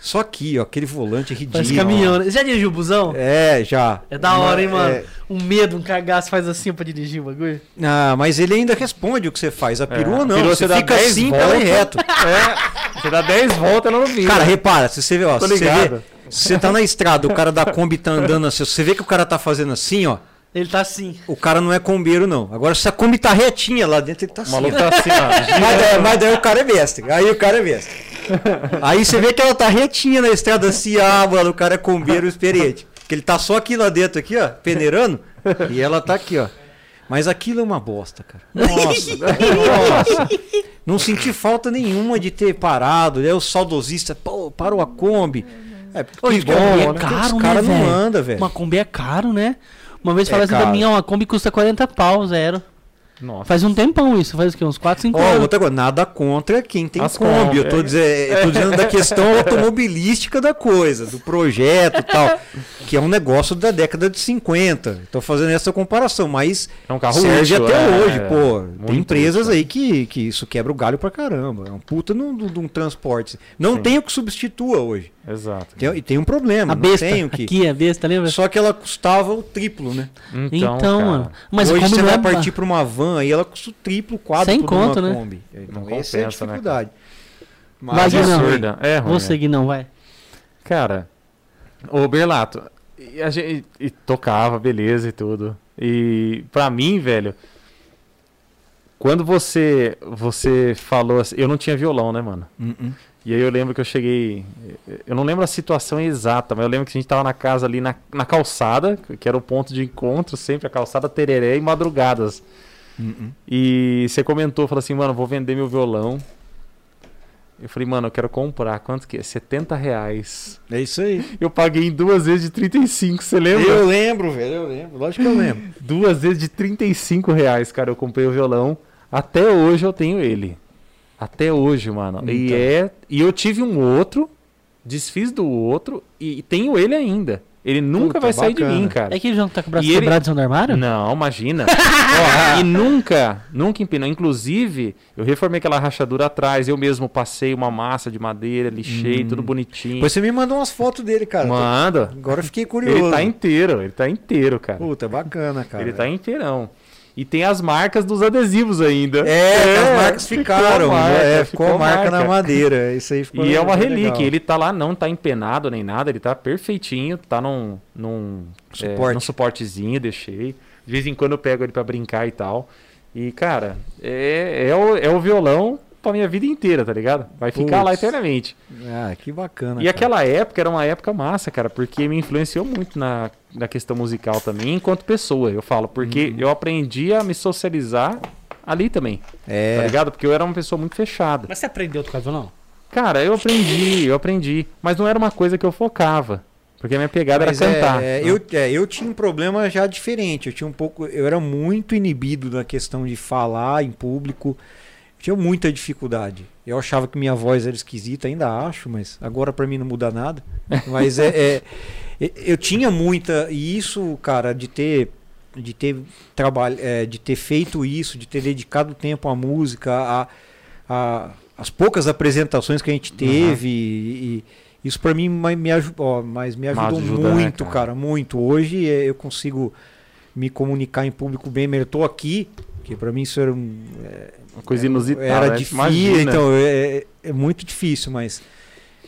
só aqui, ó, aquele volante ridículo.
Parece caminhão. né? Você já dirigiu busão?
É, já.
É da hora, hein, mano?
É.
Um medo, um cagaço faz assim pra dirigir o bagulho.
Ah, mas ele ainda responde o que você faz. A perua
É, a
não,
perua
você
você dá
fica
10
assim, pela
voltas.
reto.
É, você dá 10 voltas, ela não vira.
Cara, repara, se você vê, ó,
Tô
se você, vê, você tá na estrada, o cara da Kombi tá andando assim, você vê que o cara tá fazendo assim, ó,
Ele tá assim.
o cara não é combeiro, não. Agora, se a Kombi tá retinha lá dentro, ele tá
o
assim.
maluco
ó.
tá assim, ó.
Mas, daí- mas daí o cara é mestre. Aí o cara é mestre. Aí você vê que ela tá retinha na estrada assim, ah, mano, o cara é combeiro experiente. Que ele tá só aqui lá dentro, aqui, ó, peneirando, e ela tá aqui, ó. Mas aquilo é uma bosta, cara. Nossa, nossa. Não senti falta nenhuma de ter parado. É o saudosista, pô, parou a Kombi. É, que
Kombi
bom,
é
né?
caro,
Os caras
né,
não
velho?
andam, velho.
Uma Kombi é caro, né? Uma vez
É
falaram assim pra mim, ó, uma Kombi custa 40 pau, zero.
Nossa.
Faz um tempão isso, faz o quê? Uns 4, 5
Ó,
anos.
outra coisa, nada contra quem tem
As
Kombi.
Kombi,
Eu tô,
é.
dizendo, eu tô dizendo da questão automobilística da coisa, do projeto e tal. Que é um negócio da década de 50. Tô fazendo essa comparação, mas
É um carro
serve
útil,
até
é,
hoje,
é.
pô.
Muito
Tem empresas
útil.
aí que, que isso quebra o galho pra caramba. É um puta de um- transporte. Não
Sim.
tem o que substitua hoje.
Exato.
Tem- e tem um problema.
A
não
besta,
tem o que.
aqui a besta, lembra?
Só que ela custava o triplo, né?
Então,
cara,
mano. Mas
Hoje você
não
vai
é...
partir pra uma van aí ela custa o triplo, o quádruplo
Sem
uma
né?
Kombi. Então
Não
essa é a
compensa, né,
dificuldade.
Vai,
Mas
Guinão.
é ruim.
absurda. É ruim.
Vou
é.
seguir não, vai.
Cara, ô Berlato, e a gente e tocava, beleza e tudo. E pra mim, velho, quando você você falou assim, eu não tinha violão, né, mano?
Uh-uh.
E aí eu lembro que eu cheguei, eu não lembro a situação exata, mas eu lembro que a gente tava na casa ali na, na calçada, que era o ponto de encontro sempre, a calçada Tereré e madrugadas. E você comentou, falou assim, mano, vou vender meu violão. Eu falei, mano, eu quero comprar. Quanto que é? 70 reais.
É isso aí.
Eu paguei em duas vezes de 35, você lembra?
Eu lembro, velho, eu lembro. Lógico que eu lembro.
Duas vezes de 35 reais, cara, eu comprei o violão. Até hoje eu tenho ele. Até hoje, mano. E
Então.
é. E eu tive um outro, desfiz do outro e tenho ele ainda. Ele nunca
Puta,
vai sair de
bacana.
mim, cara.
É que ele já tá com o braço
E ele-
quebrado em cima do armário?
Não, imagina. Ó, e nunca, nunca empinou. Inclusive, eu reformei aquela rachadura atrás, eu mesmo passei uma massa de madeira, lixei, tudo bonitinho.
Depois você me mandou umas fotos dele, cara.
Manda.
Agora eu fiquei curioso.
Ele tá inteiro, ele tá inteiro, cara.
Puta, bacana, cara.
ele tá inteirão. E tem as marcas dos adesivos ainda.
É, as marcas
ficou
ficaram.
a marca,
é, ficou, a marca, na
marca.
madeira. Isso aí ficou
E é uma relíquia.
legal.
Ele tá lá, não tá empenado nem nada, ele tá perfeitinho, tá num, num, é,
Suporte.
num suportezinho, deixei. De vez em quando eu pego ele pra brincar e tal. E, cara, é, é, o, é o violão pra minha vida inteira, tá ligado? Vai ficar lá eternamente.
Ah, que bacana.
E
cara.
aquela época era uma época massa, cara, porque me influenciou muito na, na questão musical também, enquanto pessoa, eu falo, porque eu aprendi a me socializar ali também, tá
É.
ligado? Porque eu era uma pessoa muito fechada.
Mas você aprendeu a tocar violão?
Cara, eu aprendi, eu aprendi, mas não era uma coisa que eu focava, porque a minha pegada
Mas
era
é,
cantar.
é, eu, é, eu tinha um problema já diferente. Eu tinha um pouco. Eu era muito inibido na questão de falar em público. Tinha muita dificuldade. Eu achava que minha voz era esquisita, ainda acho, mas agora pra mim não muda nada. Mas é, é- é- eu tinha muita. E isso, cara, de ter. De ter trabalho, de ter feito isso, de ter dedicado tempo à música, a, a- as poucas apresentações que a gente teve, e, e isso pra mim me, aju- ó, mas me ajudou
ajuda, né,
muito,
cara?
cara, muito. Hoje é, eu consigo me comunicar em público bem. Eu tô aqui, que pra mim isso era um,
Uma coisa inusitada.
era
né?
difícil,
Imagina.
então é, é muito difícil, mas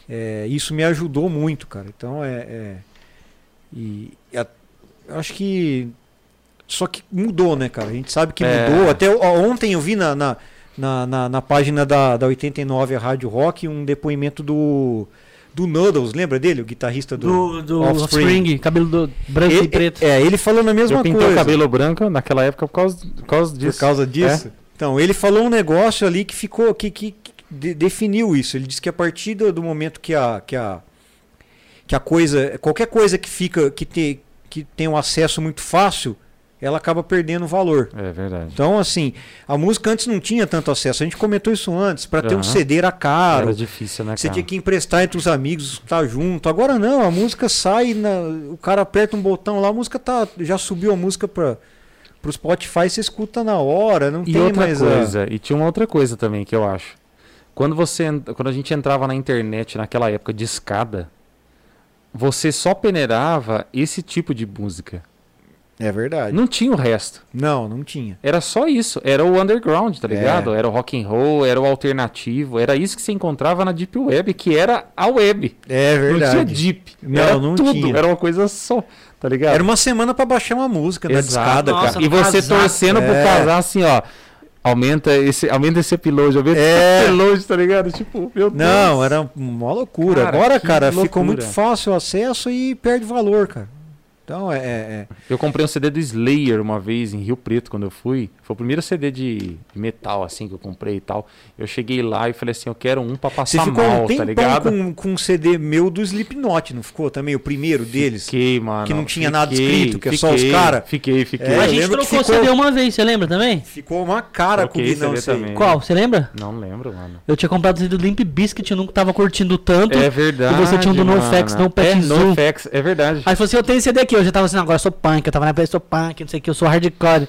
é, isso me ajudou muito, cara. Então é, é- e a- acho que só que mudou, né, cara? A gente sabe que
É.
mudou. Até ó, ontem eu vi na, na, na, na- na página da, da 89 a Rádio Rock um depoimento do do Noodles, lembra dele, o guitarrista do,
Do, do
Offspring.
Offspring, cabelo do, branco
Ele-
e preto.
É, ele falando a mesma
eu pintei
coisa.
o cabelo branco naquela época por causa, por causa disso.
Por causa disso? Então, ele falou um negócio ali que ficou. que, que, que de- definiu isso. Ele disse que a partir do, do momento que a, que a. que a coisa. qualquer coisa que fica. que, te, que tem um acesso muito fácil, ela acaba perdendo valor.
É, verdade.
Então, assim, a música antes não tinha tanto acesso. A gente comentou isso antes. Para ter um. CD era caro.
Era difícil, né,
Você
cara?
tinha que emprestar entre os amigos, estar junto. Agora não, a música sai, na- o cara aperta um botão lá, a música tá, já subiu a música para pro Spotify, você escuta na hora, não
E
tem
outra
mais a-
coisa, e tinha uma outra coisa também que eu acho. Quando você quando a gente entrava na internet naquela época de escada, você só peneirava esse tipo de música.
É verdade.
Não tinha o resto.
Não, não tinha.
Era só isso. Era o underground, tá
É.
ligado? Era o rock and roll, era o alternativo, era isso que você encontrava na deep web, que era a web.
É
Não tinha
verdade.
deep.
Não,
era
não
tudo.
tinha.
Era uma coisa só, tá ligado?
Era uma semana pra baixar uma música na
Exato.
discada,
Nossa,
cara.
E você
Casaco.
torcendo pro
É.
casar assim, ó. Aumenta esse, aumenta esse upload, aumenta
É.
esse upload, tá ligado? Tipo, meu Deus.
Não, era uma loucura.
Cara,
Agora, cara, ficou
loucura.
muito fácil o acesso e perde valor, cara. Então, é, é- é-
Eu comprei um CD do Slayer uma vez em Rio Preto, quando eu fui. Foi o primeiro CD de metal, assim, que eu comprei e tal. Eu cheguei lá e falei assim, eu quero um pra
Você
passar
ficou
mal,
um
tá ligado?
com, com um CD meu do Slipknot, não ficou também? O primeiro deles?
Fiquei, mano.
Que não tinha nada
Fiquei,
escrito, que é só os
fiquei,
cara.
Fiquei, fiquei.
É,
a gente trocou
ficou-
CD uma vez, você lembra também?
Ficou uma cara com o Guinão
também.
Qual? Você lembra?
Não lembro, mano.
Eu tinha comprado o CD do Limp Bizkit, eu nunca tava curtindo tanto.
É verdade.
E você tinha um do. NoFX, No
É. NoFX, é verdade.
Aí falou assim, eu tenho esse CD aqui, eu já tava assim, agora eu sou punk, eu tava na época, eu sou punk, não sei o que, eu sou hardcore.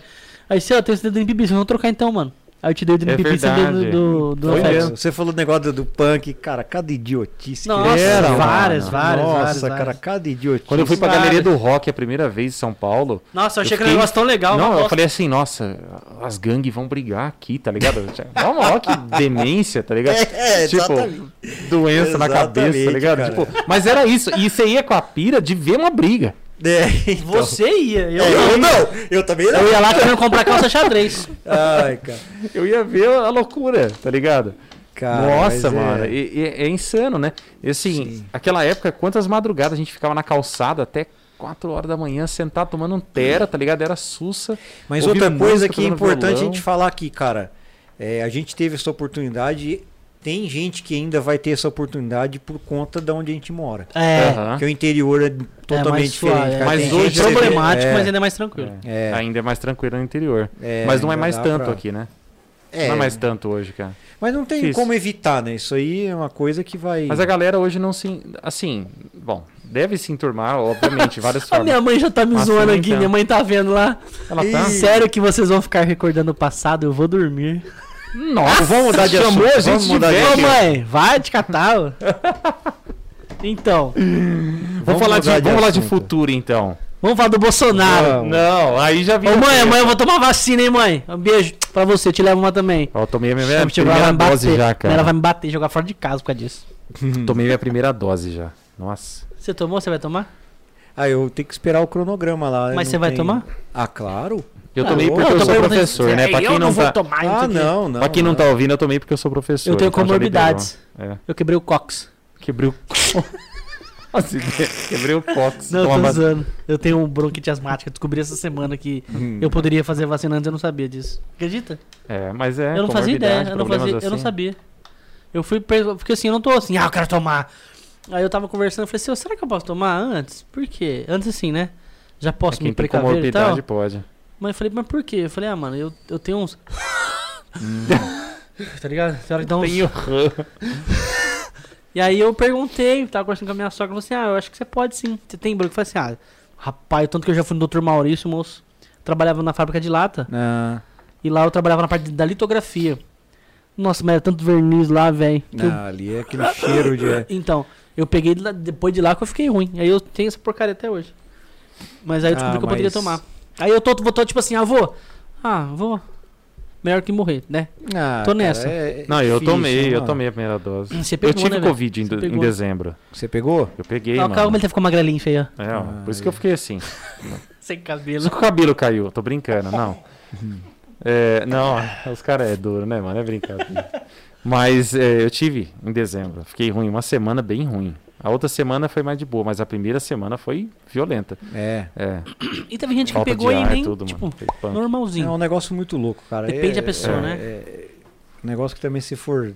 Aí você, eu tenho esse CD do Limp Bizkit, vamos trocar então, mano. Aí eu te dei o do
É
Limp Bizkit do, do, do
Foi mesmo.
Você falou do negócio do, do punk, cara, cada idiotice. que
Nossa,
era, mano.
várias, várias,
Nossa,
várias,
cara,
várias.
cada idiotice.
Quando eu fui pra
Várias.
Galeria do Rock a primeira vez em São Paulo,
Nossa, eu achei
Eu
que era um
fiquei-
negócio tão legal.
Não, eu falei assim, nossa, as gangues vão brigar aqui, tá ligado? Vamos, ó, que demência, tá ligado?
É,
tipo,
exatamente.
doença na cabeça, tá
Exatamente,
ligado?
cara.
Tipo, mas era isso. E você ia com a pira de ver uma briga.
É, então.
Você ia, eu,
É,
não.
eu não, eu também não.
Eu ia lá querendo comprar calça xadrez.
Ai, cara.
Eu ia ver a loucura, tá ligado?
Cara,
Nossa,
é-
mano, e- e- é, insano, né? E assim,
Sim.
aquela época, quantas madrugadas a gente ficava na calçada até 4 horas da manhã, sentado tomando um tera, tá ligado? Era sussa.
Mas outra coisa
música,
que é importante a
violão.
gente falar aqui, cara. é, a gente teve essa oportunidade. Tem gente que ainda vai ter essa oportunidade por conta de onde a gente mora.
É.
Aham.
Que o interior é totalmente
mais suave,
diferente.
é.
cara.
Mas
Tem
hoje vê-
problemático,
é,
mas ainda é mais tranquilo.
É.
Ainda é mais tranquilo no interior.
é,
mas não é mais tanto
pra-
aqui, né?
É,
Não é mais tanto hoje, cara.
Mas não tem
Difícil.
como evitar, né? Isso aí é uma coisa que vai.
Mas a galera hoje não se. Assim, bom, deve se enturmar, obviamente, várias
A
formas.
minha mãe já tá me
Assim,
zoando aqui,
então.
minha mãe tá vendo lá.
Ela tá.
Sério que vocês vão ficar recordando o passado? Eu vou dormir.
Nossa,
Vamos mudar de
chamou
assunto,
a gente
vamos
de
mudar de
velho.
Ô
aqui.
mãe, vai te catar. Então,
Vamos, falar, de,
mudar
vamos falar de futuro, então.
vamos falar do Bolsonaro.
Vamos.
Não, aí já vi.
Ô mãe, amanhã eu vou tomar vacina, hein, mãe? Um beijo pra você, te levo uma também.
Ó, tomei a minha
ela vai
primeira
me
dose já,
Ela
cara.
vai me bater e jogar fora de casa por causa disso.
Tomei minha primeira dose já. Nossa.
Você tomou? Você vai tomar?
Ah, eu tenho que esperar o cronograma lá. eu
Mas
não
você vai tomar?
Ah, claro.
Eu
Ah,
tomei
eu-
porque
Não,
eu,
tô
sou professor, né? Pra
eu
quem
não
não
vou
tá,
tomar,
Ah, não, não.
pra quem não tá ouvindo, eu tomei porque eu sou professor.
Eu tenho
então
comorbidades.
É.
Eu quebrei o cox.
Quebrei o. Nossa, quebrei o cox.
Não, eu tô
uma-
usando. Eu tenho bronquite asmática. Eu descobri essa semana que
Hum.
eu poderia fazer vacina antes, eu não sabia disso. Acredita?
É, mas é.
eu não fazia ideia, eu não, fazia, eu não
assim.
sabia. Eu fui, porque assim, eu não tô assim, ah, eu quero tomar. Aí eu tava conversando, eu falei assim, "Ô, será que eu posso tomar antes? Por quê? Antes assim, né? Já
É,
posso
Quem
me precaver e tal?
comorbidade pode.
Mas eu falei, mas por quê? Eu falei, ah, mano, eu, eu tenho uns... tá ligado? Tem hora que dá uns...
Tenho.
E aí eu perguntei, tava conversando com a minha sogra, falou assim, ah, eu acho que você pode sim. Você tem branco? Eu falei assim, ah, rapaz, tanto que eu já fui no Dr. Maurício, moço. Trabalhava na fábrica de lata.
Ah,
E lá eu trabalhava na parte da litografia. Nossa, mas era tanto verniz lá, velho. eu-
não, ali é aquele cheiro de.
Então, eu peguei de lá- depois de lá que eu fiquei ruim. Aí eu tenho essa porcaria até hoje. Mas aí eu descobri
Ah,
que eu poderia
mas-
tomar. Aí eu tô, vou tô tipo assim, ah, vou. Ah, vou. Melhor que morrer, né?
Ah,
Tô
cara,
nessa.
é- é
Não, eu
difícil,
tomei, eu
não.
tomei a primeira dose.
Você
Eu
pegou,
tive
né?
Covid em, em dezembro.
Você pegou?
Eu peguei,
Ah,
mano.
calma, ele ficou magrelinho, feia.
É, ó,
Ah,
por isso que eu fiquei assim.
Sem
Por
cabelo.
isso que o cabelo caiu, tô brincando, não. É, não, os caras é duro, né, mano? É brincadeira. Mas é, eu tive em dezembro. Fiquei ruim, uma semana bem ruim. A outra semana foi mais de boa, mas a primeira semana foi violenta.
É.
É,
E teve gente que
falta
pegou
de
e
ar,
nem,
tudo,
tipo,
mano. Punk.
É
normalzinho.
um negócio muito louco, cara.
Depende
É-
da pessoa,
é-
né?
É, um negócio que também se for.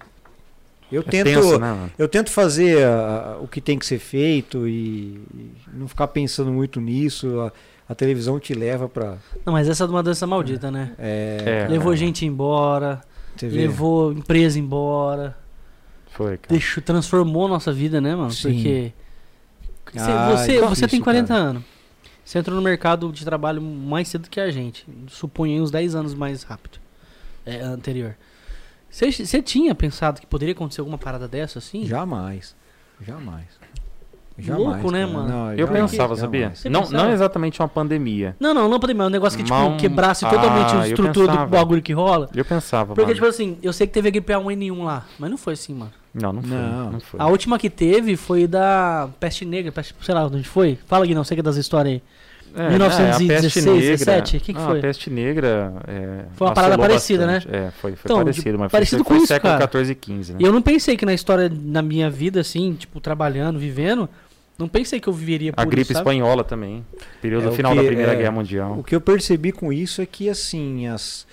Eu
É
tento.
tenso, né?
Eu tento fazer ah, o que tem que ser feito e, e não ficar pensando muito nisso. A, a televisão te leva pra.
Não, mas essa é uma doença maldita, né?
É,
É.
Levou gente embora, levou empresa embora.
Foi, cara.
Deixou, transformou nossa vida, né, mano?
Sim.
Porque. Você,
Ah,
você,
é
você tem
difícil,
40
cara.
anos. Você entrou no mercado de trabalho mais cedo que a gente. Suponho uns 10 anos mais rápido. É, anterior. Você, tinha pensado que poderia acontecer alguma parada dessa, assim?
Jamais. Jamais.
Louco, né,
cara.
mano?
Não,
Eu
jamais,
pensava, sabia?
jamais.
Não,
pensava?
não exatamente uma pandemia.
Não, não, não podemos. É um negócio que, tipo, quebrasse
Ah,
totalmente a
eu
estrutura do bagulho que rola.
Eu pensava,
Porque,
mano.
tipo assim, eu sei que teve a gripe A1N1 lá, mas não foi assim, mano.
Não, não foi.
Não.
Não, foi.
A última que teve foi da Peste Negra, peste, sei lá onde foi. Fala, Gui, não sei que é das histórias aí.
É,
1916,
é, a peste
17, que que
não,
foi?
A peste negra. é,
Foi uma parada parecida,
bastante. É, foi, foi
Então,
parecido, mas
parecido
foi, foi
com isso,
século
cara.
14 e 15, né?
E eu não pensei que na história, na minha vida, assim, tipo, trabalhando, vivendo, não pensei que eu viveria por
A gripe
isso, sabe?
espanhola também. Período
É, o
final
que-
da Primeira
é,
Guerra Mundial.
O que eu percebi com isso é que, assim, as,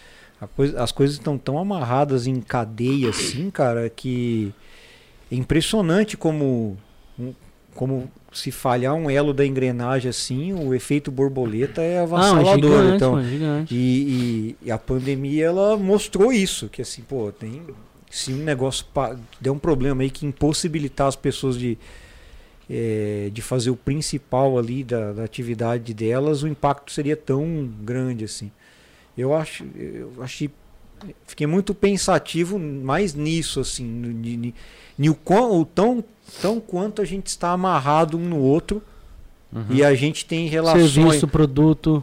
coisa- as coisas estão tão amarradas em cadeia, assim, cara, que é impressionante como, como se falhar um elo da engrenagem, assim, o efeito borboleta é
é
avassalador.
gigante,
então,
mano, gigante.
e, e- e a pandemia, ela mostrou isso, que assim, pô, tem... Se um negócio der um problema aí que impossibilitar as pessoas de, eh, de fazer o principal ali da, da atividade delas, o impacto seria tão grande assim. Eu acho, eu achei, fiquei muito pensativo mais nisso assim, ni o, quão, o tão, tão quanto a gente está amarrado um no outro
Uhum.
e a gente tem relações
Serviço, produto.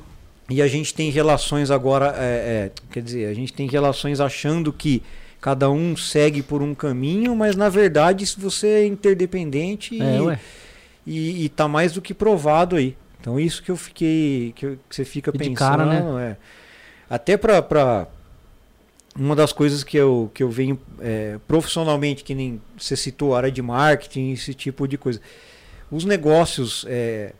e a gente tem relações agora, é, é, quer dizer, a gente tem relações achando que cada um segue por um caminho, mas na verdade se você é interdependente
É,
e,
ué.
e, e tá mais do que provado aí. Então isso que eu fiquei, que, eu- que você fica
E de
pensando,
cara, né?
Até pra uma das coisas que eu, que eu venho é, profissionalmente, que nem você citou, área de marketing, esse tipo de coisa. Os negócios, é,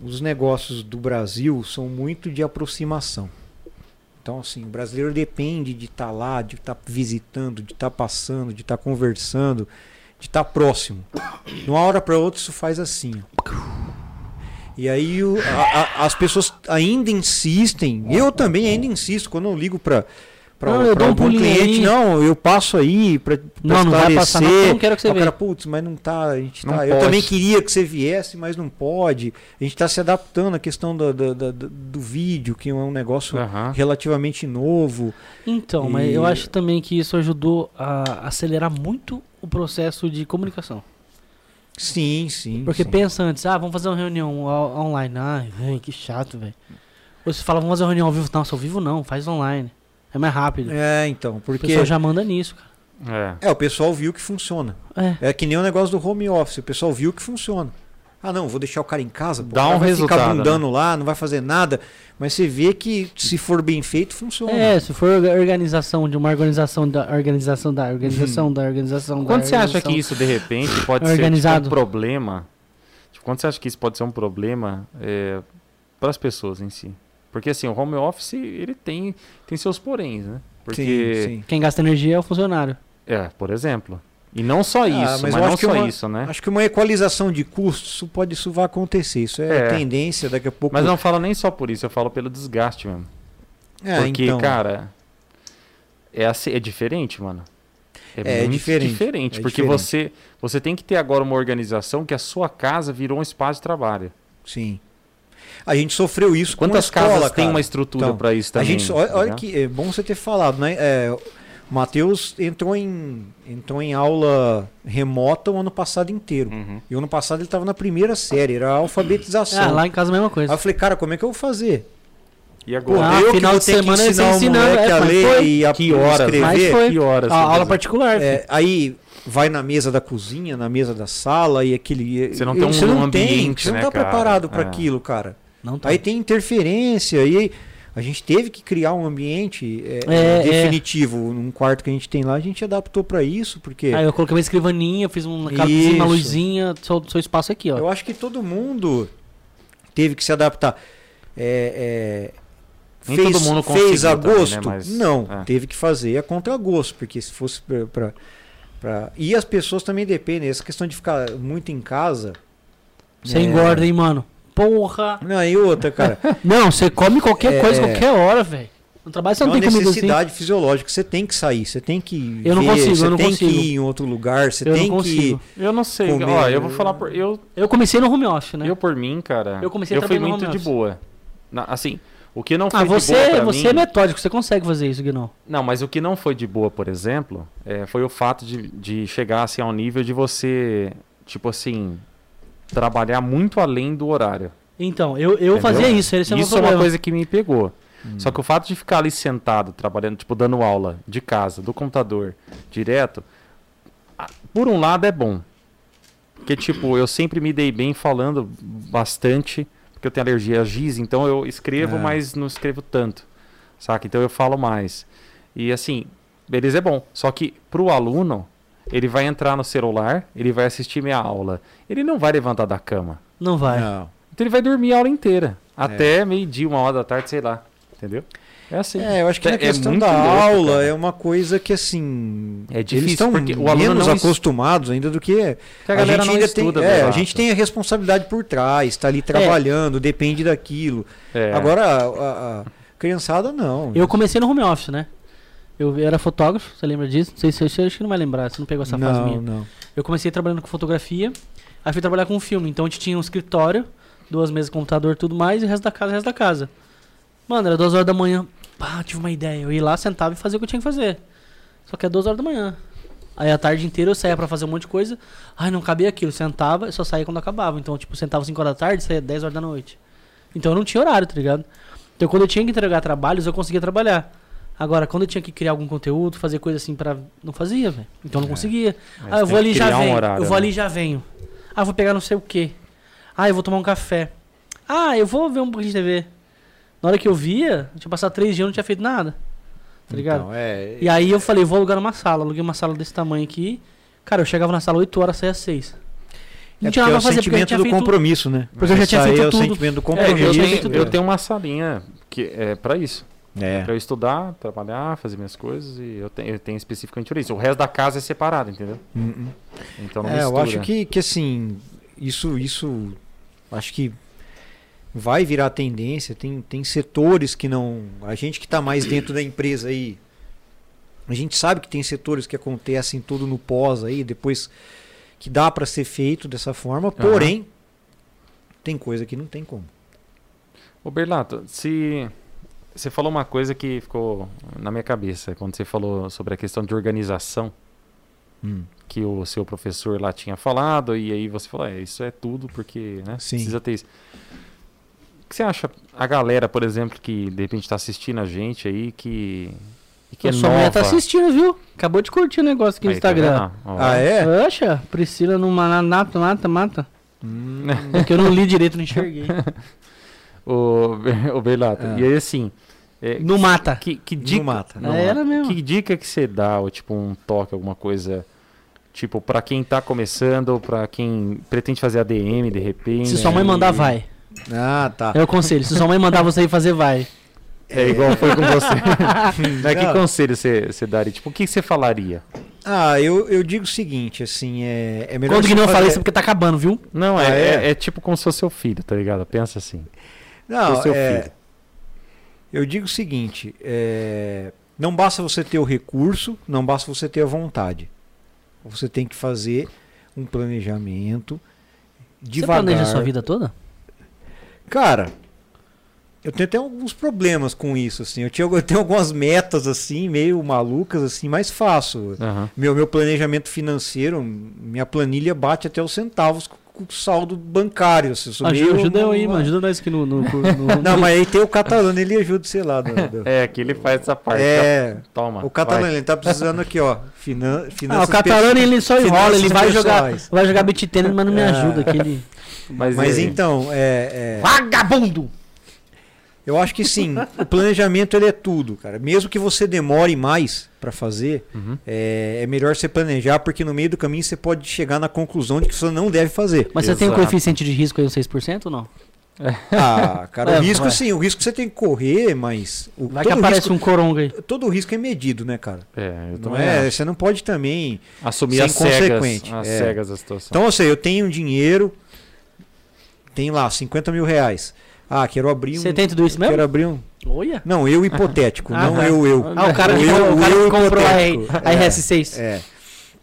os negócios do Brasil são muito de aproximação. Então, assim, o brasileiro depende de estar lá, de estar visitando, de estar passando, de estar conversando, de estar próximo. De uma hora para outra isso faz assim. ó. E aí o- a- a- as pessoas ainda insistem, eu também ainda insisto, quando eu ligo para para
Não, eu dou um pulinho
cliente,
aí.
não, eu passo aí para
Não, não vai passar, não, não quero que você
cara,
venha.
putz, mas não tá, a gente
Não
tá. Eu também queria que você viesse, mas não pode. A gente está se adaptando à questão do, do, do, do vídeo, que é um negócio relativamente novo.
Então, mas
E-
eu acho também que isso ajudou a acelerar muito o processo de comunicação.
Sim, sim.
Porque
sim.
pensa antes, ah, vamos fazer uma reunião on- online. Velho, que chato, velho. Ou você fala, vamos fazer uma reunião ao vivo. Nossa, ao vivo não, faz online. É mais rápido.
É, então,
o
porque
pessoal já manda nisso, cara.
É.
é o pessoal viu que funciona.
É.
É que nem o negócio do home office, o pessoal viu que funciona. Ah, não, vou deixar o cara em casa, pô,
Dá um
vai
resultado,
ficar bundando lá, não vai fazer nada. Mas você vê que se for bem feito, funciona.
É, se for orga- organização de uma organização da organização da organização da organização da
Quando você acha que
organização.
isso, de repente, pode ser
Organizado.
tipo, um problema? Tipo, quando você acha que isso pode ser um problema para as pessoas em si? Porque assim, o home office, ele tem, tem seus poréns, né? Porque,
Sim, sim.
Quem gasta energia é o funcionário.
é, por exemplo. E não só
Ah,
isso,
mas
mas,
eu
não só
uma-
isso, né?
Acho que uma equalização de custos, isso pode, isso vai acontecer. Isso é,
É.
tendência, daqui a pouco.
Mas não falo nem só por isso, eu falo pelo desgaste mesmo.
é,
Porque,
então,
cara, é, assim, é diferente, mano.
É,
muito
diferente,
diferente.
é
porque
diferente.
Você, você tem que ter agora uma organização que a sua casa virou um espaço de trabalho.
Sim. A gente sofreu isso
Quantas
com a escola,
casas tem
cara.
uma estrutura
Então,
pra isso
A
também?
gente, olha, olha que é bom você ter falado, né? É, Matheus entrou em, entrou em aula remota o ano passado inteiro.
Uhum.
E o ano passado ele estava na primeira série, era a alfabetização.
Ah, lá em casa a mesma
Aí
coisa.
eu falei, cara, como é que eu vou fazer?
E agora?
Ah,
eu
final
vou
de
ter que
semana você
ensinar o
ensinando,
moleque
é,
a ler
foi.
e a
Que horas?
escrever.
Mas foi.
Que horas?
A aula particular.
É, aí vai na mesa da cozinha, na mesa da sala e aquele.
Você não tem um
você não
ambiente,
você não
né,
tá
cara?
preparado para
É.
aquilo, cara.
Não tá.
Aí tem interferência e a gente teve que criar um ambiente é,
É,
definitivo. Num quarto que a gente tem lá, a gente adaptou para isso, porque
Aí eu coloquei uma escrivaninha, fiz uma uma luzinha, seu, seu espaço aqui, ó.
eu acho que todo mundo teve que se adaptar. É, é,
Nem
fez,
todo mundo
fez a
também, né,
gosto?
mas-
Não,
é.
teve que fazer a contra-gosto, porque se fosse para E as pessoas também dependem. Essa questão de ficar muito em casa.
Você
é,
engorda, hein, mano? Porra!
Não, e outra, cara.
Não, você come qualquer
É.
coisa, qualquer hora, velho. No trabalho você
é
não
uma
tem comida assim.
necessidade fisiológica. Você tem que sair, você tem que.
Eu não
ver,
consigo,
você
eu não
tem
consigo.
que ir em outro lugar, você
Eu
tem
não consigo.
Eu não sei.
Comer-
Ó, eu vou falar por. Eu,
Eu comecei no home office, né?
eu por mim, cara.
Eu comecei
eu fui muito de boa. Na- assim, o que não foi
ah,
de boa
você,
pra
você
mim.
é metódico, você consegue fazer isso, Guinão.
Não, mas o que não foi de boa, por exemplo, é, foi o fato de, de chegar assim, ao nível de você, tipo assim, trabalhar muito além do horário.
Então, eu, eu
entendeu?
fazia isso, esse é
Isso é uma
problema.
coisa que me pegou.
Hum.
Só que o fato de ficar ali sentado, trabalhando, tipo, dando aula de casa, do computador, direto, por um lado é bom. Porque, tipo, eu sempre me dei bem falando bastante, porque eu tenho alergia a giz, então eu escrevo,
Ah.
mas não escrevo tanto. Saca? Então eu falo mais. E assim, beleza, é bom. Só que pro aluno, ele vai entrar no celular, ele vai assistir minha aula. Ele não vai levantar da cama.
Não vai.
Não.
Então ele vai dormir a aula inteira. Até meio-dia, uma hora da tarde, sei lá. Entendeu? É assim.
É, eu acho que
É-
na
é
questão
muito
da
louco,
aula
cara.
é uma coisa que assim.
É difícil,
eles estão
porque o aluno
menos
não
acostumados ainda do que.
Que a galera
gente ainda tem. É, a gente tem a responsabilidade por trás, está ali trabalhando, depende daquilo.
É.
Agora, a, a- a criançada não.
Eu comecei no home office, né? Eu era fotógrafo, você lembra disso? Não sei se você acho que não vai lembrar, você não pegou essa fase minha.
não, não.
Eu comecei trabalhando com fotografia, aí fui trabalhar com filme. Então a gente tinha um escritório, duas mesas, computador tudo mais, e o resto da casa, o resto da casa. Mano, era duas horas da manhã. Pá, tive uma ideia. Eu ia lá, sentava e fazia o que eu tinha que fazer. Só que é duas horas da manhã. Aí a tarde inteira eu saía pra fazer um monte de coisa. Ai, não cabia aquilo. Sentava e só saía quando acabava. Então, tipo, sentava 5 horas da tarde, saía 10 horas da noite. Então eu não tinha horário, tá ligado? Então quando eu tinha que entregar trabalhos, eu conseguia trabalhar. Agora, quando eu tinha que criar algum conteúdo, fazer coisa assim pra. Não fazia, velho. Então eu não
É.
conseguia.
Mas
Ah, eu vou ali e já
um
venho.
horário,
eu vou ali
né?
e já venho. Ah, eu vou pegar não sei o quê. Ah, eu vou tomar um café. Ah, eu vou ver um pouquinho de TV. Na hora que eu via, eu tinha passado três dias e eu não tinha feito nada. Tá ligado?
Então, é,
E aí eu falei, vou alugar uma sala. Aluguei uma sala desse tamanho aqui. Cara, eu chegava na sala 8 horas, saía às 6. Não
é
tinha
é
nada
o
pra fazer, porque eu já
sentimento
tinha
do
feito...
compromisso, né?
Porque eu já tinha
Isso aí
feito
é o
tudo.
sentimento do
É,
compromisso.
eu,
tinha
tenho, eu tenho uma salinha que é pra isso.
É.
Pra eu estudar, trabalhar, fazer minhas coisas e eu tenho, eu tenho especificamente por isso. O resto da casa é separado, entendeu?
Hum, hum.
Então não
É, eu
mistura.
acho que, que assim, isso, isso, acho que vai virar tendência. Tem, tem setores que não. A gente que está mais dentro da empresa aí, a gente sabe que tem setores que acontecem tudo no pós aí, depois que dá para ser feito dessa forma, porém, tem coisa que não tem como.
Ô Berlato, se você falou uma coisa que ficou na minha cabeça quando você falou sobre a questão de organização que o seu professor lá tinha falado e aí você falou, é, isso é tudo porque, né,
Sim.
precisa ter isso. O que você acha a galera, por exemplo, que de repente está assistindo a gente aí que e que é
a sua
nova?
mulher tá assistindo, viu? Acabou de curtir o negócio aqui no
Aí, tá
Instagram.
Ó,
Ah, é?
Oxa, Priscila não mata, mata, mata. É que eu não li direito, não enxerguei.
O, o Belato.
Ah.
E aí, assim. é,
No mata.
que, que
Não
dica.
mata.
É, era mesmo.
Que dica que você dá, ou tipo um toque, alguma coisa, tipo pra quem tá começando, ou pra quem pretende fazer ADM de repente.
Se sua mãe mandar,
e-
vai.
Ah, tá.
É o conselho. Se sua mãe mandar você ir fazer, vai.
É igual foi com você. Mas que
Não.
conselho você, você daria? Tipo, o que você falaria?
Ah, eu, eu digo o seguinte, assim, é, é melhor
Quando que não eu
fazer-
falei isso é porque tá acabando, viu?
Não, é,
Ah,
é?
é?
é tipo como se fosse seu filho, tá ligado? Pensa assim.
Não,
seu
é,
filho.
eu digo o seguinte, é, não basta você ter o recurso, não basta você ter a vontade. Você tem que fazer um planejamento devagar.
Você planeja a sua vida toda?
Cara, eu tenho até alguns problemas com isso, assim. Eu, tinha, eu tenho algumas metas, assim, meio malucas, assim, mas faço.
Aham.
Meu, meu planejamento financeiro, minha planilha bate até os centavos saldo bancário. Assim,
Ajuda, ajuda eu aí, mano. Ajuda nós aqui no. no, no-
Não, mas aí tem o catalano, ele ajuda, sei lá. do- do-
É, que ele faz essa parte.
É,
Toma.
o catalano,
vai.
ele tá precisando aqui, ó. Finan,
Ah,
finanças
o Catalano ele só enrola, ele vai jogar, vai jogar beat tênis, mas não me
É.
ajuda. Que ele...
Mas,
Mas
é,
então, é, é,
Vagabundo!
Eu acho que sim, o planejamento ele é tudo, cara. Mesmo que você demore mais pra fazer,
Uhum.
é, é melhor você planejar, porque no meio do caminho você pode chegar na conclusão de que você não deve fazer.
Mas você tem um
Exato.
coeficiente de risco aí, uns 6% ou não?
Ah, cara,
É,
o risco
vai.
sim, o risco você tem que correr, mas o,
Vai que aparece
risco,
um coronga aí.
todo o risco é medido, né, cara?
É, eu
Não
também
é,
acho.
você não pode também
Assumir
ser
as cegas,
inconsequente.
as
É.
cegas da situação.
Então, ou seja, eu tenho dinheiro, tem lá 50 mil reais. Ah, quero abrir um.
Você tem tudo isso mesmo?
Quero abrir um.
Olha.
Não, eu hipotético,
Ah,
não
tá.
eu, eu.
Ah, o cara,
O
que,
eu-
o cara
eu
que comprou a,
hipotético.
a
É.
RS6.
É.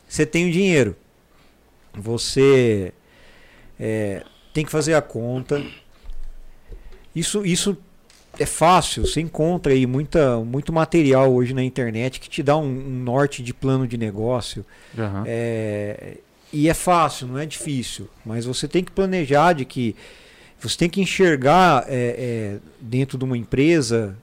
Você tem o dinheiro. Você é, tem que fazer a conta. Isso, isso é fácil. Você encontra aí muita, muito material hoje na internet que te dá um, um norte de plano de negócio.
Aham.
É, e é fácil, não é difícil. Mas você tem que planejar de que você tem que enxergar é, é, dentro de uma empresa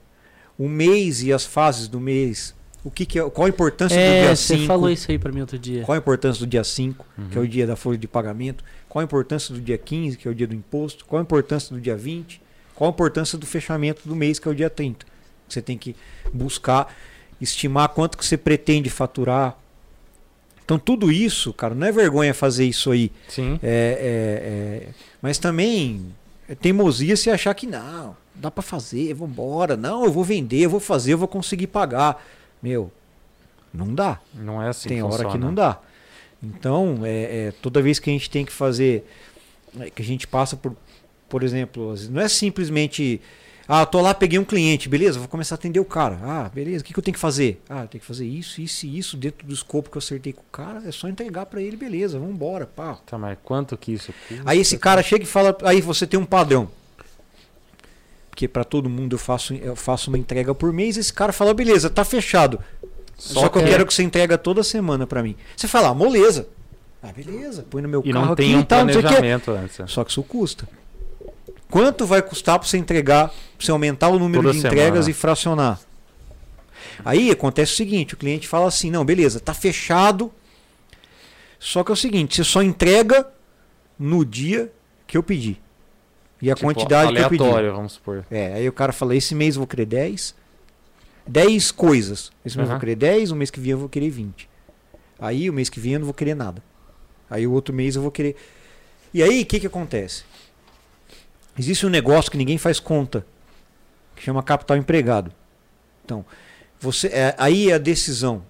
o mês e as fases do mês. O que, que é, qual a importância do
É,
dia
você
5?
falou isso aí pra mim outro dia.
Qual a importância do dia 5, que é
Uhum.
o dia da folha de pagamento? Qual a importância do dia 15, que é o dia do imposto? Qual a importância do dia 20? Qual a importância do fechamento do mês, que é o dia 30? Você tem que buscar estimar quanto que você pretende faturar. Então tudo isso, cara, não é vergonha fazer isso aí.
Sim.
É, é, é, mas também é teimosia se achar que não, dá pra fazer, vambora. Não, eu vou vender, eu vou fazer, eu vou conseguir pagar. Meu, não dá
Não é assim
tem
que
hora que
funciona.
não dá. Então, é, é, toda vez que a gente tem que fazer, é, que a gente passa por, por exemplo, não é simplesmente, ah, tô lá, peguei um cliente, beleza, vou começar a atender o cara. Ah, beleza, o que, que eu tenho que fazer? Ah, tenho que fazer isso, isso e isso dentro do escopo que eu acertei com o cara, é só entregar para ele, beleza, vamos embora, pá.
Tá, mas quanto que isso custa?
Aí esse cara chega e fala, aí você tem um padrão. Porque para todo mundo eu faço, eu faço uma entrega por mês, esse cara fala, beleza, tá fechado. Só, que eu
que-
quero que você entrega toda semana pra mim. Você fala, ah, moleza. Ah, beleza, põe no meu
E
carro
não
aqui
tem um
e tal, não sei o
planejamento antes.
Só que isso custa. Quanto vai custar pra você entregar, pra você aumentar o número
Toda
de entregas
semana.
e fracionar? Aí acontece o seguinte, o cliente fala assim, não, beleza, tá fechado. Só que é o seguinte, você só entrega no dia que eu pedi. E a
Tipo,
quantidade que eu pedi.
aleatório, vamos supor.
É, aí o cara fala, esse mês eu vou querer 10. 10 coisas. Esse mês eu
Aham.
vou querer 10, o mês que vem eu vou querer 20. Aí o mês que vem eu não vou querer nada. Aí o outro mês eu vou querer. E aí o que que acontece? Existe um negócio que ninguém faz conta, que chama capital empregado. Então, você é, aí é a decisão.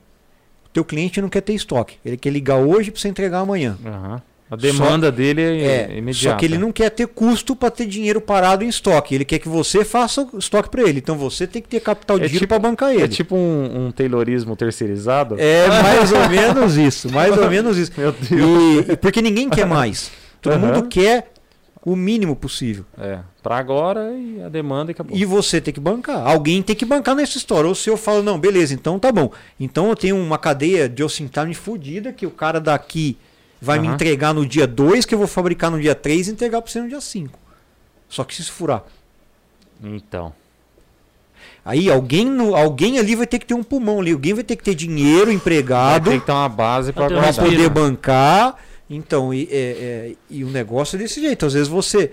O teu cliente não quer ter estoque, ele quer ligar hoje para você entregar amanhã.
Aham. A demanda dele é,
É,
imediata.
só que ele não quer ter custo para ter dinheiro parado em estoque. Ele quer que você faça o estoque para ele. Então você tem que ter capital de
É
giro
tipo-
para bancar ele.
É tipo um, um taylorismo terceirizado?
É mais ou menos isso, mais ou menos isso.
Meu Deus.
E, porque ninguém quer mais. Todo
Aham.
mundo quer o mínimo possível.
É, pra agora e a demanda e acabou.
E você tem que bancar. Alguém tem que bancar nessa história. Ou se eu falo, não, beleza, então tá bom. Então eu tenho uma cadeia de time fodida que o cara daqui vai me
Aham.
entregar no dia 2, que eu vou fabricar no dia 3 e entregar para você no dia 5. Só que se isso furar.
Então.
Aí alguém, no, alguém ali vai ter que ter um pulmão ali. Alguém vai ter que ter dinheiro
Vai
empregado
ter que ter uma base pra
Pra ter
para poder bancar. Então, e, é, é, e o negócio é desse jeito. Às vezes você.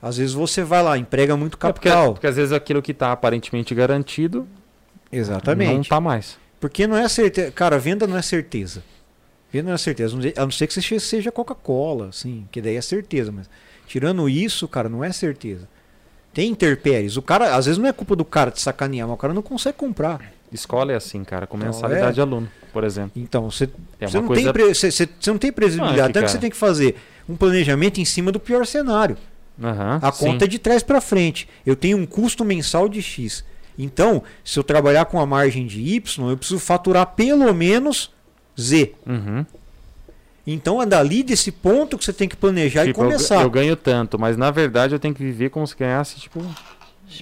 Às vezes você vai lá, emprega muito
É porque,
capital.
porque às vezes aquilo que está aparentemente garantido
Exatamente.
não está mais.
Porque não é certeza. Cara, venda não é certeza. Venda não é certeza. A não ser que você seja Coca-Cola, assim, que daí é certeza. Mas tirando isso, cara, não é certeza. Tem interpéries. O cara, às vezes não é culpa do cara de sacanear, mas o cara não consegue comprar.
Escola é assim, cara, com
Então,
mensalidade
é.
de aluno, por exemplo.
Então, você,
É
você, não,
coisa-
tem pre- você, você- você não tem previsibilidade.
É que,
Então, que você tem que fazer um planejamento em cima do pior cenário.
Aham,
A
sim.
conta é de trás para frente. Eu tenho um custo mensal de X. Então, se eu trabalhar com a margem de Y, eu preciso faturar pelo menos Z.
Uhum.
Então é dali desse ponto que você tem que planejar
Tipo,
e
eu-
começar.
Eu, ganho tanto, mas na verdade eu tenho que viver como se ganhasse tipo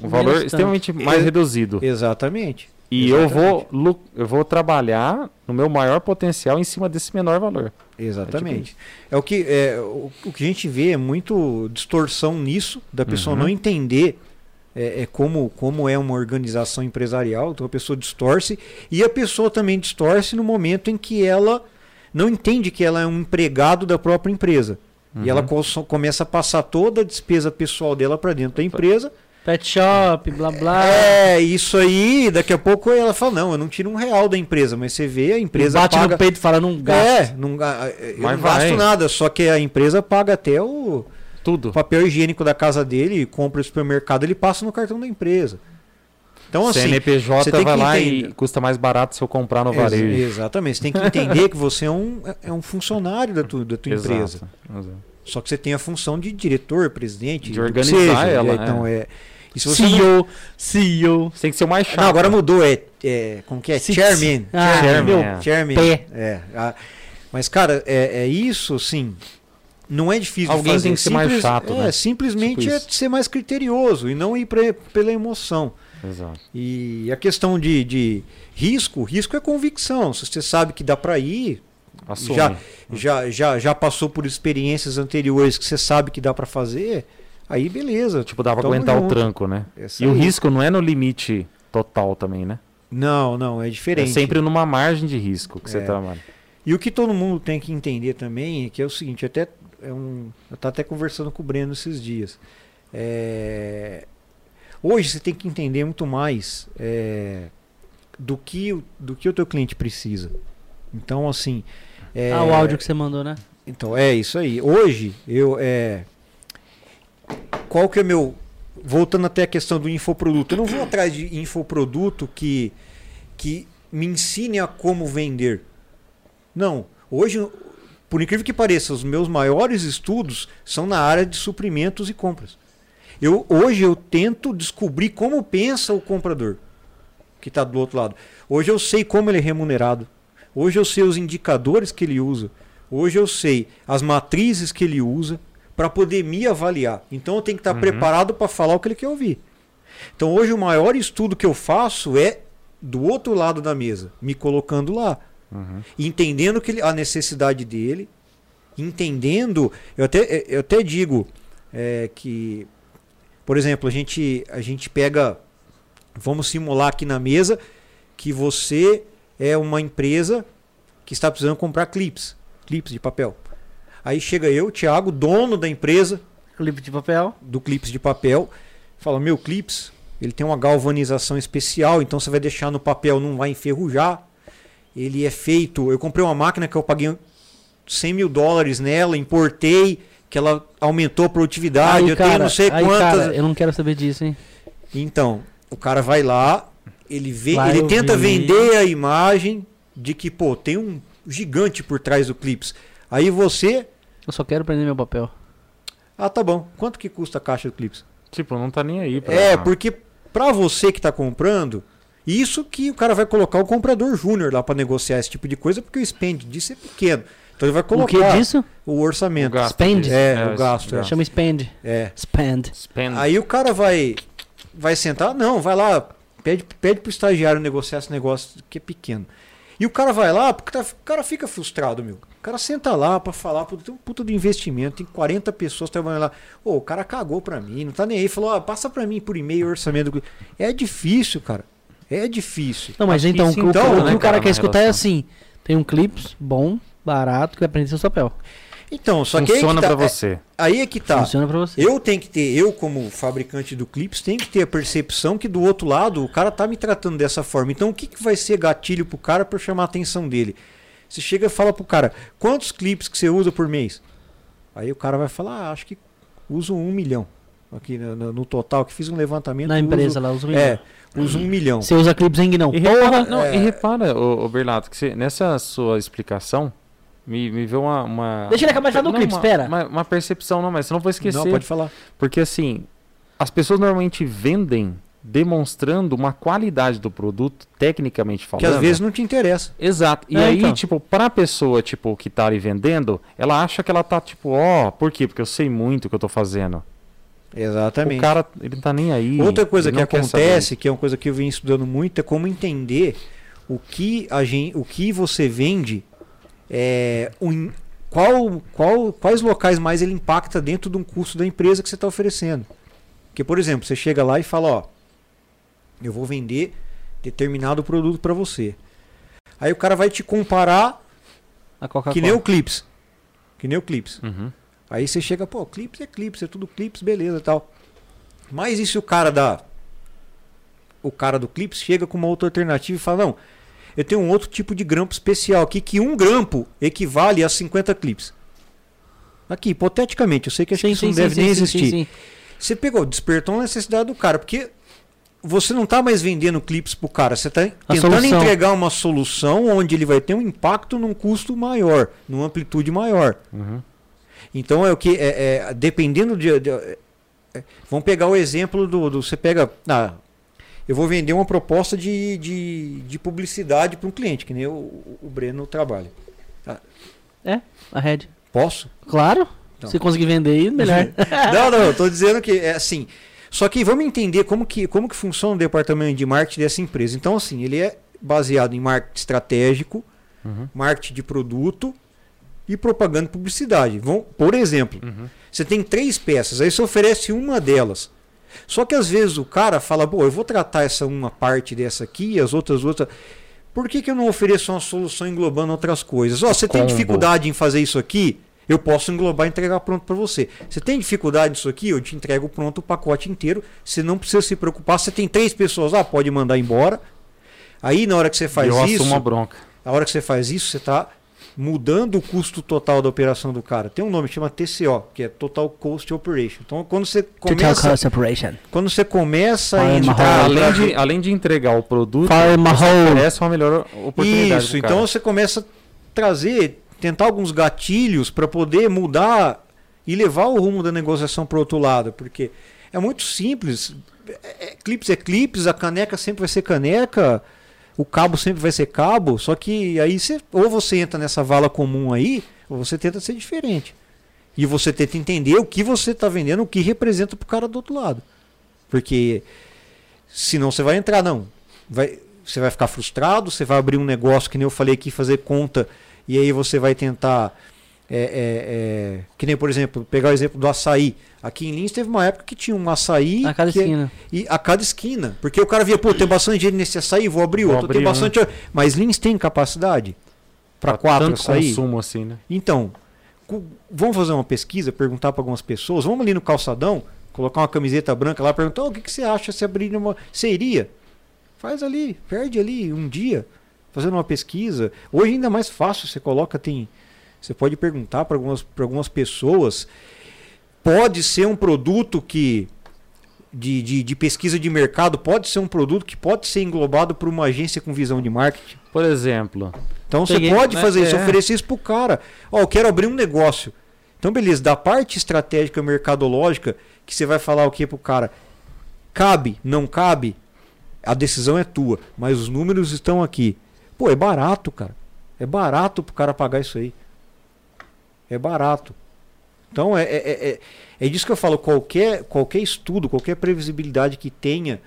um valor
tanto.
extremamente mais
Eu-
reduzido.
Exatamente.
E eu vou, eu vou trabalhar no meu maior potencial em cima desse menor valor.
Exatamente. É o que é, o, o que a gente vê é muito distorção nisso da pessoa
Uhum.
não entender é, é como como é uma organização empresarial. Então a pessoa distorce e a pessoa também distorce no momento em que ela não entende que ela é um empregado da própria empresa. E ela
Uhum.
co- começa a passar toda a despesa pessoal dela para dentro da empresa.
Pet shop, blá blá.
É, isso aí, daqui a pouco ela fala, não, eu não tiro um real da empresa, mas você vê, a empresa
bate
paga...
no peito e fala, não gasta.
É, não, eu
Mas
não gasto
vai.
nada, só que a empresa paga até o
Tudo.
papel higiênico da casa dele, compra no supermercado, ele passa no cartão da empresa. Então assim,
CNPJ
você tem
vai
que
lá
entender-
e custa mais barato se eu comprar no
ex-
varejo.
exatamente, você tem que entender que você é um, é um funcionário da tua, da tua
Exato,
empresa.
exato.
Só que você tem a função de diretor, presidente,
De organizar
seja,
ela,
Então é. E se você não-
CEO, CEO.
Você tem que ser o mais chato.
Não, agora mudou, é, é como que é?
Six.
Chairman.
Ah,
chairman.
meu
chairman. É. ah, mas, cara, é, é isso, sim. Não é difícil
Alguém
fazer.
tem que ser mais chato,
é,
né?
Simplesmente
Tipo
é ser mais criterioso e não ir pre- pela emoção.
Exato.
E a questão de, de risco, risco é convicção. Se você sabe que dá para ir,
Assume.
já, já, já, já passou por experiências anteriores que você sabe que dá para fazer, aí beleza.
Tipo, dá pra aguentar o
junto.
tranco, né?
Essa
E o
aí.
risco não é no limite total também, né?
Não, não, é
É
diferente.
sempre numa margem de risco que você
É.
trabalha.
E o que todo mundo tem que entender também é que é o seguinte, até é um, eu estava até conversando com o Breno esses dias. É, hoje você tem que entender muito mais é, do que o- do que o teu cliente precisa. Então assim, é,
Ah, o áudio que você mandou, né?
então é isso aí. Hoje eu é qual que é meu voltando até a questão do infoproduto. Eu não vou atrás de infoproduto que que me ensine a como vender. Não. Hoje, por incrível que pareça, os meus maiores estudos são na área de suprimentos e compras. Eu, hoje eu tento descobrir como pensa o comprador que está do outro lado. Hoje eu sei como ele é remunerado. Hoje eu sei os indicadores que ele usa. Hoje eu sei as matrizes que ele usa para poder me avaliar. Então eu tenho que estar
Uhum.
preparado para falar o que ele quer ouvir. Então hoje o maior estudo que eu faço é do outro lado da mesa, me colocando lá,
Uhum.
entendendo que ele- a necessidade dele, entendendo. Eu até, eu até digo é, que, por exemplo, a gente, a gente pega. Vamos simular aqui na mesa que você é uma empresa que está precisando comprar clips, clips de papel. Aí chega eu, Thiago, dono da empresa,
Clipe de papel.
do clips de papel, fala: Meu clips, ele tem uma galvanização especial, então você vai deixar no papel, não vai enferrujar. Ele é feito. Eu comprei uma máquina que eu paguei 100 mil dólares nela, importei, que ela aumentou a produtividade. eu tenho não sei
aí,
quantas.
cara, eu não quero saber disso, hein?
Então, o cara vai lá, ele vê,
Vai
ele tenta vender a imagem de que, pô, tem um gigante por trás do clips. Aí você,
Eu só quero prender meu papel.
ah, tá bom. Quanto que custa a caixa do clips?
Tipo, não tá nem aí pra...
É, porque pra você que tá comprando, isso que o cara vai colocar o comprador júnior lá pra negociar esse tipo de coisa, porque o spend disso é pequeno. Então ele vai
O
colocar
que disso?
o orçamento.
O gasto
Spend?
disso.
É, o gasto, é.
Chama spend.
É.
Spend.
Spend.
Aí o cara vai vai sentar, não, vai lá, pede, pede pro estagiário negociar esse negócio que é pequeno. E o cara vai lá, porque tá- o cara fica frustrado, meu. O cara senta lá pra falar, puta, tem um puta de investimento, tem 40 pessoas trabalhando lá. Ô, o cara cagou pra mim, não tá nem aí, falou, ó, passa pra mim por e-mail o orçamento. É difícil, cara. É difícil.
Não, mas então,
isso
o, que-
então,
o que
né,
o cara
cara,
quer escutar é
relação.
assim: tem um clips bom, barato, que vai prender seu papel.
Então, só que
Funciona
tá,
pra você.
aí é que tá.
Funciona pra você.
Eu tenho que ter, eu como fabricante do clips, tenho que ter a percepção que do outro lado o cara tá me tratando dessa forma. Então o que, que vai ser gatilho pro cara para chamar a atenção dele? Você chega e fala pro cara, quantos clips que você usa por mês? Aí o cara vai falar, ah, acho que uso um milhão. Aqui no, no- no total, que fiz um levantamento.
Na empresa
uso,
lá, os
É, uso um milhão.
Você usa clips em não.
E repara,
Porra!
não,
é.
e repara ô, ô Berlato, que você- nessa sua explicação, me, me veio uma, uma.
Deixa ele acabar de falar do
Não,
clipe,
uma-
espera.
Uma, uma percepção, não, mas você não vou esquecer.
Não, pode falar.
Porque assim, as pessoas normalmente vendem demonstrando uma qualidade do produto, tecnicamente falando.
Que às vezes não te interessa.
Exato. E
É,
aí,
então.
tipo, pra pessoa, tipo, que tá ali vendendo, ela acha que ela tá, tipo, ó, por quê? Porque eu sei muito o que eu tô fazendo.
Exatamente.
O cara, ele tá nem aí.
Outra coisa que
não
acontece, que é uma coisa que eu venho estudando muito, é como entender o que a gente, o que você vende, é, in- qual, qual, quais locais mais ele impacta dentro de um custo da empresa que você está oferecendo. Porque, por exemplo, você chega lá e fala, ó, eu vou vender determinado produto para você. Aí o cara vai te comparar que nem o Clips. Que nem o Clips.
Uhum.
Aí você chega, pô, clips é clips, é tudo clips, beleza tal. Mas e se o cara da. O cara do clips chega com uma outra alternativa e fala, não, eu tenho um outro tipo de grampo especial aqui, que um grampo equivale a 50 clips. Aqui, hipoteticamente, eu sei que acho que isso não deve nem existir.
sim.
Você pegou, despertou a necessidade do cara, porque você não está mais vendendo clips pro cara, você está tentando
solução.
entregar uma solução onde ele vai ter um impacto num custo maior, numa amplitude maior.
Uhum.
Então é o que é, é, dependendo de, de- é, vamos pegar o exemplo do, do- você pega ah, eu vou vender uma proposta de, de, de publicidade para um cliente que nem o, o Breno trabalha
A Red.
posso
Claro.
Então.
Se conseguir vender aí, melhor.
não não eu tô dizendo que é assim só que vamos entender como que como que funciona o departamento de marketing dessa empresa então assim ele é baseado em marketing estratégico
Uhum.
marketing de produto e propaganda e publicidade. Vão, por exemplo,
Uhum.
você tem três peças, aí você oferece uma delas. Só que às vezes o cara fala, pô, eu vou tratar essa uma parte dessa aqui as outras outras. Por que, que eu não ofereço uma solução englobando outras coisas? Ó, você tem dificuldade em fazer isso aqui? Eu posso englobar e entregar pronto para você. Você tem dificuldade nisso aqui? Eu te entrego pronto o pacote inteiro. Você não precisa se preocupar. Você tem três pessoas lá, pode mandar embora. Aí na hora que você faz
eu
isso,
assumo a bronca.
a hora que você faz isso, você está mudando o custo total da operação do cara. Tem um nome que chama TCO, que é Total Cost Operation. Então, quando você
Total
começa,
Cost Operation.
quando você começa a entrar,
além, de, além de entregar o produto, oferece uma melhor oportunidade.
isso, então você começa a trazer, tentar alguns gatilhos para poder mudar e levar o rumo da negociação para outro lado, porque é muito simples. É, é, clips é clips, a caneca sempre vai ser caneca, o cabo sempre vai ser cabo, só que aí você, ou você entra nessa vala comum aí, ou você tenta ser diferente. E você tenta entender o que você está vendendo, o que representa para o cara do outro lado. Porque senão você vai entrar, não. Vai, você vai ficar frustrado, você vai abrir um negócio, que nem eu falei aqui, fazer conta, e aí você vai tentar. É, é, é, que nem, por exemplo, pegar o exemplo do açaí. Aqui em Lins teve uma época que tinha um açaí.
A cada
que-
esquina.
E a cada esquina. Porque o cara via, pô, tem bastante dinheiro nesse açaí, vou abrir
Vou
outro.
abrir
tem
um.
bastante. Mas Lins tem capacidade para quatro
tanto
açaí.
consumo assim, né?
Então, cu- vamos fazer uma pesquisa, perguntar para algumas pessoas. Vamos ali no calçadão, colocar uma camiseta branca lá, perguntar: "Ô, o que, que você acha se abrir uma. Iria? Faz ali, perde ali um dia, fazendo uma pesquisa. Hoje ainda é mais fácil, você coloca, tem. Você pode perguntar para algumas, pra algumas pessoas. Pode ser um produto que. De, de, de pesquisa de mercado, pode ser um produto que pode ser englobado por uma agência com visão de marketing.
Por exemplo,
Então você pode
né?
fazer isso,
É.
oferecer isso pro cara. Ó, eu quero abrir um negócio. Então, beleza, da parte estratégica mercadológica, que você vai falar o que pro cara? Cabe, não cabe? A decisão é tua, mas os números estão aqui. Pô, é barato, cara. É barato pro cara pagar isso aí. É barato. Então é, é, é, é- é disso que eu falo. Qualquer, qualquer estudo, qualquer previsibilidade que tenha,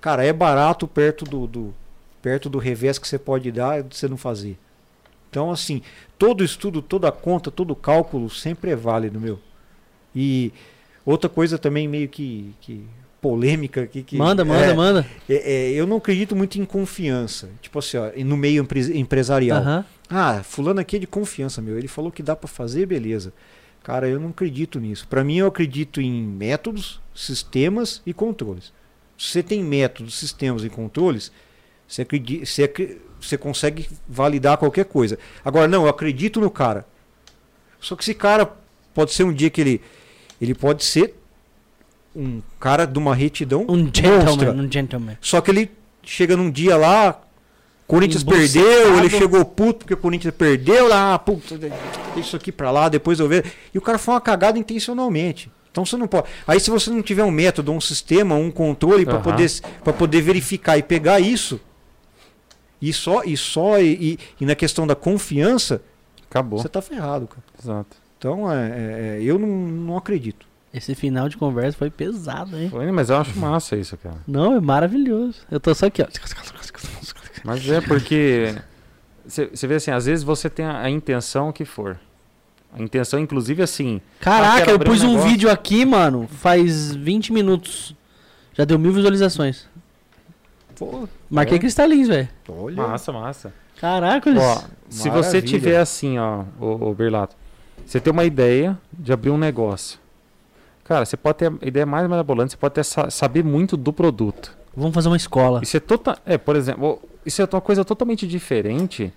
cara, é barato perto do, do- perto do revés que você pode dar de você não fazer. Então, assim, todo estudo, toda conta, todo cálculo sempre é válido, meu. E outra coisa também meio que, que polêmica aqui que.
Manda, manda,
é,
manda.
é, é, eu não acredito muito em confiança. Tipo assim, ó, no meio empre- empresarial.
Aham.
Ah, fulano aqui é de confiança, meu. Ele falou que dá pra fazer, beleza. Cara, eu não acredito nisso. Pra mim, eu acredito em métodos, sistemas e controles. Se você tem métodos, sistemas e controles, você, acredi- você, você consegue validar qualquer coisa. Agora, não, eu acredito no cara. Só que esse cara pode ser um dia que ele, ele pode ser um cara de uma retidão
Um
monstra.
gentleman, um gentleman.
Só que ele chega num dia lá, Corinthians
Embucetado.
perdeu, ele chegou puto porque o Corinthians perdeu lá, puta, deixa isso aqui pra lá, depois eu vejo. E o cara foi uma cagada intencionalmente. Então você não pode. Aí se você não tiver um método, um sistema, um controle para
Aham.
poder para poder verificar e pegar isso, e só e só e, e- e na questão da confiança,
Acabou.
você tá ferrado, cara.
Exato.
Então é, é, é, eu não, não acredito.
Esse final de conversa foi pesado, hein?
Foi, mas eu acho massa isso, cara.
Não, é maravilhoso. Eu tô só aqui, ó.
Mas é porque. Você vê assim, às vezes você tem a, a intenção que for. A intenção, inclusive, assim.
Caraca, eu
um
pus um
negócio.
vídeo aqui, mano, faz 20 minutos. Já deu mil visualizações.
Pô,
Marquei
É?
cristalinhos, velho.
olha.
Massa, massa.
Caraca, eles...
Ó, se você tiver assim, ó, o, o Berlato, você tem uma ideia de abrir um negócio. Cara, você pode ter a ideia mais marabolante, você pode até sa- saber muito do produto.
Vamos fazer uma escola.
Isso é total, é, por exemplo, isso é uma coisa totalmente diferente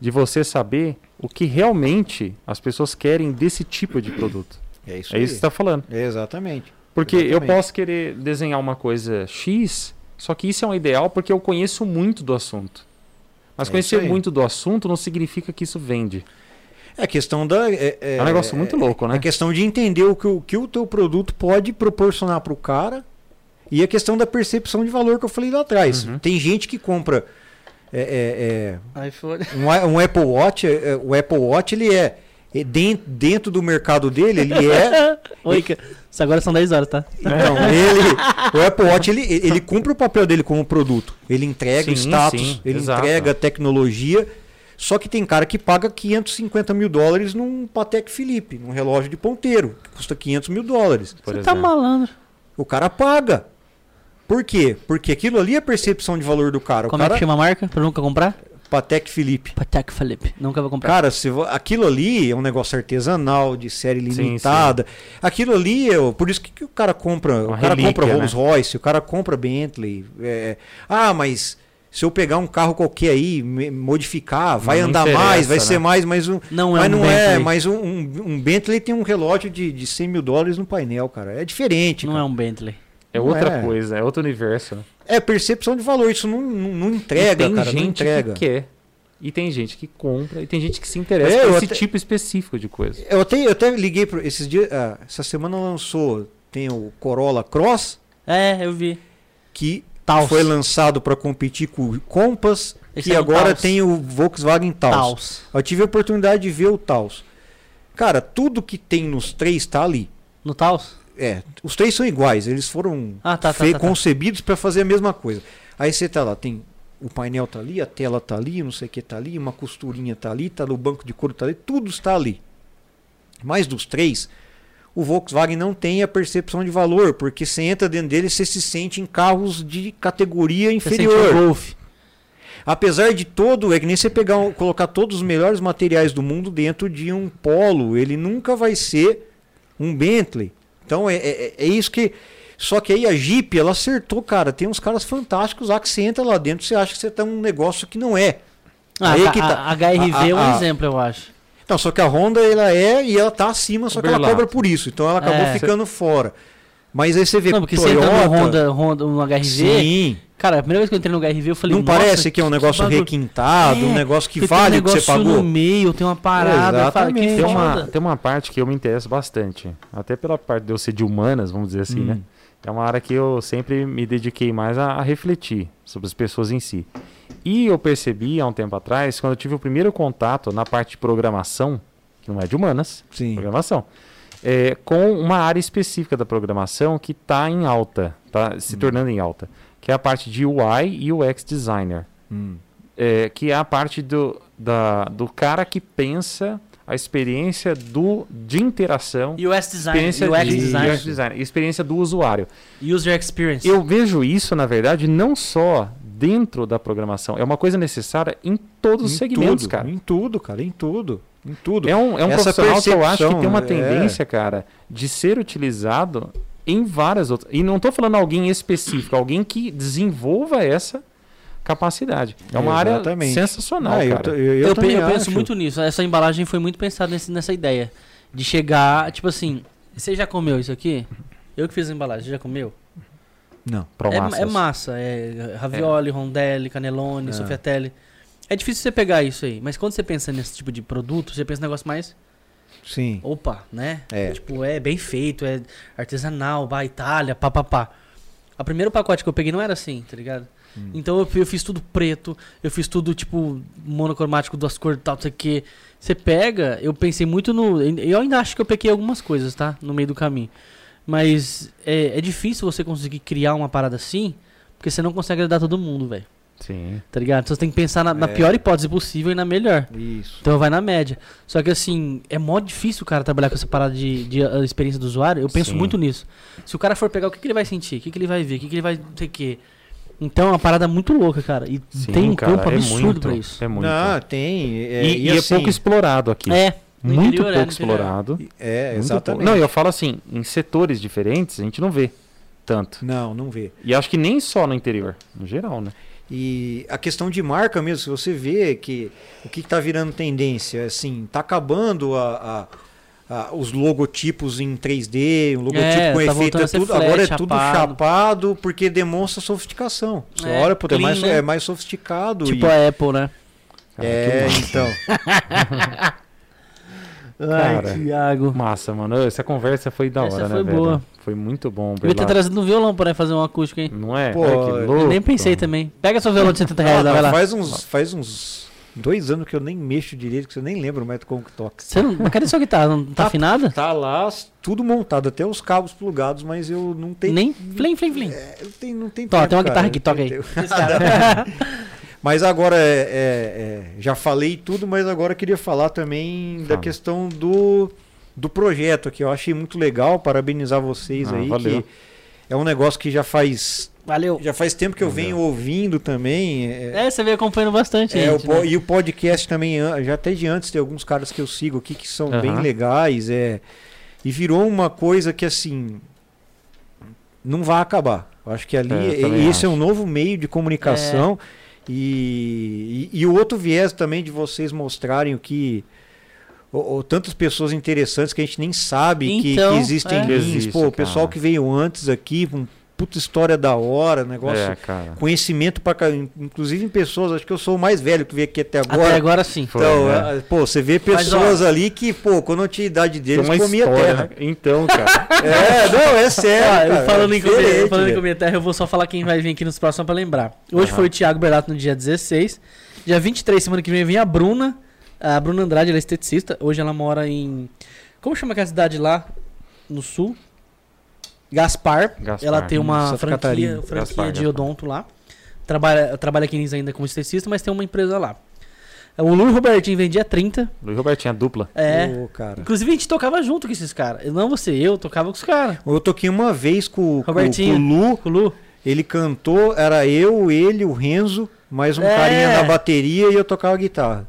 de você saber o que realmente as pessoas querem desse tipo de produto.
É isso
É isso que você está falando.
É exatamente.
Porque eu
Exatamente.
posso querer desenhar uma coisa X, só que isso é um ideal porque eu conheço muito do assunto. Mas
É
conhecer muito do assunto não significa que isso vende.
É questão da. É,
É, um negócio muito louco, né?
É questão de entender o que o, que o teu produto pode proporcionar para o cara e a questão da percepção de valor que eu falei lá atrás.
Uhum.
Tem gente que compra é,
iPhone.
é, é, um, um Apple Watch, é, é, o Apple Watch ele é, é dentro, dentro do mercado dele, ele é.
Oi, isso agora são 10 horas, tá?
Então, ele, o Apple Watch ele, ele cumpre o papel dele como produto. Ele entrega
Sim,
status,
sim,
ele
exato.
entrega tecnologia. Só que tem cara que paga 550 mil dólares num Patek Philippe, num relógio de ponteiro, que custa 500 mil dólares.
Por
Você tá
exemplo.
malandro.
O cara paga. Por quê? Porque aquilo ali é a percepção de valor do cara. O
Como é
cara,
que chama a marca? Pra nunca comprar?
Patek Philippe.
Patek Philippe. Nunca vou comprar.
Cara, se aquilo ali é um negócio artesanal, de série
Sim,
limitada. Aquilo ali, é, o- por isso que, que o cara compra.
Uma
o cara
relíquia,
compra
né?
Rolls Royce, o cara compra Bentley. é, ah, mas se eu pegar um carro qualquer aí, me- modificar, vai
não
andar mais, vai
né?
ser mais, mas um.
não é
mas
um
não é,
Bentley.
mas um, um, um Bentley tem um relógio de, de 100 mil dólares no painel, cara. É diferente.
Não
cara.
é um Bentley.
É
Não
outra
é.
coisa, é outro universo. né?
É percepção de valor, isso não, não, não entrega,
e tem
cara, não
gente
entrega.
que quer. E tem gente que compra. E tem gente que se interessa
É,
por esse
até-
tipo específico de coisa.
Eu até, eu até liguei pro, esses dias, ah, essa semana lançou, tem o Corolla Cross,
É, eu vi.
que
Taos.
foi lançado para competir com o Compass,
Esse
e
é
agora
Taos.
tem o Volkswagen Taos.
Taos.
Eu tive a oportunidade de ver o Taos. Cara, tudo que tem nos três tá ali.
No Taos?
É, os três são iguais, eles foram
Ah, tá, tá, tá, tá.
concebidos para fazer a mesma coisa. Aí você tá lá, tem o painel tá ali, a tela tá ali, não sei o que tá ali, uma costurinha tá ali, tá no banco de couro tá ali, tudo está ali. Mas dos três, o Volkswagen não tem a percepção de valor, porque você entra dentro dele, você se sente em carros de categoria
Você
inferior.
Golf.
Apesar de todo, é que nem você pegar, um- colocar todos os melhores materiais do mundo dentro de um Polo, ele nunca vai ser um Bentley. Então é, é, é isso que. Só que aí a Jeep, ela acertou, cara. Tem uns caras fantásticos lá que você entra lá dentro, você acha que você tá num negócio que não é.
Ah,
Aí
a,
que tá.
a HRV é um
A- a-
exemplo, eu acho.
Não, só que a Honda ela é e ela tá acima, só que ela cobra por isso. Então ela acabou
É.
ficando fora. Mas aí você vê
Não, porque
Toyota,
você entra no Honda, Honda, no HRV.
Sim.
Cara, a primeira vez que eu entrei no HRV, eu falei,
Não parece que é um negócio requintado, um
É,
negócio que
tem um
vale o que você
negócio
pagou.
no meio, tem uma parada, que
Exatamente.
Tem uma, tem uma parte que eu me interesso bastante. Até pela parte de eu ser de humanas, vamos dizer assim,
Hum.
né? É uma área que eu sempre me dediquei mais a, a refletir sobre as pessoas em si. E eu percebi há um tempo atrás, quando eu tive o primeiro contato na parte de programação, que não é de humanas,
Sim.
programação, é, com uma área específica da programação que está em alta, está se
Hum.
tornando em alta, que é a parte de UI e UX designer
Hum.
é, que é a parte do, da, do cara que pensa a experiência do, de interação,
UX design,
experiência
UX
de
design,
UX design, experiência do usuário.
user experience.
Eu vejo isso, na verdade, não só dentro da programação, é uma coisa necessária em todos os
Em
segmentos,
tudo,
cara.
Em tudo, cara, em tudo. Em tudo.
É um, é um
Essa
profissional que eu acho que tem uma
é.
tendência, cara, de ser utilizado em várias outras. E não estou falando alguém específico, alguém que desenvolva essa capacidade. É uma área
Exatamente.
sensacional,
Ah, eu, eu, eu
Eu, penso
acho.
muito nisso. Essa embalagem foi muito pensada nesse- nessa ideia. De chegar, tipo assim, você já comeu isso aqui? Eu que fiz a embalagem, você já comeu?
Não.
Pro
É, é massa, é ravioli, rondelli, canelone,
É.
É difícil você pegar isso aí, mas quando você pensa nesse tipo de produto, você pensa em um negócio mais,
Sim.
opa, né?
É.
Tipo, é bem feito, é artesanal, vai Itália, pá, pá, pá. O primeiro pacote que eu peguei não era assim, tá ligado?
Hum.
Então eu, eu fiz tudo preto, eu fiz tudo tipo monocromático, duas cores e tal, não sei o que. Você pega, eu pensei muito no. Eu ainda acho que eu peguei algumas coisas, tá? No meio do caminho. Mas é, é difícil você conseguir criar uma parada assim, porque você não consegue agradar todo mundo, velho.
Sim.
Tá ligado? Então você tem que pensar na, na
É.
pior hipótese possível e na melhor.
Isso.
Então vai na média. Só que assim, é mó difícil o cara trabalhar com essa parada de, de uh, experiência do usuário. Eu penso
Sim.
muito nisso. Se o cara for pegar, o que, que ele vai sentir? O que, que ele vai ver? O que, que ele vai. Não sei o quê. Então é uma parada muito louca, cara. E
Sim,
tem um
cara,
campo
é
absurdo
muito,
pra isso.
É muito.
Não, tem. É,
e, e é
assim,
pouco explorado aqui.
É.
muito
interior,
pouco
é, no interior.
explorado.
É, exatamente.
pouco. Não, eu falo assim, em setores diferentes a gente não vê tanto.
Não, não vê.
E acho que nem só no interior, no geral, né?
E a questão de marca mesmo, se você vê que o que está virando tendência, assim, tá acabando a, a- a- os logotipos em 3D, o logotipo
É,
com
tá
efeito, é tudo,
flat,
agora é tudo
chapado.
chapado, porque demonstra sofisticação. Você
É,
olha, pô, é,
clean,
mais,
né?
é mais sofisticado.
Tipo
e-
a Apple, né?
Cara,
é, então.
Cara,
Ai, Thiago.
Massa, mano. Essa conversa foi da
Essa
hora,
foi
né, velho?
boa.
Foi muito bom,
Devia ter trazido um violão pra fazer um acústico, hein?
Não é?
Pô,
que
eu
louco.
Eu nem pensei também. Pega seu violão de 70 reais,
Ah,
lá, vai lá.
faz, uns, faz uns dois anos que eu nem mexo direito, que eu nem lembro mais como que toca.
Você não... Mas cadê sua guitarra? Não tá
Tá-
afinada?
Tá lá, tudo montado, até os cabos plugados, mas eu não tenho.
Nem flim, flim, flim.
É, eu tenho, não tem
Tó,
tempo,
tem uma
cara,
guitarra aqui, toca aí.
Mas agora, é, é, é, já falei tudo, mas agora eu queria falar também da
Fala.
questão do, do projeto aqui. Eu achei muito legal, parabenizar vocês
Ah,
aí,
valeu.
que é um negócio que já faz,
Valeu.
já faz tempo que eu venho ouvindo também. É,
É, você veio acompanhando bastante,
é, o
gente.
po-
né?
E o podcast também, já até de antes, tem alguns caras que eu sigo aqui que são
Aham.
bem legais. É, e virou uma coisa que assim. Não vai acabar. Eu acho que ali.
É,
e- esse é um novo meio de comunicação. E, e, e o outro viés também de vocês mostrarem o que. o- o- tantas pessoas interessantes que a gente nem sabe que-
Então,
que, existem
é.
links.
Existe,
Pô, o pessoal que veio antes aqui, com puta história da hora, negócio
É, cara.
conhecimento para inclusive em pessoas, acho que eu sou o mais velho que veio aqui até agora.
Até agora sim.
Foi,
então,
né?
é, pô, você vê
Mas,
pessoas ali que, pô, quando eu tinha a idade deles,
uma
comia
história,
terra.
né? Então, cara.
É, não, é sério.
Ah, eu falando,
é
em comer, falando em terra, eu vou só falar quem vai vir aqui nos próximos pra lembrar. Hoje
Aham.
foi o Thiago Berlato no dia 16. Dia 23, semana que vem, vem a Bruna. A Bruna Andrade, ela é esteticista. Hoje ela mora em. Como chama aquela cidade lá? No sul? Gaspar.
Gaspar.
Ela tem uma
Santa
franquia,
Catarina.
franquia
Gaspar,
de
Gaspar.
odonto lá. Trabalha, trabalha aqui ainda como esteticista, mas tem uma empresa lá. O Lu Robertinho vem dia 30.
Luiz Robertinho, a dupla.
É.
Cara.
Inclusive a gente tocava junto com esses caras. Não você, eu tocava com os caras.
Eu toquei uma vez com, com, com
Robertinho.
o Lu,
Com o Lu.
ele cantou, era eu, ele, o Renzo, mais um
É.
carinha na bateria e eu tocava guitarra.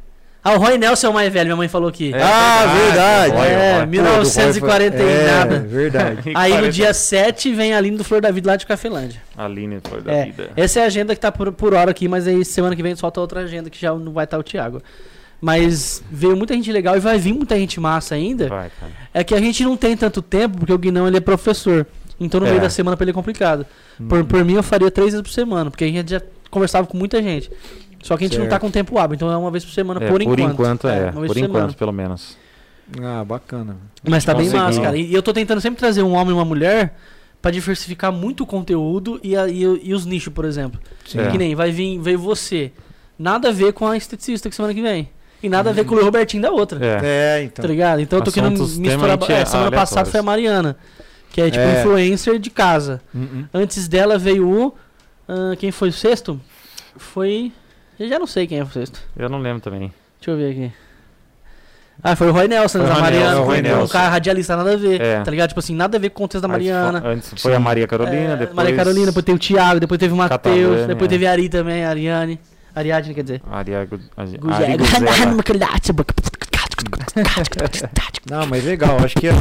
Ah, o Roy Nelson é o mais velho, minha mãe falou aqui.
É
ah, verdade.
Roy,
É,
Roy.
mil- 1940
Pô, do Roy foi-
e nada.
É, verdade.
Aí no
40.
dia 7 vem a Aline do Flor da Vida lá de Cafelândia.
Aline foi da
É,
vida.
essa é a agenda que tá por, por hora aqui, mas aí semana que vem solta outra agenda que já não vai estar o Thiago. Mas veio muita gente legal e vai vir muita gente massa ainda.
Vai, cara.
É que a gente não tem tanto tempo, porque o Guinão ele é professor. Então no
É.
meio da semana pra ele é complicado. Por, por mim eu faria três vezes por semana, porque a gente já conversava com muita gente. Só que a gente não tá
Certo.
com tempo hábil, então é uma vez por semana,
É,
por enquanto.
é.
uma vez
Por
semana.
enquanto, pelo menos.
Ah, bacana.
Mas tá bem
Consegui.
massa, cara. E eu tô tentando sempre trazer um homem e uma mulher pra diversificar muito o conteúdo e, a- e e os nichos, por exemplo.
Sim.
É.
Que nem vai vir veio você. Nada a ver com a esteticista que semana que vem. E nada a ver com o Robertinho da outra.
É.
É, então.
Tá ligado? Então eu tô querendo misturar. É, semana passada foi a Mariana. Que é tipo
É.
influencer de casa.
Uhum.
Antes dela veio o. ah, quem foi o sexto? Foi. Eu já não sei quem é o sexto.
Eu não lembro também.
Deixa eu ver aqui. Ah, foi o Roy Nelson,
Foi
da Mariana.
Nelson, Roy
um cara radialista, nada a ver.
É.
Tá ligado? Tipo assim, nada a ver com o contexto da Mariana.
fo- Antes foi a Maria Carolina,
É,
depois.
Maria Carolina, depois teve o Thiago, depois teve o Matheus, depois
é.
teve a Ari também, a Ariane. Ariadne, quer dizer.
Aria, Gu- Ari
Guzela.
Guzela.
Não, mas legal, acho que é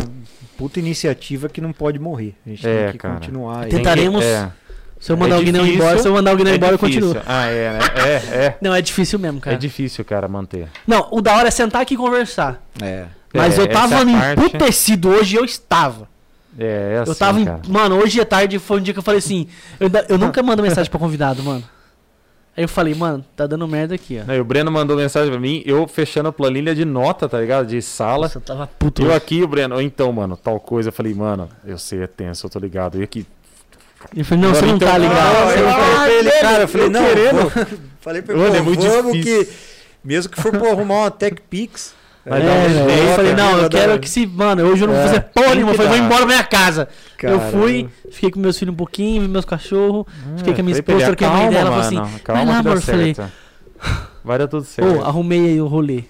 puta iniciativa que não pode morrer. A gente
É,
tem que
cara.
continuar. aí.
Tem que-
Tentaremos-
é.
Se eu mandar
É
alguém não
difícil,
embora, se eu mandar alguém não
É
embora, eu
difícil.
continuo.
Ah, é, né? É, é.
Não, é difícil mesmo, cara.
É difícil, cara, manter.
Não, o da hora é sentar aqui e conversar.
É.
Mas
É,
eu tava
parte-
emputecido hoje, eu estava.
É, é assim,
eu tava. em-
cara.
Mano, hoje à tarde foi um dia que eu falei assim. Eu, eu nunca mando mensagem pra convidado, mano. Aí eu falei, mano, tá dando merda aqui, ó.
Não, e o Breno mandou mensagem pra mim, eu fechando a planilha de nota, tá ligado? De sala.
Nossa, eu tava puto.
Eu
hoje.
aqui, o Breno, então, mano, tal coisa. Eu falei, mano, eu sei, é tenso, eu tô ligado. E aqui,
Eu falei, não,
Agora
você não
então-
tá ligado.
Ah,
você
eu
não tá-
falei pra ele, cara, eu falei,
eu
não,
querendo.
vou- falei pra ele,
Mano,
pô,
é muito
vamos
difícil.
que, mesmo que for pra arrumar uma Tech Pix,
Vai
É,
dar um
eu falei, não, eu quero que se. Mano, hoje eu não vou
É,
fazer porra
tem
nenhuma. Eu
que
falei, vou embora pra minha casa. Eu
Caramba.
fui, fiquei com meus filhos um pouquinho, vi meus cachorros. Fiquei com a minha esposa,
ele,
troquei uma
calma,
ideia. Ela falou
mano,
assim:
calma
vai lá,
que
amor. Eu falei.
Vai dar tudo
pô,
certo.
arrumei aí o rolê.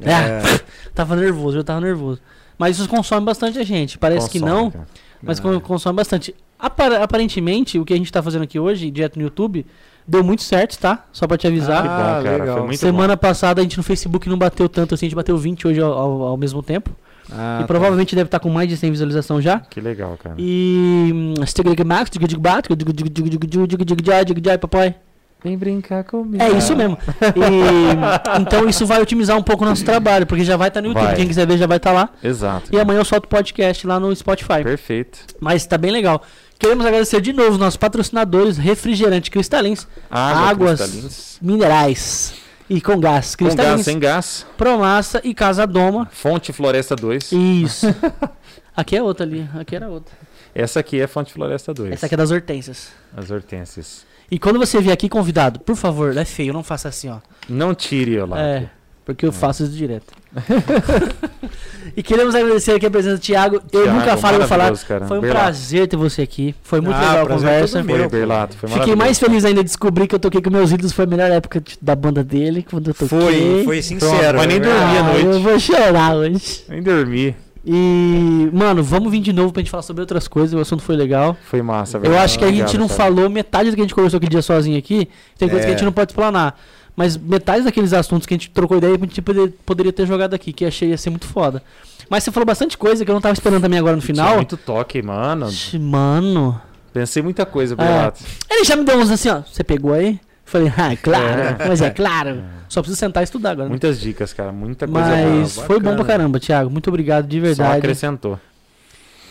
É.
Ah, tava nervoso, eu tava nervoso. Mas isso consome bastante a gente. Parece que
Consome,
não,
cara.
mas con- consome bastante. Apar- aparentemente, o que a gente tá fazendo aqui hoje, direto no YouTube, deu muito certo, tá? Só pra te avisar.
Que bom,
Ah,
cara.
legal.
Foi muito
Semana passada a gente no Facebook não bateu tanto assim, a gente bateu 20 hoje ao, ao- ao mesmo tempo.
Ah,
e
tá.
provavelmente deve estar com mais de 100 visualização já.
bom. Que legal, cara.
E. hum, papai.
Vem brincar comigo.
É isso mesmo. E, então isso vai otimizar um pouco o nosso trabalho, porque já vai estar no YouTube.
Vai.
Quem quiser ver já vai estar lá.
Exato.
E amanhã eu solto o podcast lá no Spotify.
Perfeito.
Mas tá bem legal. Queremos agradecer de novo os nossos patrocinadores Refrigerante Cristalins,
Água,
Águas.
cristalinas.
Minerais e com gás
Com
Cristalins,
gás, sem gás.
Promassa e Casa Doma.
Fonte Floresta 2.
Isso. aqui é outra ali, aqui era outra.
Essa aqui é Fonte Floresta 2.
Essa aqui é das hortênsias.
As hortênsias.
E quando você vier aqui convidado, por favor, é feio, não faça assim, ó.
Não tire o lá.
É, porque eu faço isso direto. e queremos agradecer aqui a presença do Thiago. Eu
Thiago,
nunca falo, eu vou falar.
cara.
Foi um
Berlato.
prazer ter você aqui. Foi muito
Ah,
legal a
é
conversa.
Foi,
Meu,
Berlato. Foi
Fiquei mais feliz ainda de descobrir que eu toquei com meus ídolos. Foi a melhor época da banda dele. Quando eu toquei.
Foi, foi sincero.
Mas nem
é
dormi à
Ah,
noite.
eu vou chorar hoje.
Nem dormi.
E, mano, vamos vir de novo pra gente falar sobre outras coisas. O assunto foi legal.
Foi massa,
Eu
verdade.
acho que a gente
Obrigado,
não
cara.
falou metade do que a gente conversou aquele dia sozinho aqui. Tem coisas que a gente
É.
não pode explanar. Mas metade daqueles assuntos que a gente trocou ideia, a gente poder- poderia ter jogado aqui, que achei ia ser muito foda. Mas você falou bastante coisa que eu não tava esperando também agora no
Tinha
final.
muito toque, mano.
Mano.
Pensei muita coisa,
É.
Berlato.
Ele já me deu uns assim, ó. Você pegou aí? Falei, ah, claro. Mas é claro. Só preciso sentar e estudar agora. né?
Muitas dicas, cara. Muita coisa
Mas
boa.
foi bom pra caramba, Thiago. Muito obrigado, de
Só
verdade.
acrescentou.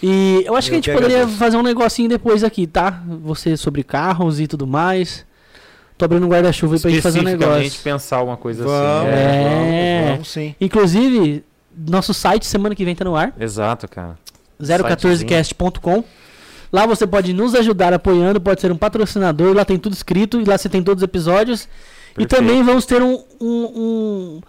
E eu acho que a
Eu
gente poderia
agradeço.
fazer um negocinho depois aqui, tá? Você sobre carros e tudo mais. Tô abrindo um guarda-chuva aí pra gente fazer um negócio.
pensar uma coisa
Vamos,
assim.
É.
vamos, vamos sim.
Inclusive, nosso site semana que vem tá no ar,
Exato, cara.
014cast.com. Lá você pode nos ajudar apoiando, pode ser um patrocinador, lá tem tudo escrito e lá você tem todos os episódios. E
Perfeito.
também vamos ter um, um- um-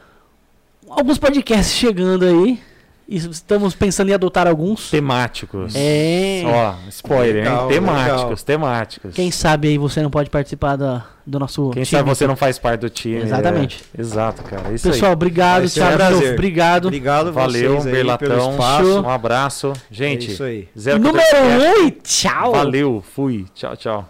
alguns podcasts chegando aí. Estamos pensando em adotar alguns.
Temáticos.
É.
Ó, spoiler,
Legal,
hein? Temáticos,
legal.
temáticos.
Quem sabe aí você não pode participar da, do nosso
Quem
time.
sabe você não faz parte do time.
Exatamente.
é. Exato, cara. é Isso
Pessoal, obrigado,
ser um
Thiago.
prazer.
Obrigado.
Obrigado
aí. Valeu,
vocês aí
Berlatão.
pelo espaço.
Um abraço.
É
Gente,
isso aí.
zero
Número 1 um, tchau.
Valeu, fui. Tchau, tchau.